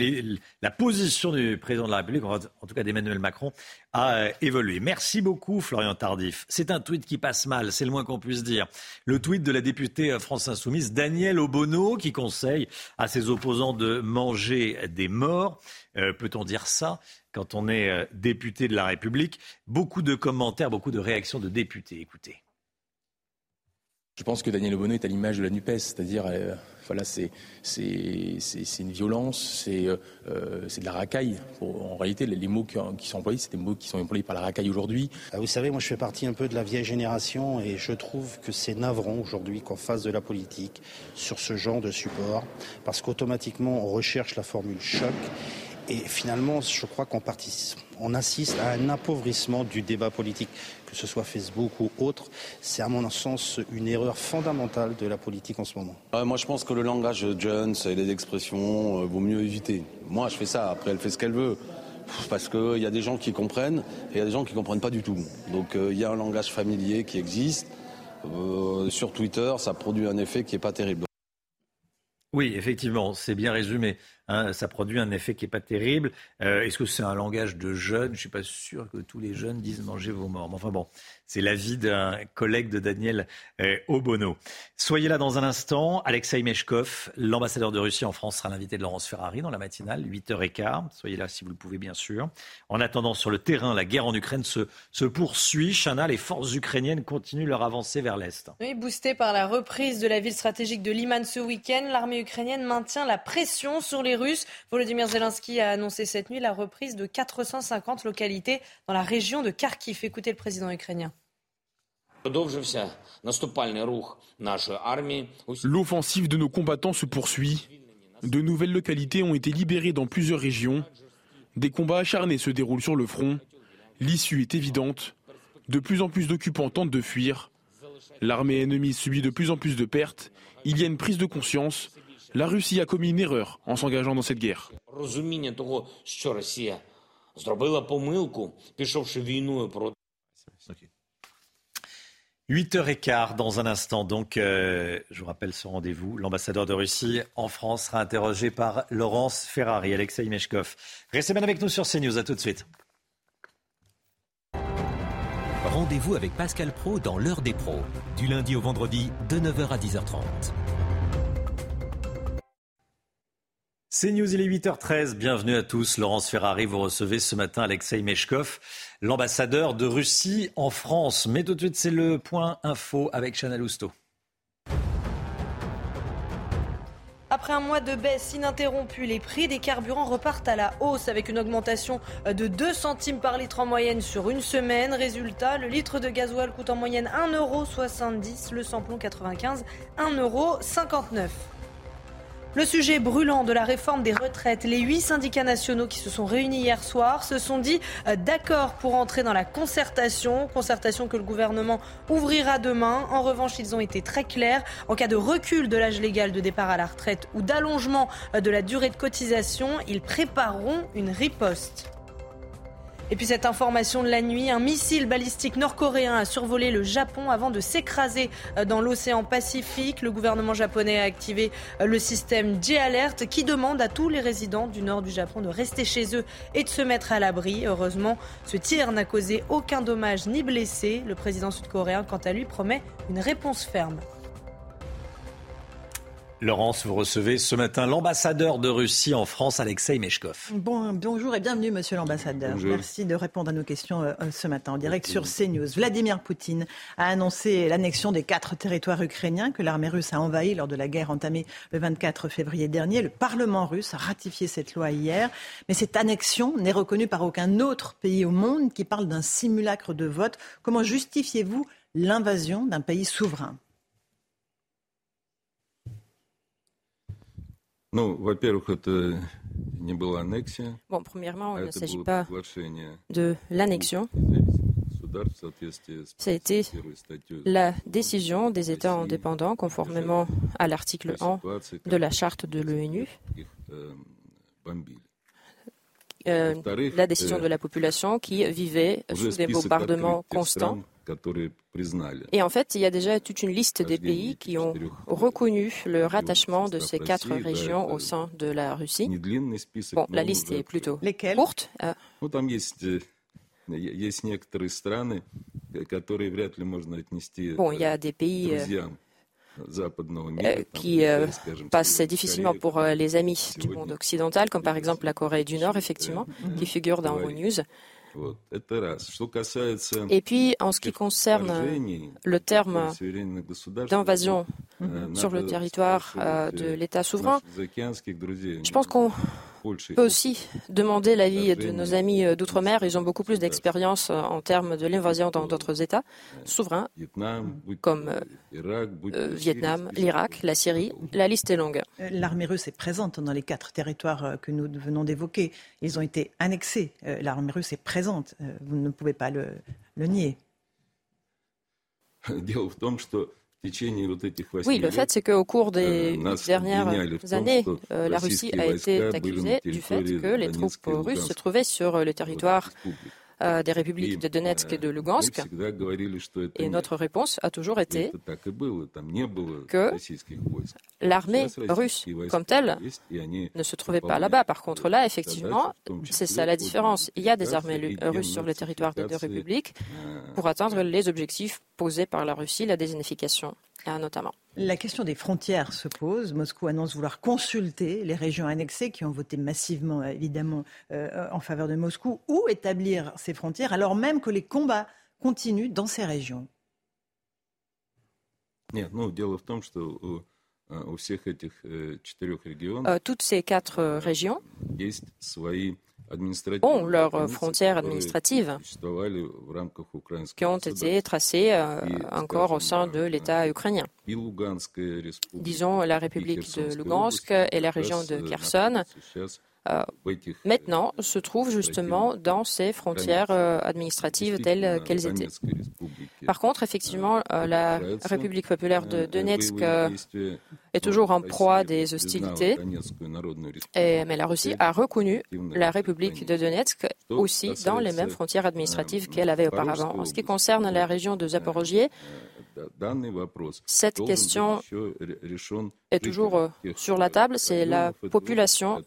la position du président de la République, en tout cas d'Emmanuel Macron, a euh, évolué. Merci beaucoup, Florian Tardif. C'est un tweet qui passe mal, c'est le moins qu'on puisse dire. Le tweet de la députée euh, France Insoumise, Danielle Obono, qui conseille à ses opposants de manger des morts. Euh, peut-on dire ça quand on est député de la République? Beaucoup de commentaires, beaucoup de réactions de députés. Écoutez. Je pense que Daniel Obono est à l'image de la NUPES, c'est-à-dire voilà, c'est une violence, c'est euh, de la racaille. En réalité, les, mots qui, sont employés, c'est des mots qui sont employés par la racaille aujourd'hui. Ah, vous savez, moi je fais partie un peu de la vieille génération et je trouve que c'est navrant aujourd'hui qu'on fasse de la politique sur ce genre de support parce qu'automatiquement on recherche la formule choc et finalement je crois qu'on on assiste à un appauvrissement du débat politique que ce soit Facebook ou autre, c'est à mon sens une erreur fondamentale de la politique en ce moment. moi je pense que le langage Jones et les expressions euh, vaut mieux éviter. Moi je fais ça, après elle fait ce qu'elle veut. Parce qu'il y a des gens qui comprennent et il y a des gens qui ne comprennent pas du tout. Donc euh, il y a un langage familier qui existe. Euh, sur Twitter, ça produit un effet qui n'est pas terrible. Oui, effectivement, c'est bien résumé. Hein, ça produit un effet qui n'est pas terrible. Euh, est-ce que c'est un langage de jeunes? Je ne suis pas sûr que tous les jeunes disent mangez vos morts. Mais enfin bon, c'est l'avis d'un collègue de Daniel euh, Obono. Soyez là dans un instant. Alexei Meshkov, l'ambassadeur de Russie en France, sera l'invité de Laurence Ferrari dans la matinale, 8h15. Soyez là si vous le pouvez, bien sûr. En attendant, sur le terrain, la guerre en Ukraine se, poursuit. Chana, les forces ukrainiennes continuent leur avancée vers l'Est. Oui, boostée par la reprise de la ville stratégique de Liman ce week-end, l'armée ukrainienne maintient la pression sur les Volodymyr Zelensky a annoncé cette nuit la reprise de 450 localités dans la région de Kharkiv. Écoutez le président ukrainien. L'offensive de nos combattants se poursuit. De nouvelles localités ont été libérées dans plusieurs régions. Des combats acharnés se déroulent sur le front. L'issue est évidente. De plus en plus d'occupants tentent de fuir. L'armée ennemie subit de plus en plus de pertes. Il y a une prise de conscience. La Russie a commis une erreur en s'engageant dans cette guerre. 8h15 dans un instant. Donc, euh, je vous rappelle ce rendez-vous. L'ambassadeur de Russie en France sera interrogé par Laurence Ferrari, Alexei Meshkov. Restez bien avec nous sur CNews. À tout de suite. Rendez-vous avec Pascal Pro dans l'heure des pros, du lundi au vendredi de 9h à 10h30. C'est News, il est 8h13. Bienvenue à tous. Laurence Ferrari, vous recevez ce matin Alexei Meshkov, l'ambassadeur de Russie en France. Mais tout de suite, c'est le point info avec Chanel Housteau. Après un mois de baisse ininterrompue, les prix des carburants repartent à la hausse avec une augmentation de 2 centimes par litre en moyenne sur une semaine. Résultat, le litre de gasoil coûte en moyenne 1,70€, le samplon 95, 1,59€. Le sujet brûlant de la réforme des retraites, les huit syndicats nationaux qui se sont réunis hier soir se sont dit euh, d'accord pour entrer dans la concertation, concertation que le gouvernement ouvrira demain. En revanche, ils ont été très clairs. En cas de recul de l'âge légal de départ à la retraite ou d'allongement euh, de la durée de cotisation, ils prépareront une riposte. Et puis cette information de la nuit, un missile balistique nord-coréen a survolé le Japon avant de s'écraser euh, dans l'océan Pacifique. Le gouvernement japonais a activé euh, le système J-Alert qui demande à tous les résidents du nord du Japon de rester chez eux et de se mettre à l'abri. Heureusement, ce tir n'a causé aucun dommage ni blessé. Le président sud-coréen, quant à lui, promet une réponse ferme. Laurence, vous recevez ce matin l'ambassadeur de Russie en France, Alexei Meshkov. Bon, bonjour et bienvenue, monsieur l'ambassadeur. Merci de répondre à nos questions euh, ce matin en direct sur CNews. Vladimir Poutine a annoncé l'annexion des quatre territoires ukrainiens que l'armée russe a envahis lors de la guerre entamée le 24 février dernier. Le Parlement russe a ratifié cette loi hier, mais cette annexion n'est reconnue par aucun autre pays au monde qui parle d'un simulacre de vote. Comment justifiez-vous l'invasion d'un pays souverain? Bon, premièrement, il ne s'agit pas de l'annexion. Ça a été la décision des États indépendants conformément à l'article 1 de la charte de l'ONU. Euh, la décision de la population qui vivait sous des bombardements constants. Et en fait, il y a déjà toute une liste des pays qui ont reconnu le rattachement de ces quatre régions au sein de la Russie. Bon, la liste est plutôt courte. Bon, il y a des pays euh, qui euh, passent difficilement pour euh, les amis du monde occidental, comme par exemple la Corée du Nord, effectivement, qui figure dans vos news. Et puis, en ce qui concerne le terme d'invasion sur le territoire de l'État souverain, je pense qu'on peut aussi demander l'avis de nos amis d'outre-mer. Ils ont beaucoup plus d'expérience en termes de l'invasion dans d'autres États souverains, comme euh, Vietnam, l'Irak, la Syrie. La liste est longue. Euh, l'armée russe est présente dans les quatre territoires euh, que nous venons d'évoquer. Ils ont été annexés. L'armée russe est présente. Vous ne pouvez pas le, le nier. Oui, le fait, c'est qu'au cours des dernières années, la Russie a été accusée du fait que les troupes russes se trouvaient sur le territoire euh, des républiques de Donetsk et de Lugansk. Et notre réponse a toujours été que l'armée russe comme telle ne se trouvait pas là-bas. Par contre, là, effectivement, c'est ça la différence. Il y a des armées russes sur le territoire des deux républiques pour atteindre les objectifs posés par la Russie, la désignification notamment. La question des frontières se pose. Moscou annonce vouloir consulter les régions annexées qui ont voté massivement, évidemment, euh, en faveur de Moscou, ou établir ces frontières alors même que les combats continuent dans ces régions. toutes ces quatre régions ont leurs frontières administratives qui ont été tracées euh, encore au sein de l'État ukrainien. Disons la République de Lugansk et la région de Kherson. Euh, maintenant se trouvent justement dans ces frontières euh, administratives telles qu'elles étaient. Par contre, effectivement, euh, la République populaire de Donetsk est toujours en proie des hostilités, mais la Russie a reconnu la République de Donetsk aussi dans les mêmes frontières administratives qu'elle avait auparavant. En ce qui concerne la région de Zaporozhye, cette question est toujours euh, sur la table. C'est la population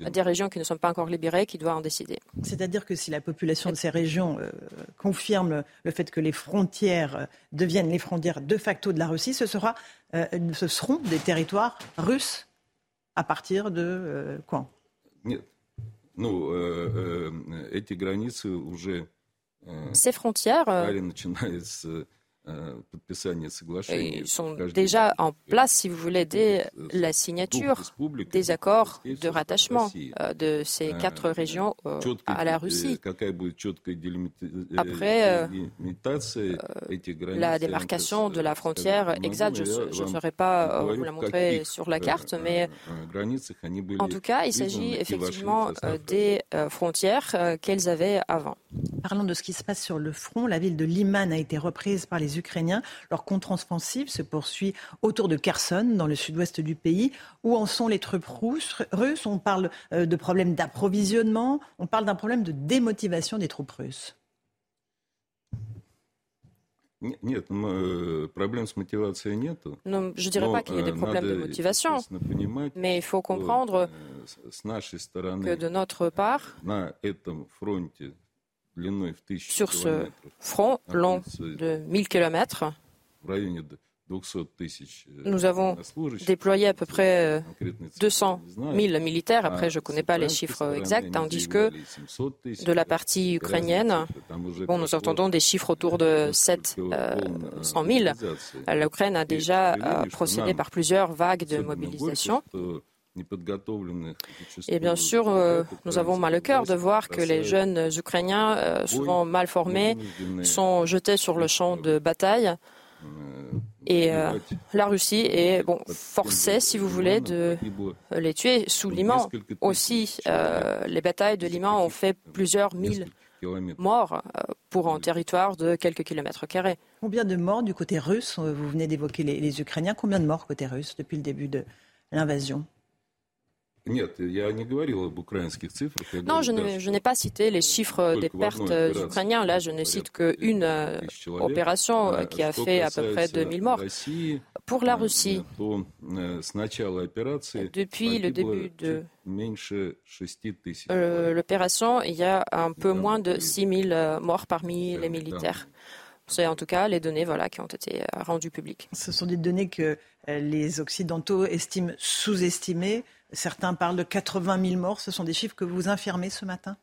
des régions qui ne sont pas encore libérées qui doit en décider. C'est-à-dire que si la population de ces régions euh, confirme le fait que les frontières euh, deviennent les frontières de facto de la Russie, ce, sera, ce seront des territoires russes à partir de quand? Ces frontières euh, ils sont déjà en place, si vous voulez, dès la signature des accords de rattachement euh, de ces euh, quatre régions à la Russie. Après la démarcation de la frontière exacte, je ne saurais pas vous la montrer sur la carte, mais en tout cas, il s'agit effectivement des frontières qu'elles avaient avant. Parlons de ce qui se passe sur le front. La ville de Liman a été reprise par les Ukrainiens. Leur contre-offensive se poursuit autour de Kherson, dans le sud-ouest du pays. Où en sont les troupes russes? On parle euh, de problèmes d'approvisionnement, on parle d'un problème de démotivation des troupes russes. Non, je ne dirais pas qu'il y ait des problèmes de motivation, mais il faut comprendre que de notre part, sur ce front long de 1000 km, nous avons déployé à peu près 200 000 militaires. Après, je ne connais pas les chiffres exacts, tandis que de la partie ukrainienne, bon, nous entendons des chiffres autour de 700 000. L'Ukraine a déjà procédé par plusieurs vagues de mobilisation. Et bien sûr, euh, nous avons mal au cœur de voir que les jeunes Ukrainiens, euh, souvent mal formés, sont jetés sur le champ de bataille. Et euh, la Russie est bon, forcée, si vous voulez, de les tuer sous Liman. Aussi, les batailles de Liman ont fait plusieurs mille morts pour un territoire de quelques kilomètres carrés. Combien de morts du côté russe Vous venez d'évoquer les, les Ukrainiens? Combien de morts côté russe depuis le début de l'invasion? Non, je n'ai pas cité les chiffres des pertes ukrainiens. Là, je ne cite qu'une euh, opération euh, qui a fait à peu près 2000 morts. Pour la Russie, depuis le début de euh, l'opération, il y a un peu moins de 6000 morts parmi les militaires. C'est en tout cas les données voilà, qui ont été rendues publiques. Ce sont des données que les Occidentaux estiment sous-estimées. Certains parlent de 80 000 morts. Ce sont des chiffres que vous infirmez ce matin?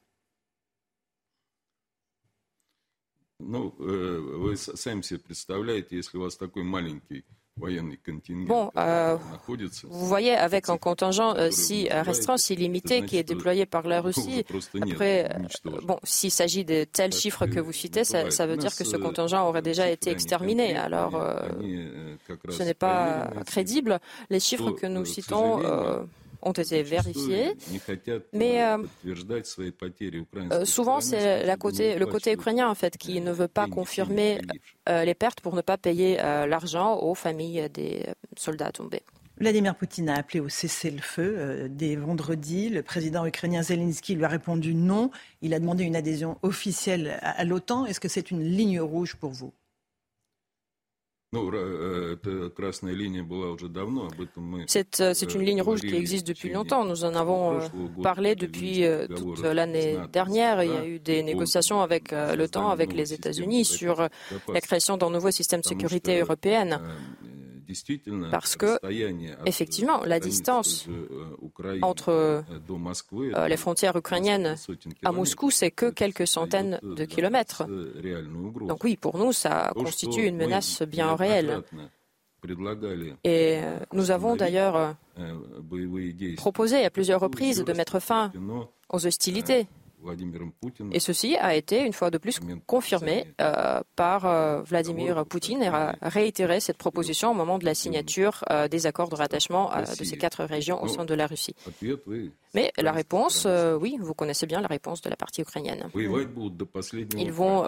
Bon, euh, vous voyez, avec un contingent euh, si restreint, si limité, qui est déployé par la Russie, après, euh, bon, s'il s'agit de tels chiffres que vous citez, ça, veut dire que ce contingent aurait déjà été exterminé. Alors, ce n'est pas crédible. Les chiffres que nous citons ont été vérifiés. Mais euh, euh, souvent, c'est le côté ukrainien en fait qui ne veut pas confirmer euh, les pertes pour ne pas payer l'argent aux familles des soldats tombés. Vladimir Poutine a appelé au cessez-le-feu euh, dès vendredi. Le président ukrainien Zelensky lui a répondu non. Il a demandé une adhésion officielle à l'OTAN. Est-ce que c'est une ligne rouge pour vous? C'est euh, une ligne rouge qui existe depuis longtemps. Nous en avons euh, parlé depuis toute l'année dernière. Il y a eu des négociations avec l'OTAN, avec les États-Unis sur la création d'un nouveau système de sécurité européenne. Parce que, effectivement, la distance entre euh, les frontières ukrainiennes à Moscou, c'est que quelques centaines de kilomètres. Donc oui, pour nous, ça constitue une menace bien réelle. Et nous avons d'ailleurs proposé à plusieurs reprises de mettre fin aux hostilités et ceci a été, une fois de plus, confirmé euh, par euh, Vladimir Poutine et a réitéré cette proposition au moment de la signature euh, des accords de rattachement de ces quatre régions au sein de la Russie. Mais la réponse, oui, vous connaissez bien la réponse de la partie ukrainienne. Ils vont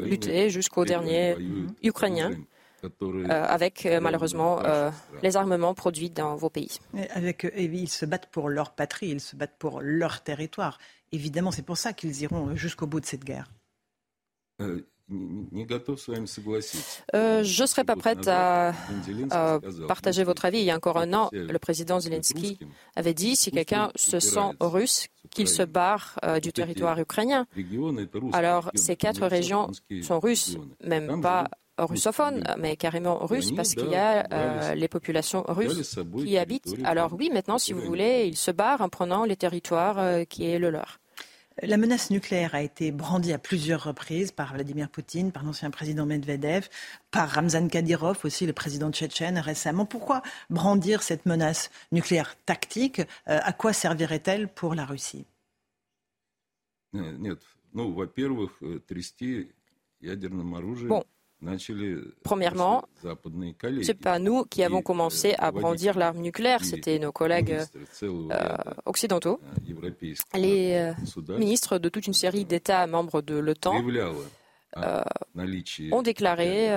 lutter jusqu'au dernier Ukrainien. avec malheureusement les armements produits dans vos pays. Avec, ils se battent pour leur patrie, ils se battent pour leur territoire. Évidemment, c'est pour ça qu'ils iront jusqu'au bout de cette guerre. Euh, euh, je ne serais pas prête à, partager votre avis. Il y a encore un an, le président Zelensky avait dit si quelqu'un se sent russe, qu'il se barre euh, du territoire ukrainien. Alors, ces quatre régions sont russes, même pas russophones, mais carrément russes, parce qu'il y a les populations russes qui y habitent. Alors oui, maintenant, si vous voulez, ils se barrent en prenant les territoires qui est le leur. La menace nucléaire a été brandie à plusieurs reprises par Vladimir Poutine, par l'ancien président Medvedev, par Ramzan Kadyrov, aussi le président tchétchène récemment. Pourquoi brandir cette menace nucléaire tactique? Euh, À quoi servirait-elle pour la Russie? Bon, Premièrement, ce n'est pas nous qui avons commencé à brandir l'arme nucléaire, c'était nos collègues euh, occidentaux, les euh, ministres de toute une série d'États membres de l'OTAN euh, ont déclaré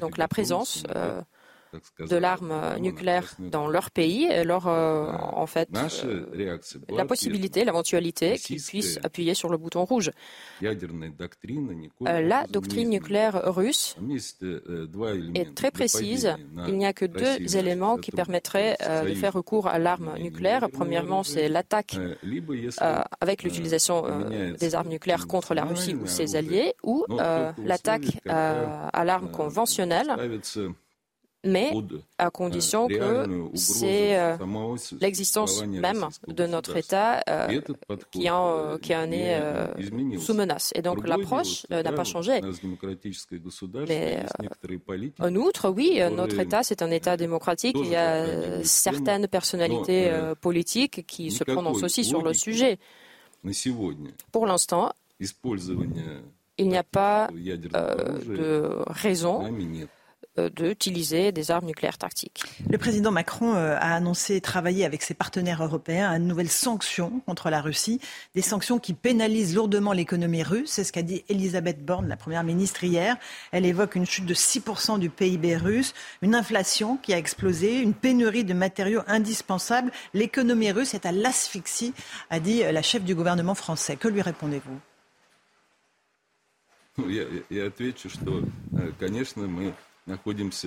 donc la présence de l'arme nucléaire dans leur pays et leur, euh, en fait, euh, la possibilité, l'éventualité qu'ils puissent appuyer sur le bouton rouge. Euh, la doctrine nucléaire russe est très précise. Il n'y a que deux éléments qui permettraient de faire recours à l'arme nucléaire. Premièrement, c'est l'attaque avec l'utilisation des armes nucléaires contre la Russie ou ses alliés, ou l'attaque à l'arme conventionnelle mais à condition que c'est euh, l'existence même de notre État euh, qui, en, qui en est euh, sous menace. Et donc l'approche n'a pas changé. Mais en outre, oui, notre État, c'est un État démocratique. Il y a certaines personnalités politiques qui se prononcent aussi sur le sujet. Pour l'instant, il n'y a pas de raison euh, d'utiliser des armes nucléaires tactiques. Le président Macron euh, a annoncé travailler avec ses partenaires européens à de nouvelles sanctions contre la Russie, des sanctions qui pénalisent lourdement l'économie russe. C'est ce qu'a dit Elisabeth Borne, la première ministre, hier. Elle évoque une chute de 6% du PIB russe, une inflation qui a explosé, une pénurie de matériaux indispensables. L'économie russe est à l'asphyxie, a dit la chef du gouvernement français. Que lui répondez-vous?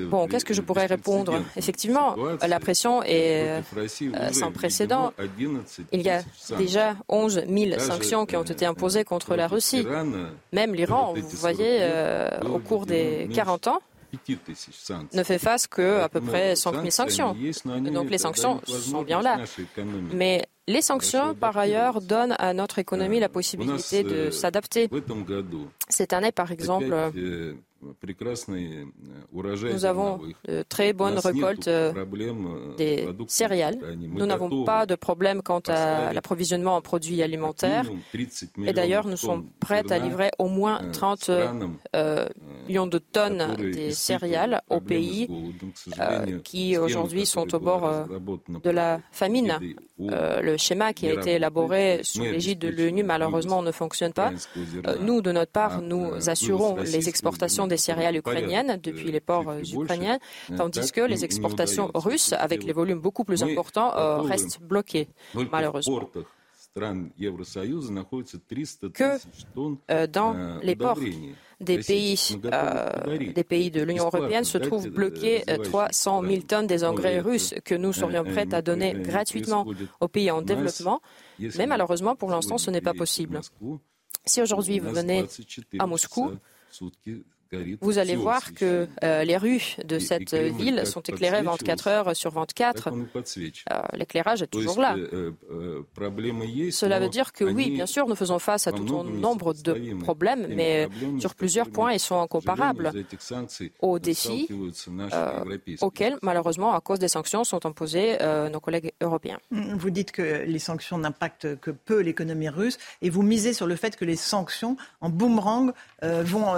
Bon, qu'est-ce que je pourrais répondre? Effectivement, la pression est euh, sans précédent. Il y a déjà 11 000 sanctions qui ont été imposées contre la Russie. Même l'Iran, vous voyez, euh, au cours des 40 ans, ne fait face qu'à peu près 5 000 sanctions. Donc les sanctions sont bien là. Mais les sanctions, par ailleurs, donnent à notre économie la possibilité de s'adapter. Cette année, par exemple, nous avons de très bonnes récoltes des céréales. Nous n'avons pas de problème quant à l'approvisionnement en produits alimentaires. Et d'ailleurs, nous sommes prêts à livrer au moins 30 euh, millions de tonnes des céréales aux pays euh, qui aujourd'hui sont au bord euh, de la famine. Euh, le schéma qui a été élaboré sous l'égide de l'ONU malheureusement ne fonctionne pas. Euh, nous, de notre part, nous assurons les exportations des céréales ukrainiennes depuis les ports ukrainiens, tandis que les exportations russes, avec les volumes beaucoup plus importants, restent bloquées, malheureusement. que dans les ports des pays, euh, des pays de l'Union européenne se trouvent bloqués 300 000 tonnes des engrais russes que nous serions prêts à donner gratuitement aux pays en développement. Mais malheureusement, pour l'instant, ce n'est pas possible. Si aujourd'hui vous venez à Moscou, vous allez voir que euh, les rues de cette ville sont éclairées 24 heures sur 24. Euh, l'éclairage est toujours là. Euh, Cela veut dire que oui, bien sûr, nous faisons face à tout un nombre de problèmes, mais sur plusieurs points, ils sont incomparables aux défis auxquels, malheureusement, à cause des sanctions, sont imposés nos collègues européens. Vous dites que les sanctions n'impactent que peu l'économie russe et vous misez sur le fait que les sanctions en boomerang vont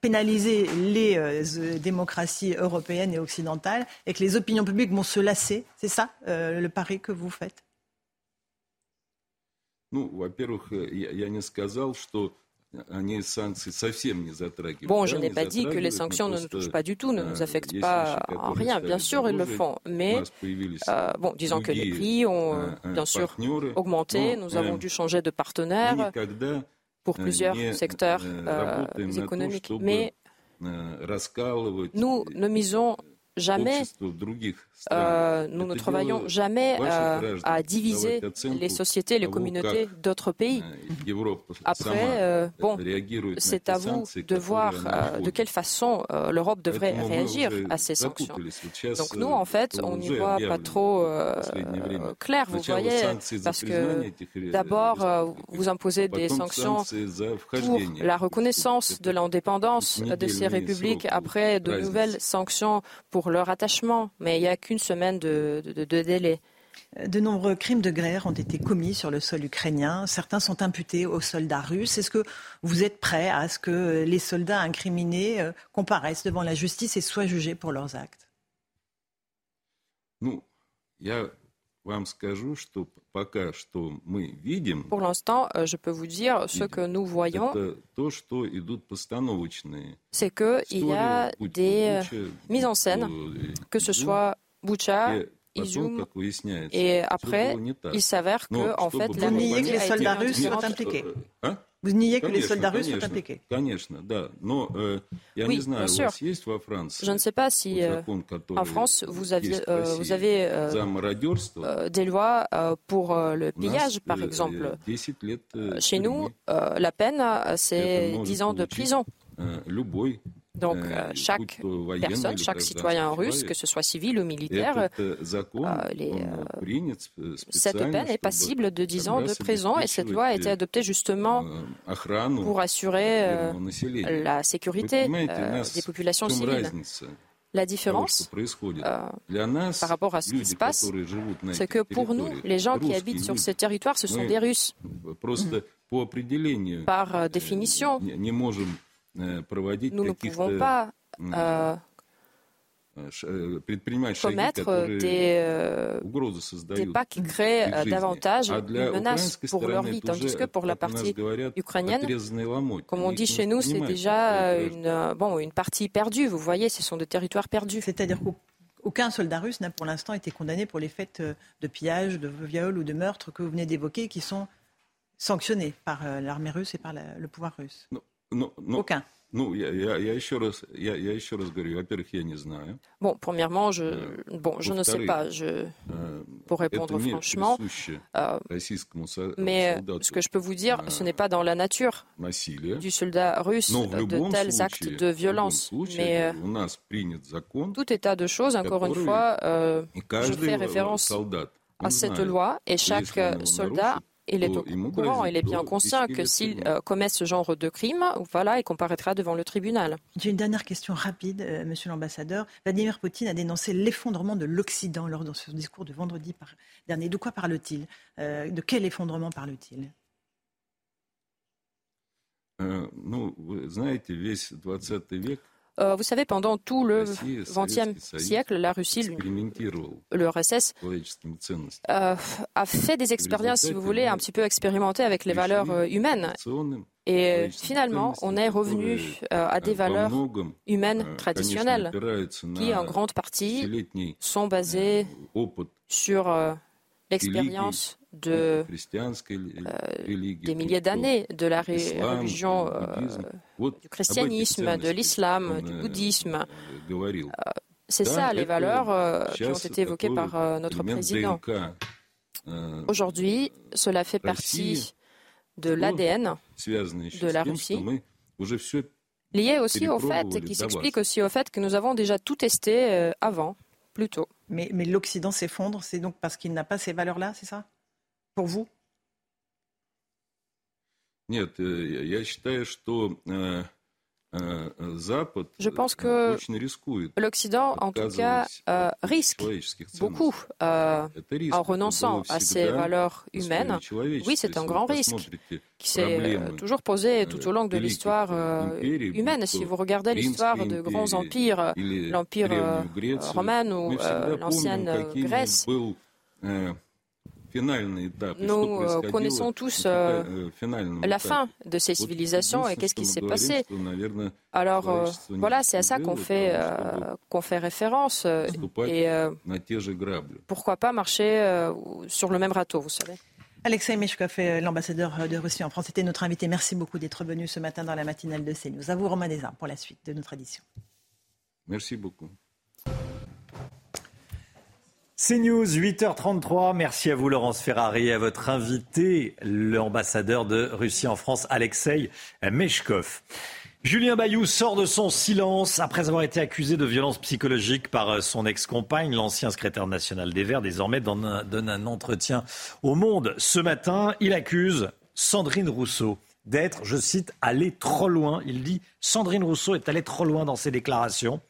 pénaliser les euh, démocraties européennes et occidentales et que les opinions publiques vont se lasser. C'est ça euh, le pari que vous faites? Bon, je n'ai pas dit que les sanctions ne nous touchent pas du tout, ne nous affectent pas en rien. Bien sûr, ils le font. Mais, euh, bon, disons que les prix ont bien sûr augmenté. Nous avons dû changer de partenaire pour plusieurs secteurs euh, économiques. Mais nous ne misons jamais euh, nous ne travaillons jamais euh, à diviser les sociétés, les communautés d'autres pays. Après, euh, bon, c'est à vous de voir de quelle façon l'Europe devrait réagir à ces sanctions. Donc nous, en fait, on n'y voit pas trop clair, vous voyez, parce que d'abord, vous imposez des sanctions pour la reconnaissance de l'indépendance de ces républiques, après de nouvelles sanctions pour leur attachement. Mais il y a une semaine de, délai. De nombreux crimes de guerre ont été commis sur le sol ukrainien. Certains sont imputés aux soldats russes. Est-ce que vous êtes prêt à ce que les soldats incriminés euh, comparaissent devant la justice et soient jugés pour leurs actes? Pour l'instant, euh, je peux vous dire ce que nous voyons, c'est qu'il y a des euh, mises en scène, que ce soit Boucha, Izum, et après, il s'avère que, en fait, Vous niez que les soldats russes sont impliqués Vous niez que les soldats russes sont impliqués Oui, bien sûr. Je ne sais pas si euh, en France, vous, aviez, euh, vous avez euh, des lois pour le pillage, par exemple. Chez nous, la peine, c'est 10 ans de prison. Donc, euh, chaque personne, chaque citoyen russe, que ce soit civil ou militaire, euh, euh, cette peine est passible de 10 ans de prison et cette loi a été adoptée justement pour assurer la sécurité des populations civiles. La différence par rapport à ce qui se passe, c'est que pour nous, les gens qui habitent sur ces territoires, ce sont des Russes. Par définition, nous ne pouvons pas euh, commettre des, des, pas qui créent davantage une menace pour leur vie, tandis que pour la partie ukrainienne, comme on dit chez nous, c'est déjà une, bon, une partie perdue. Vous voyez, ce sont des territoires perdus. C'est-à-dire qu'aucun soldat russe n'a pour l'instant été condamné pour les faits de pillage, de viol ou de meurtre que vous venez d'évoquer, qui sont sanctionnés par l'armée russe et par le pouvoir russe. Aucun. Bon, premièrement, je, bon, je ne sais pas, je, pour répondre franchement, euh, mais ce que je peux vous dire, ce n'est pas dans la nature du soldat russe de tels actes de violence. Mais euh, tout état de choses, encore une fois, euh, je fais référence à cette loi et chaque soldat il est au courant, il est bien conscient que s'il euh, commet ce genre de crime, voilà, il comparaîtra devant le tribunal. J'ai une dernière question rapide, euh, monsieur l'ambassadeur. Vladimir Poutine a dénoncé l'effondrement de l'Occident lors de son discours de vendredi dernier. De quoi parle-t-il? Euh, De quel effondrement parle-t-il? Euh, vous savez, pendant tout le XXe siècle, la Russie, l'URSS, euh, a fait des expériences, si vous voulez, un petit peu expérimentées avec les valeurs euh, humaines. Et finalement, on est revenu à des valeurs humaines traditionnelles qui, en grande partie, sont basées sur l'expérience de, des milliers d'années de la religion du christianisme, de l'islam, du bouddhisme. C'est ça les valeurs qui ont été évoquées par notre président. Aujourd'hui, cela fait partie de l'ADN de la Russie, lié aussi au fait, qui s'explique aussi au fait que nous avons déjà tout testé avant, plus tôt. Mais, mais l'Occident s'effondre, c'est donc parce qu'il n'a pas ces valeurs-là, c'est ça Pour vous Нет, я считаю, что je pense que l'Occident, en tout cas, euh, risque beaucoup euh, en renonçant à ses valeurs humaines. Oui, c'est un grand risque qui s'est euh, toujours posé tout au long de l'histoire humaine. Si vous regardez l'histoire de grands empires, l'Empire romain ou l'ancienne Grèce, nous euh, connaissons tous euh, la fin de ces civilisations et qu'est-ce qui s'est passé. Alors euh, voilà, c'est à ça qu'on fait, qu'on fait référence. Et pourquoi pas marcher sur le même râteau, vous savez. Alexei Meshkov, l'ambassadeur de Russie en France, était notre invité. Merci beaucoup d'être venu ce matin dans la matinale de CNews. À vous, Romain Desarmes, pour la suite de notre édition. Merci beaucoup. C'est News, 8h33. Merci à vous, Laurence Ferrari, et à votre invité, l'ambassadeur de Russie en France, Alexei Meshkov. Julien Bayou sort de son silence après avoir été accusé de violence psychologique par son ex-compagne, l'ancien secrétaire national des Verts, désormais donne un entretien au Monde. Ce matin, il accuse Sandrine Rousseau d'être, je cite, allée trop loin. Il dit Sandrine Rousseau est allée trop loin dans ses déclarations.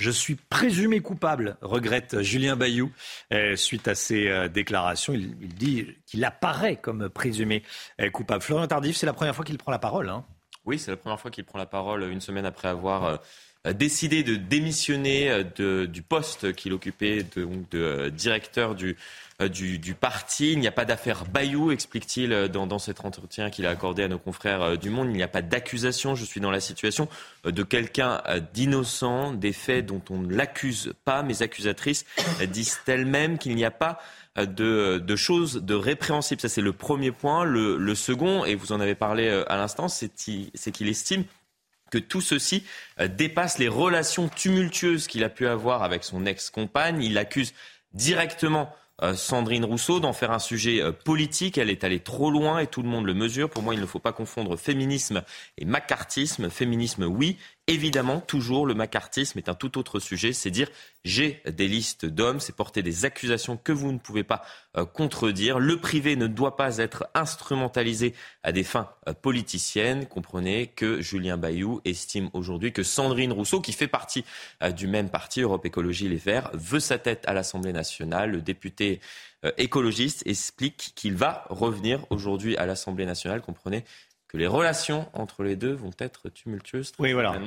Je suis présumé coupable, regrette Julien Bayou. Euh, suite à ces euh, déclarations, il, dit qu'il apparaît comme présumé euh, coupable. Florian Tardif, c'est la première fois qu'il prend la parole. Hein. Oui, c'est la première fois qu'il prend la parole une semaine après avoir décidé de démissionner du poste qu'il occupait de directeur du euh, du, parti. Il n'y a pas d'affaire Bayou, explique-t-il euh, dans, cet entretien qu'il a accordé à nos confrères euh, du Monde. Il n'y a pas d'accusation. Je suis dans la situation de quelqu'un d'innocent, des faits dont on ne l'accuse pas. Mes accusatrices disent elles-mêmes qu'il n'y a pas de, choses de répréhensibles. Ça, c'est le premier point. Le, second, et vous en avez parlé à l'instant, c'est qu'il estime que tout ceci dépasse les relations tumultueuses qu'il a pu avoir avec son ex-compagne. Il accuse directement euh, Sandrine Rousseau d'en faire un sujet euh, politique. Elle est allée trop loin et tout le monde le mesure. Pour moi, il ne faut pas confondre féminisme et macartisme. Féminisme, oui, Évidemment, toujours, le macartisme est un tout autre sujet. C'est dire j'ai des listes d'hommes, c'est porter des accusations que vous ne pouvez pas euh, contredire. Le privé ne doit pas être instrumentalisé à des fins euh, politiciennes. Comprenez que Julien Bayou estime aujourd'hui que Sandrine Rousseau, qui fait partie euh, du même parti, Europe Écologie Les Verts, veut sa tête à l'Assemblée nationale. Le député écologiste explique qu'il va revenir aujourd'hui à l'Assemblée nationale. Comprenez que les relations entre les deux vont être tumultueuses oui, voilà.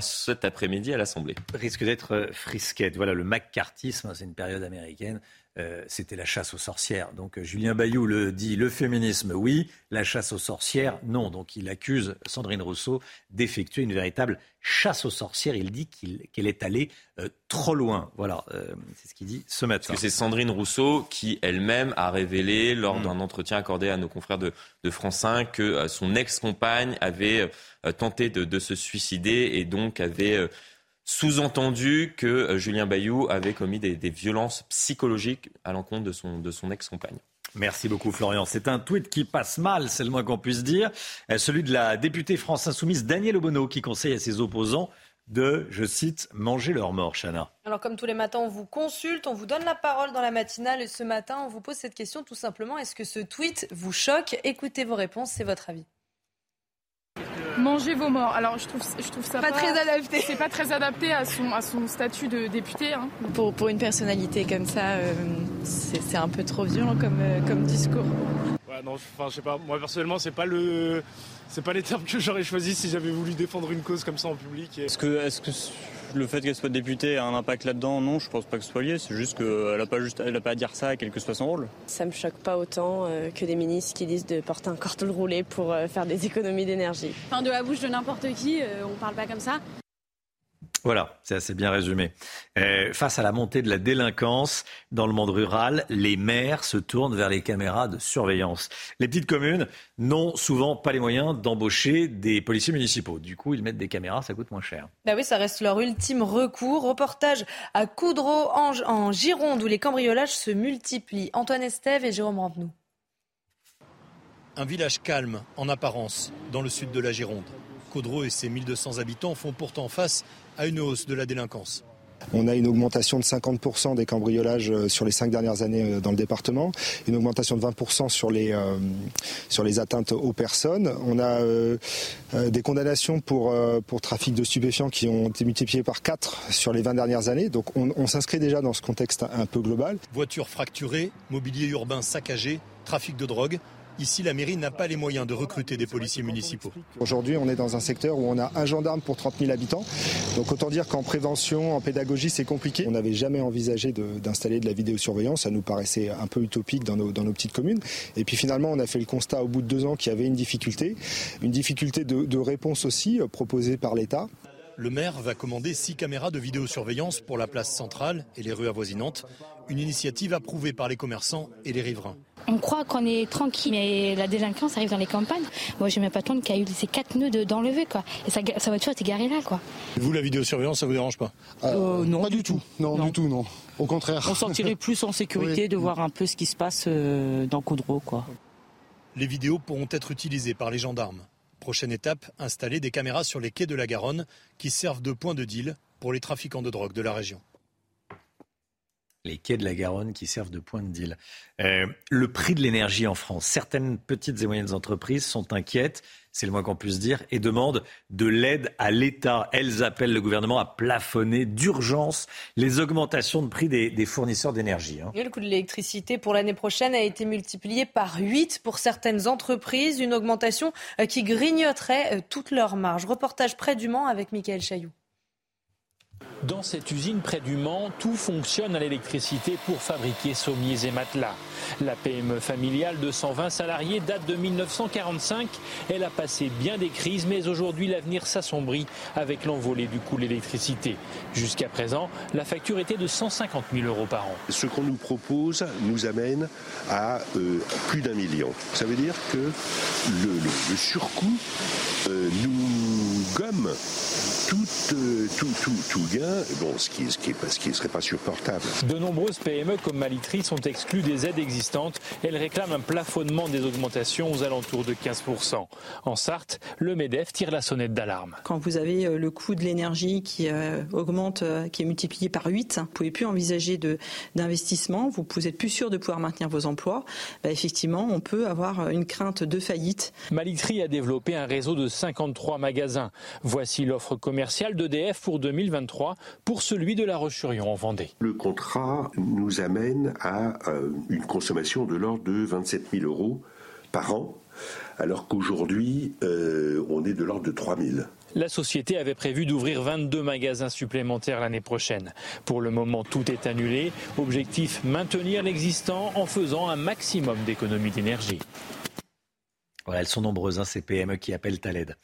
cet après-midi à l'Assemblée. Risque d'être euh, frisquette. Voilà, le McCarthyisme, c'est une période américaine. Euh, c'était la chasse aux sorcières. Donc euh, Julien Bayou le dit, le féminisme, oui, la chasse aux sorcières, non. Donc il accuse Sandrine Rousseau d'effectuer une véritable chasse aux sorcières. Il dit qu'elle est allée euh, trop loin. Voilà, c'est ce qu'il dit ce matin. Parce que c'est Sandrine Rousseau qui elle-même a révélé lors mm. d'un entretien accordé à nos confrères de, France 5 que son ex-compagne avait tenté de, de, se suicider et donc avait sous-entendu que euh, Julien Bayou avait commis des, violences psychologiques à l'encontre de son, de son ex-compagne. Merci beaucoup Florian. C'est un tweet qui passe mal, c'est le moins qu'on puisse dire. Euh, celui de la députée France Insoumise Danielle Obono qui conseille à ses opposants de, je cite, manger leur mort, Chana. Alors comme tous les matins, on vous consulte, on vous donne la parole dans la matinale et ce matin, on vous pose cette question tout simplement. Est-ce que ce tweet vous choque? Écoutez vos réponses, c'est votre avis. Manger vos morts. Alors je trouve, je trouve ça pas, très adapté. C'est pas très adapté à son, à son statut de député. Hein. Pour, pour une personnalité comme ça, euh, c'est un peu trop violent comme, euh, comme discours. bah non, enfin, je sais pas. Moi, personnellement, c'est pas le, c'est pas les termes que j'aurais choisi si j'avais voulu défendre une cause comme ça en public. Est-ce que, est-ce que le fait qu'elle soit députée a un impact là-dedans Non, je pense pas que ce soit lié. C'est juste qu'elle a pas juste, elle a pas à dire ça, quel que soit son rôle. Ça me choque pas autant euh, que des ministres qui disent de porter un cordon roulé pour euh, faire des économies d'énergie. Enfin, de la bouche de n'importe qui, euh, on parle pas comme ça. Voilà, c'est assez bien résumé. Euh, face à la montée de la délinquance dans le monde rural, les maires se tournent vers les caméras de surveillance. Les petites communes n'ont souvent pas les moyens d'embaucher des policiers municipaux. Du coup, ils mettent des caméras, ça coûte moins cher. Bah oui, ça reste leur ultime recours. Reportage à Coudreau en, en Gironde où les cambriolages se multiplient. Antoine Estève et Jérôme Rampenou. Un village calme en apparence dans le sud de la Gironde. Caudreau et ses 1200 habitants font pourtant face à une hausse de la délinquance. On a une augmentation de 50% des cambriolages euh, sur les cinq dernières années euh, dans le département, une augmentation de 20% sur les, euh, sur les atteintes aux personnes. On a euh, des condamnations pour, euh, pour trafic de stupéfiants qui ont été multipliées par 4 sur les 20 dernières années. Donc on, on s'inscrit déjà dans ce contexte un peu global. Voitures fracturées, mobilier urbain saccagé, trafic de drogue. Ici, la mairie n'a pas les moyens de recruter des policiers municipaux. Aujourd'hui, on est dans un secteur où on a un gendarme pour 30 000 habitants. Donc autant dire qu'en prévention, en pédagogie, c'est compliqué. On n'avait jamais envisagé de- d'installer de, la vidéosurveillance. Ça nous paraissait un peu utopique dans nos, dans nos petites communes. Et puis finalement, on a fait le constat au bout de deux ans qu'il y avait une difficulté. Une difficulté de, de réponse aussi euh, proposée par l'État. Le maire va commander six caméras de vidéosurveillance pour la place centrale et les rues avoisinantes. Une initiative approuvée par les commerçants et les riverains. On croit qu'on est tranquille, mais la délinquance arrive dans les campagnes. Moi, j'ai ma patronne qui a eu ces quatre nœuds de- d'enlever, quoi. Et sa, sa voiture était garée là, quoi. Vous, la vidéosurveillance, ça vous dérange pas? Non, pas du tout. Non, du tout, non. Au contraire. On sentirait plus en sécurité Oui. de voir un peu ce qui se passe euh, dans Coudreau, quoi. Les vidéos pourront être utilisées par les gendarmes. Prochaine étape, installer des caméras sur les quais de la Garonne qui servent de point de deal pour les trafiquants de drogue de la région. Les quais de la Garonne qui servent de point de deal. Euh, le prix de l'énergie en France, certaines petites et moyennes entreprises sont inquiètes, c'est le moins qu'on puisse dire, et demandent de l'aide à l'État. Elles appellent le gouvernement à plafonner d'urgence les augmentations de prix des, fournisseurs d'énergie. hein. Le coût de l'électricité pour l'année prochaine a été multiplié par 8 pour certaines entreprises, une augmentation euh, qui grignoterait euh, toute leur marge. Reportage près du Mans avec Michael Chailloux. Dans cette usine près du Mans, tout fonctionne à l'électricité pour fabriquer sommiers et matelas. La PME familiale de 120 salariés date de 1945. Elle a passé bien des crises, mais aujourd'hui l'avenir s'assombrit avec l'envolée du coût de l'électricité. Jusqu'à présent, la facture était de 150 000 euros par an. Ce qu'on nous propose nous amène à euh, plus d'un million. Ça veut dire que le, surcoût euh, nous gomme tout, euh, tout, tout, tout gain, bon, ce qui ne ce qui est pas- ce qui serait pas supportable. De nombreuses PME comme Malitri sont exclues des aides existantes. Elles réclament un plafonnement des augmentations aux alentours de 15%. En Sarthe, le MEDEF tire la sonnette d'alarme. Quand vous avez euh, le coût de l'énergie qui euh, augmente, euh, qui est multiplié par 8, vous pouvez plus envisager de- d'investissement, vous vous êtes plus sûr de pouvoir maintenir vos emplois, bah, effectivement, on peut avoir une crainte de faillite. Malitri a développé un réseau de 53 magasins. Voici l'offre commerciale d'EDF pour 2023 pour celui de la Roche-sur-Yon en Vendée. Le contrat nous amène à euh, une consommation de l'ordre de 27 000 euros par an, alors qu'aujourd'hui, euh, on est de l'ordre de 3 000. La société avait prévu d'ouvrir 22 magasins supplémentaires l'année prochaine. Pour le moment, tout est annulé. Objectif maintenir l'existant en faisant un maximum d'économies d'énergie. Voilà, elles sont nombreuses, hein, ces PME qui appellent à l'aide.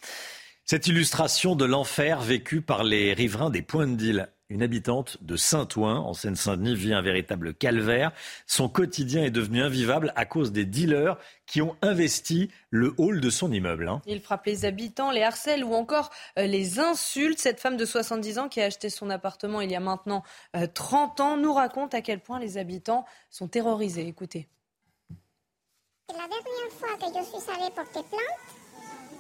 Cette illustration de l'enfer vécu par les riverains des Points de Deal. Une habitante de Saint-Ouen, en Seine-Saint-Denis, vit un véritable calvaire. Son quotidien est devenu invivable à cause des dealers qui ont investi le hall de son immeuble. hein. Il frappe les habitants, les harcèle ou encore euh, les insulte. Cette femme de 70 ans qui a acheté son appartement il y a maintenant euh, 30 ans nous raconte à quel point les habitants sont terrorisés. Écoutez. La dernière fois que je suis allée porter plainte,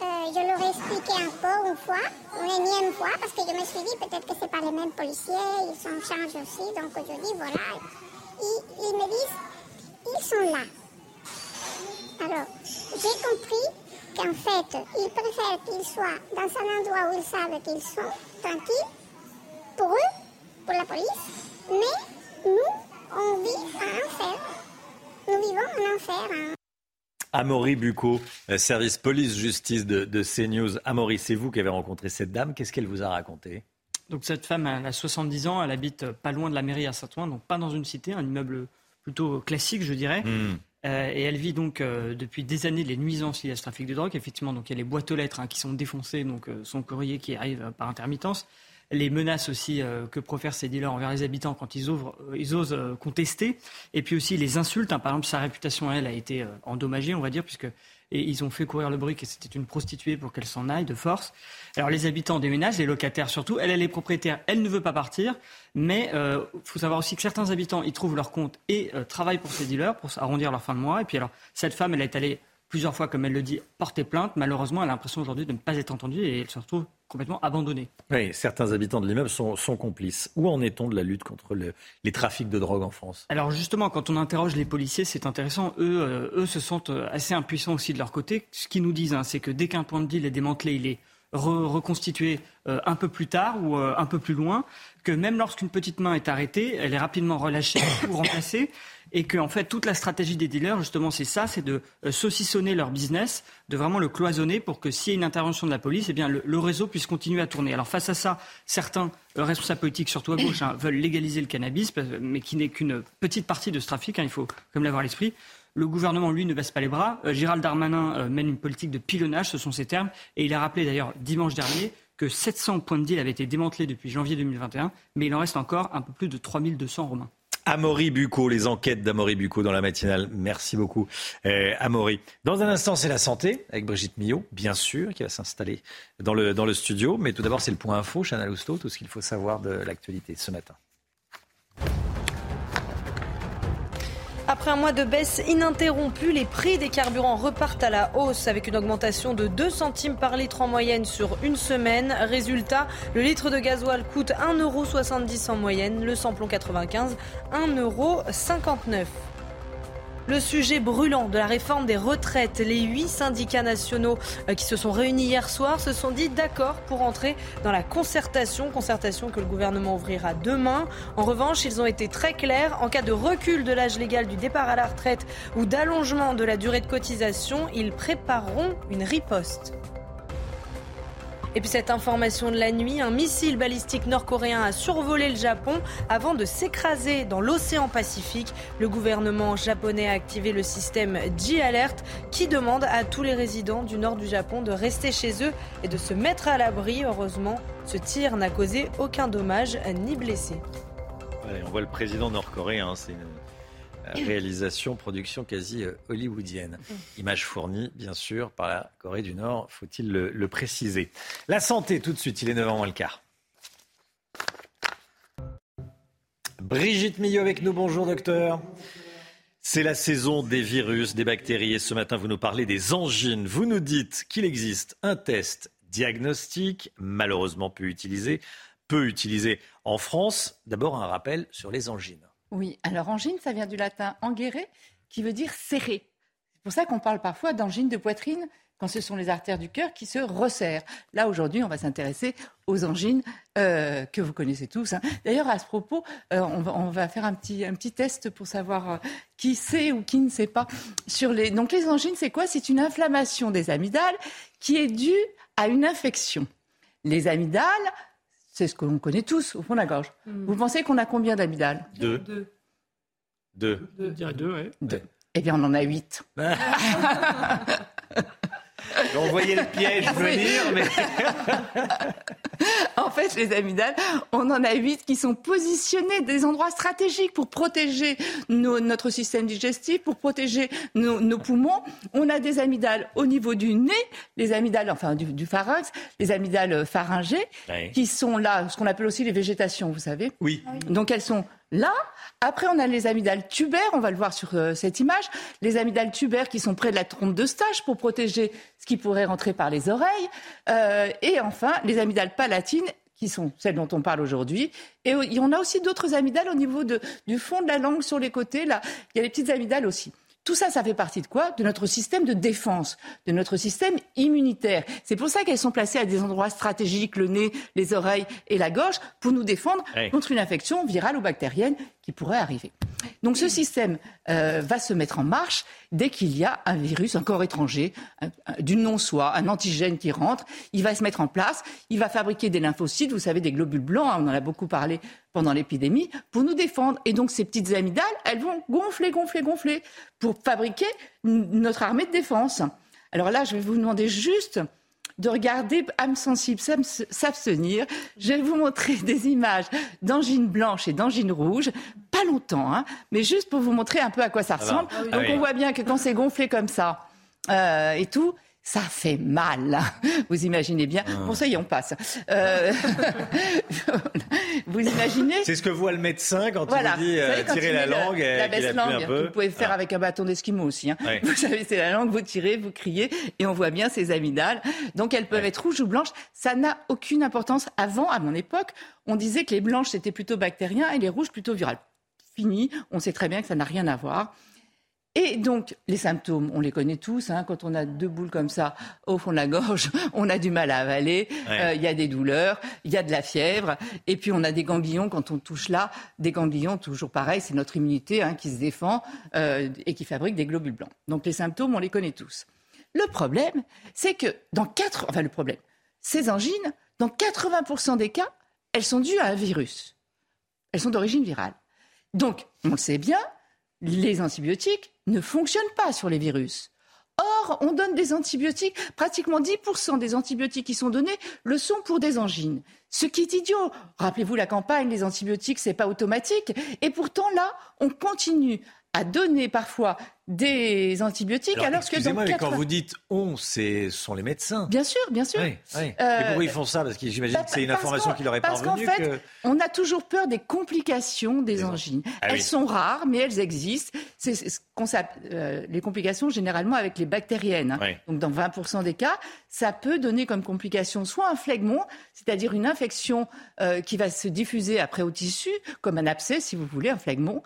euh, je leur ai expliqué un peu une fois, une énième fois, parce que je me suis dit peut-être que c'est pas les mêmes policiers, ils s'en chargent aussi, donc je dis voilà. Ils, ils me disent, ils sont là. Alors, j'ai compris qu'en fait, ils préfèrent qu'ils soient dans un endroit où ils savent qu'ils sont tranquilles, pour eux, pour la police, mais nous, on vit un enfer. Nous vivons un enfer. hein. Amaury Bucco, euh, service police-justice de, de CNews. Amaury, c'est vous qui avez rencontré cette dame. Qu'est-ce qu'elle vous a raconté? Donc cette femme, elle a 70 ans, elle habite pas loin de la mairie à Saint-Ouen, donc pas dans une cité, un immeuble plutôt classique, je dirais. Hmm. Euh, et elle vit donc euh, depuis des années les nuisances liées à ce trafic de drogue. Effectivement, donc il y a les boîtes aux lettres hein, qui sont défoncées, donc euh, son courrier qui arrive par intermittence. Les menaces aussi que profèrent ces dealers envers les habitants quand ils, ouvrent, ils osent contester. Et puis aussi les insultes. Hein. Par exemple, sa réputation, elle, a été endommagée, on va dire, puisque et ils ont fait courir le bruit que c'était une prostituée pour qu'elle s'en aille de force. Alors les habitants déménagent, les locataires surtout. Elle, elle est propriétaire, elle ne veut pas partir, mais il euh, faut savoir aussi que certains habitants y trouvent leur compte et euh, travaillent pour ces dealers pour arrondir leur fin de mois. Et puis alors cette femme, elle est allée plusieurs fois, comme elle le dit, porter plainte. Malheureusement, elle a l'impression aujourd'hui de ne pas être entendue et elle se retrouve complètement abandonnée. Oui, certains habitants de l'immeuble sont, complices. Où en est-on de la lutte contre les trafics de drogue en France? Alors justement, quand on interroge les policiers, c'est intéressant. Eux, euh, eux se sentent assez impuissants aussi de leur côté. Ce qu'ils nous disent, hein, c'est que dès qu'un point de deal est démantelé, il est reconstitué euh, un peu plus tard ou euh, un peu plus loin, que même lorsqu'une petite main est arrêtée, elle est rapidement relâchée ou remplacée, et que fait toute la stratégie des dealers, justement, c'est ça, c'est de euh, saucissonner leur business, de vraiment le cloisonner pour que s'il y a une intervention de la police, eh bien le, réseau puisse continuer à tourner. Alors face à ça, certains responsables politiques, surtout à gauche, hein, veulent légaliser le cannabis, mais qui n'est qu'une petite partie de ce trafic. Hein, il faut comme l'avoir à l'esprit. Le gouvernement, lui, ne baisse pas les bras. Euh, Gérald Darmanin euh, mène une politique de pilonnage, ce sont ses termes. Et il a rappelé d'ailleurs dimanche dernier que 700 points de deal avaient été démantelés depuis janvier 2021, mais il en reste encore un peu plus de 3200 romains. Amaury Bucco, les enquêtes d'Amaury Bucco dans la matinale. Merci beaucoup, euh, Amaury. Dans un instant, c'est la santé avec Brigitte Millot, bien sûr, qui va s'installer dans le, studio. Mais tout d'abord, c'est le point info, Chana Lousteau, tout ce qu'il faut savoir de l'actualité ce matin. Après un mois de baisse ininterrompue, les prix des carburants repartent à la hausse avec une augmentation de 2 centimes par litre en moyenne sur une semaine. Résultat, le litre de gasoil coûte 1,70€ en moyenne, le samplon 95 1,59€. Le sujet brûlant de la réforme des retraites, les huit syndicats nationaux euh, qui se sont réunis hier soir se sont dit d'accord pour entrer dans la concertation, concertation que le gouvernement ouvrira demain. En revanche, ils ont été très clairs. En cas de recul de l'âge légal du départ à la retraite ou d'allongement de la durée de cotisation, ils prépareront une riposte. Et puis cette information de la nuit, un missile balistique nord-coréen a survolé le Japon avant de s'écraser dans l'océan Pacifique. Le gouvernement japonais a activé le système J-Alert qui demande à tous les résidents du nord du Japon de rester chez eux et de se mettre à l'abri. Heureusement, ce tir n'a causé aucun dommage ni blessé. on voit le président nord-coréen, c'est réalisation, production quasi euh, hollywoodienne. Image fournie, bien sûr, par la Corée du Nord, faut-il le, préciser. La santé, tout de suite, il est 9h moins le quart. Brigitte Millot avec nous, bonjour docteur. C'est la saison des virus, des bactéries et ce matin vous nous parlez des angines. Vous nous dites qu'il existe un test diagnostique, malheureusement peu utilisé, peu utilisé en France. D'abord un rappel sur les angines. Oui, alors angine, ça vient du latin anguere, qui veut dire serré. C'est pour ça qu'on parle parfois d'angine de poitrine quand ce sont les artères du cœur qui se resserrent. Là, aujourd'hui, on va s'intéresser aux angines euh, que vous connaissez tous. Hein. D'ailleurs, à ce propos, euh, on, va, faire un petit, un petit test pour savoir euh, qui sait ou qui ne sait pas. Sur les... Donc, les angines, c'est quoi? C'est une inflammation des amygdales qui est due à une infection. Les amygdales, c'est ce que l'on connaît tous au fond de la gorge. Hmm. Vous pensez qu'on a combien d'amygdales Deux. Deux. Deux. Deux, deux, ouais. Deux. Eh bien, on en a huit. On voyait le piège venir, mais... en fait, les amygdales, on en a huit qui sont positionnés des endroits stratégiques pour protéger notre système digestif, pour protéger nos, poumons. On a des amygdales au niveau du nez, les amygdales, enfin du, pharynx, les amygdales pharyngées, qui sont là, ce qu'on appelle aussi les végétations, vous savez. Oui. Donc elles sont là. Après, on a les amygdales tubaires, on va le voir sur euh, cette image. Les amygdales tubaires qui sont près de la trompe de stage pour protéger ce qui pourrait rentrer par les oreilles. Euh, et enfin, les amygdales palatines qui sont celles dont on parle aujourd'hui. Et on a aussi d'autres amygdales au niveau du fond de la langue sur les côtés. Là, il y a les petites amygdales aussi. Tout ça, ça fait partie de quoi? De notre système de défense, de notre système immunitaire. C'est pour ça qu'elles sont placées à des endroits stratégiques, le nez, les oreilles et la gorge, pour nous défendre contre une infection virale ou bactérienne qui pourrait arriver. Donc ce système euh, va se mettre en marche dès qu'il y a un virus, un corps étranger, du non-soi, un antigène qui rentre. Il va se mettre en place, il va fabriquer des lymphocytes, vous savez, des globules blancs, hein, on en a beaucoup parlé pendant l'épidémie, pour nous défendre. Et donc ces petites amygdales, elles vont gonfler, gonfler, gonfler pour fabriquer notre armée de défense. Alors là, je vais vous demander juste de regarder âme sensible, s'abstenir. Je vais vous montrer des images d'angines blanches et d'angines rouges. Pas longtemps, hein, mais juste pour vous montrer un peu à quoi ça ressemble. Ah Donc on voit bien que quand c'est gonflé comme ça euh, et tout, ça fait mal. Vous imaginez bien. Ah. Bon, ça y est, on passe. Euh... vous imaginez C'est ce que voit le médecin quand il dit euh, tirer la langue. la baisse langue. Vous pouvez faire ah. avec un bâton d'esquimau aussi. Hein. Vous savez, c'est la langue, vous tirez, vous criez, et on voit bien ces amygdales. Donc elles peuvent être rouges ou blanches. Ça n'a aucune importance. Avant, à mon époque, on disait que les blanches c'était plutôt bactérien et les rouges plutôt viral. Fini. On sait très bien que ça n'a rien à voir. Et donc, les symptômes, on les connaît tous. Hein. quand on a deux boules comme ça au fond de la gorge, on a du mal à avaler. Euh, il y a des douleurs, il y a de la fièvre. Et puis, on a des ganglions quand on touche là. Des ganglions, toujours pareil, c'est notre immunité hein, qui se défend euh, et qui fabrique des globules blancs. Donc, les symptômes, on les connaît tous. Le problème, c'est que dans quatre... Enfin, le problème, ces angines, dans 80% des cas, elles sont dues à un virus. Elles sont d'origine virale. Donc, on le sait bien, les antibiotiques ne fonctionnent pas sur les virus. Or, on donne des antibiotiques, pratiquement 10% des antibiotiques qui sont donnés le sont pour des angines. Ce qui est idiot. Rappelez-vous la campagne, les antibiotiques, c'est pas automatique. Et pourtant, là, on continue à donner parfois des antibiotiques alors, que dans mais quand vous dites on, ce sont les médecins. Bien sûr, bien sûr. Oui, Et pourquoi ils font ça? Parce que j'imagine que c'est une information qui leur est parvenue. Parce qu'en fait, on a toujours peur des complications des, angines. Ah elles sont rares, mais elles existent. C'est ce qu'on euh, les complications généralement avec les bactériennes. Hein. Donc dans 20% des cas, ça peut donner comme complication soit un phlegmon, c'est-à-dire une infection euh, qui va se diffuser après au tissu, comme un abcès si vous voulez, un phlegmon,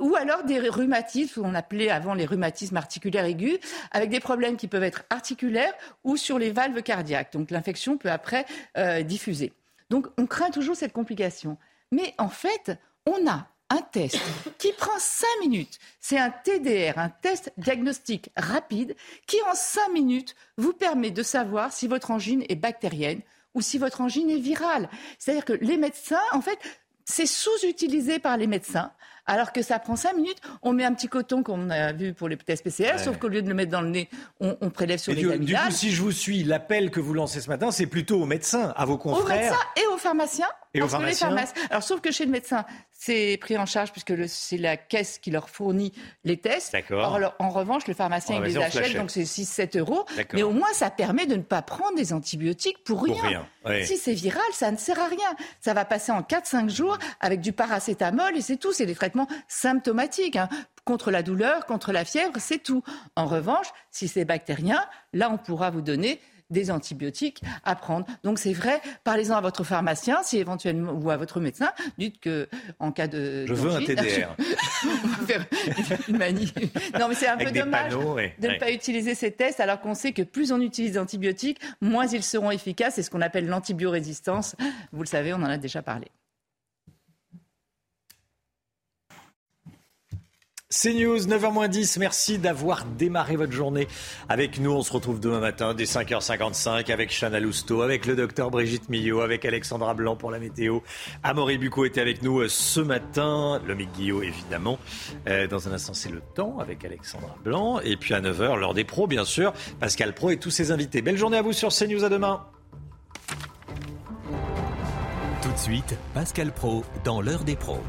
ou alors des rhumatismes, on appelait avant les rhumatismes articulaires aigus, avec des problèmes qui peuvent être articulaires ou sur les valves cardiaques. Donc l'infection peut après euh, diffuser. Donc on craint toujours cette complication. Mais en fait, on a un test qui prend 5 minutes. C'est un TDR, un test diagnostic rapide, qui en 5 minutes vous permet de savoir si votre angine est bactérienne ou si votre angine est virale. C'est-à-dire que les médecins, en fait, c'est sous-utilisé par les médecins alors que ça prend cinq minutes. On met un petit coton qu'on a vu pour les tests PCR, sauf qu'au lieu de le mettre dans le nez, on, prélève sur les du, du coup, si je vous suis, l'appel que vous lancez ce matin, c'est plutôt aux médecins, à vos confrères. Aux médecins et aux pharmaciens. Et aux pharmaciens. Alors, sauf que chez le médecin, c'est pris en charge puisque c'est la caisse qui leur fournit les tests. D'accord. En revanche, le pharmacien, il les achète, donc c'est 6-7 euros. Mais au moins, ça permet de ne pas prendre des antibiotiques pour rien. Si c'est viral, ça ne sert à rien. Ça va passer en 4-5 jours avec du paracétamol et c'est tout. C'est des traitements symptomatiques. Hein. Contre la douleur, contre la fièvre, c'est tout. En revanche, si c'est bactérien, là, on pourra vous donner des antibiotiques à prendre. Donc c'est vrai, parlez-en à votre pharmacien, si éventuellement ou à votre médecin, dites que en cas de je veux un TDR. on va faire une manie. Non mais c'est un peu dommage de ne pas utiliser ces tests alors qu'on sait que plus on utilise d'antibiotiques, moins ils seront efficaces. C'est ce qu'on appelle l'antibiorésistance. Vous le savez, on en a déjà parlé. CNews, 9h10. Merci d'avoir démarré votre journée avec nous. On se retrouve demain matin dès 5h55 avec Chana Lousteau, avec le docteur Brigitte Millot, avec Alexandra Blanc pour la météo. Amaury Bucco était avec nous euh, ce matin. Lomique Guillot, évidemment. Euh, dans un instant, c'est le temps avec Alexandra Blanc. Et puis à 9h, l'heure des pros, bien sûr. Pascal Pro et tous ses invités. Belle journée à vous sur CNews. À demain. Tout de suite, Pascal Pro dans l'heure des pros.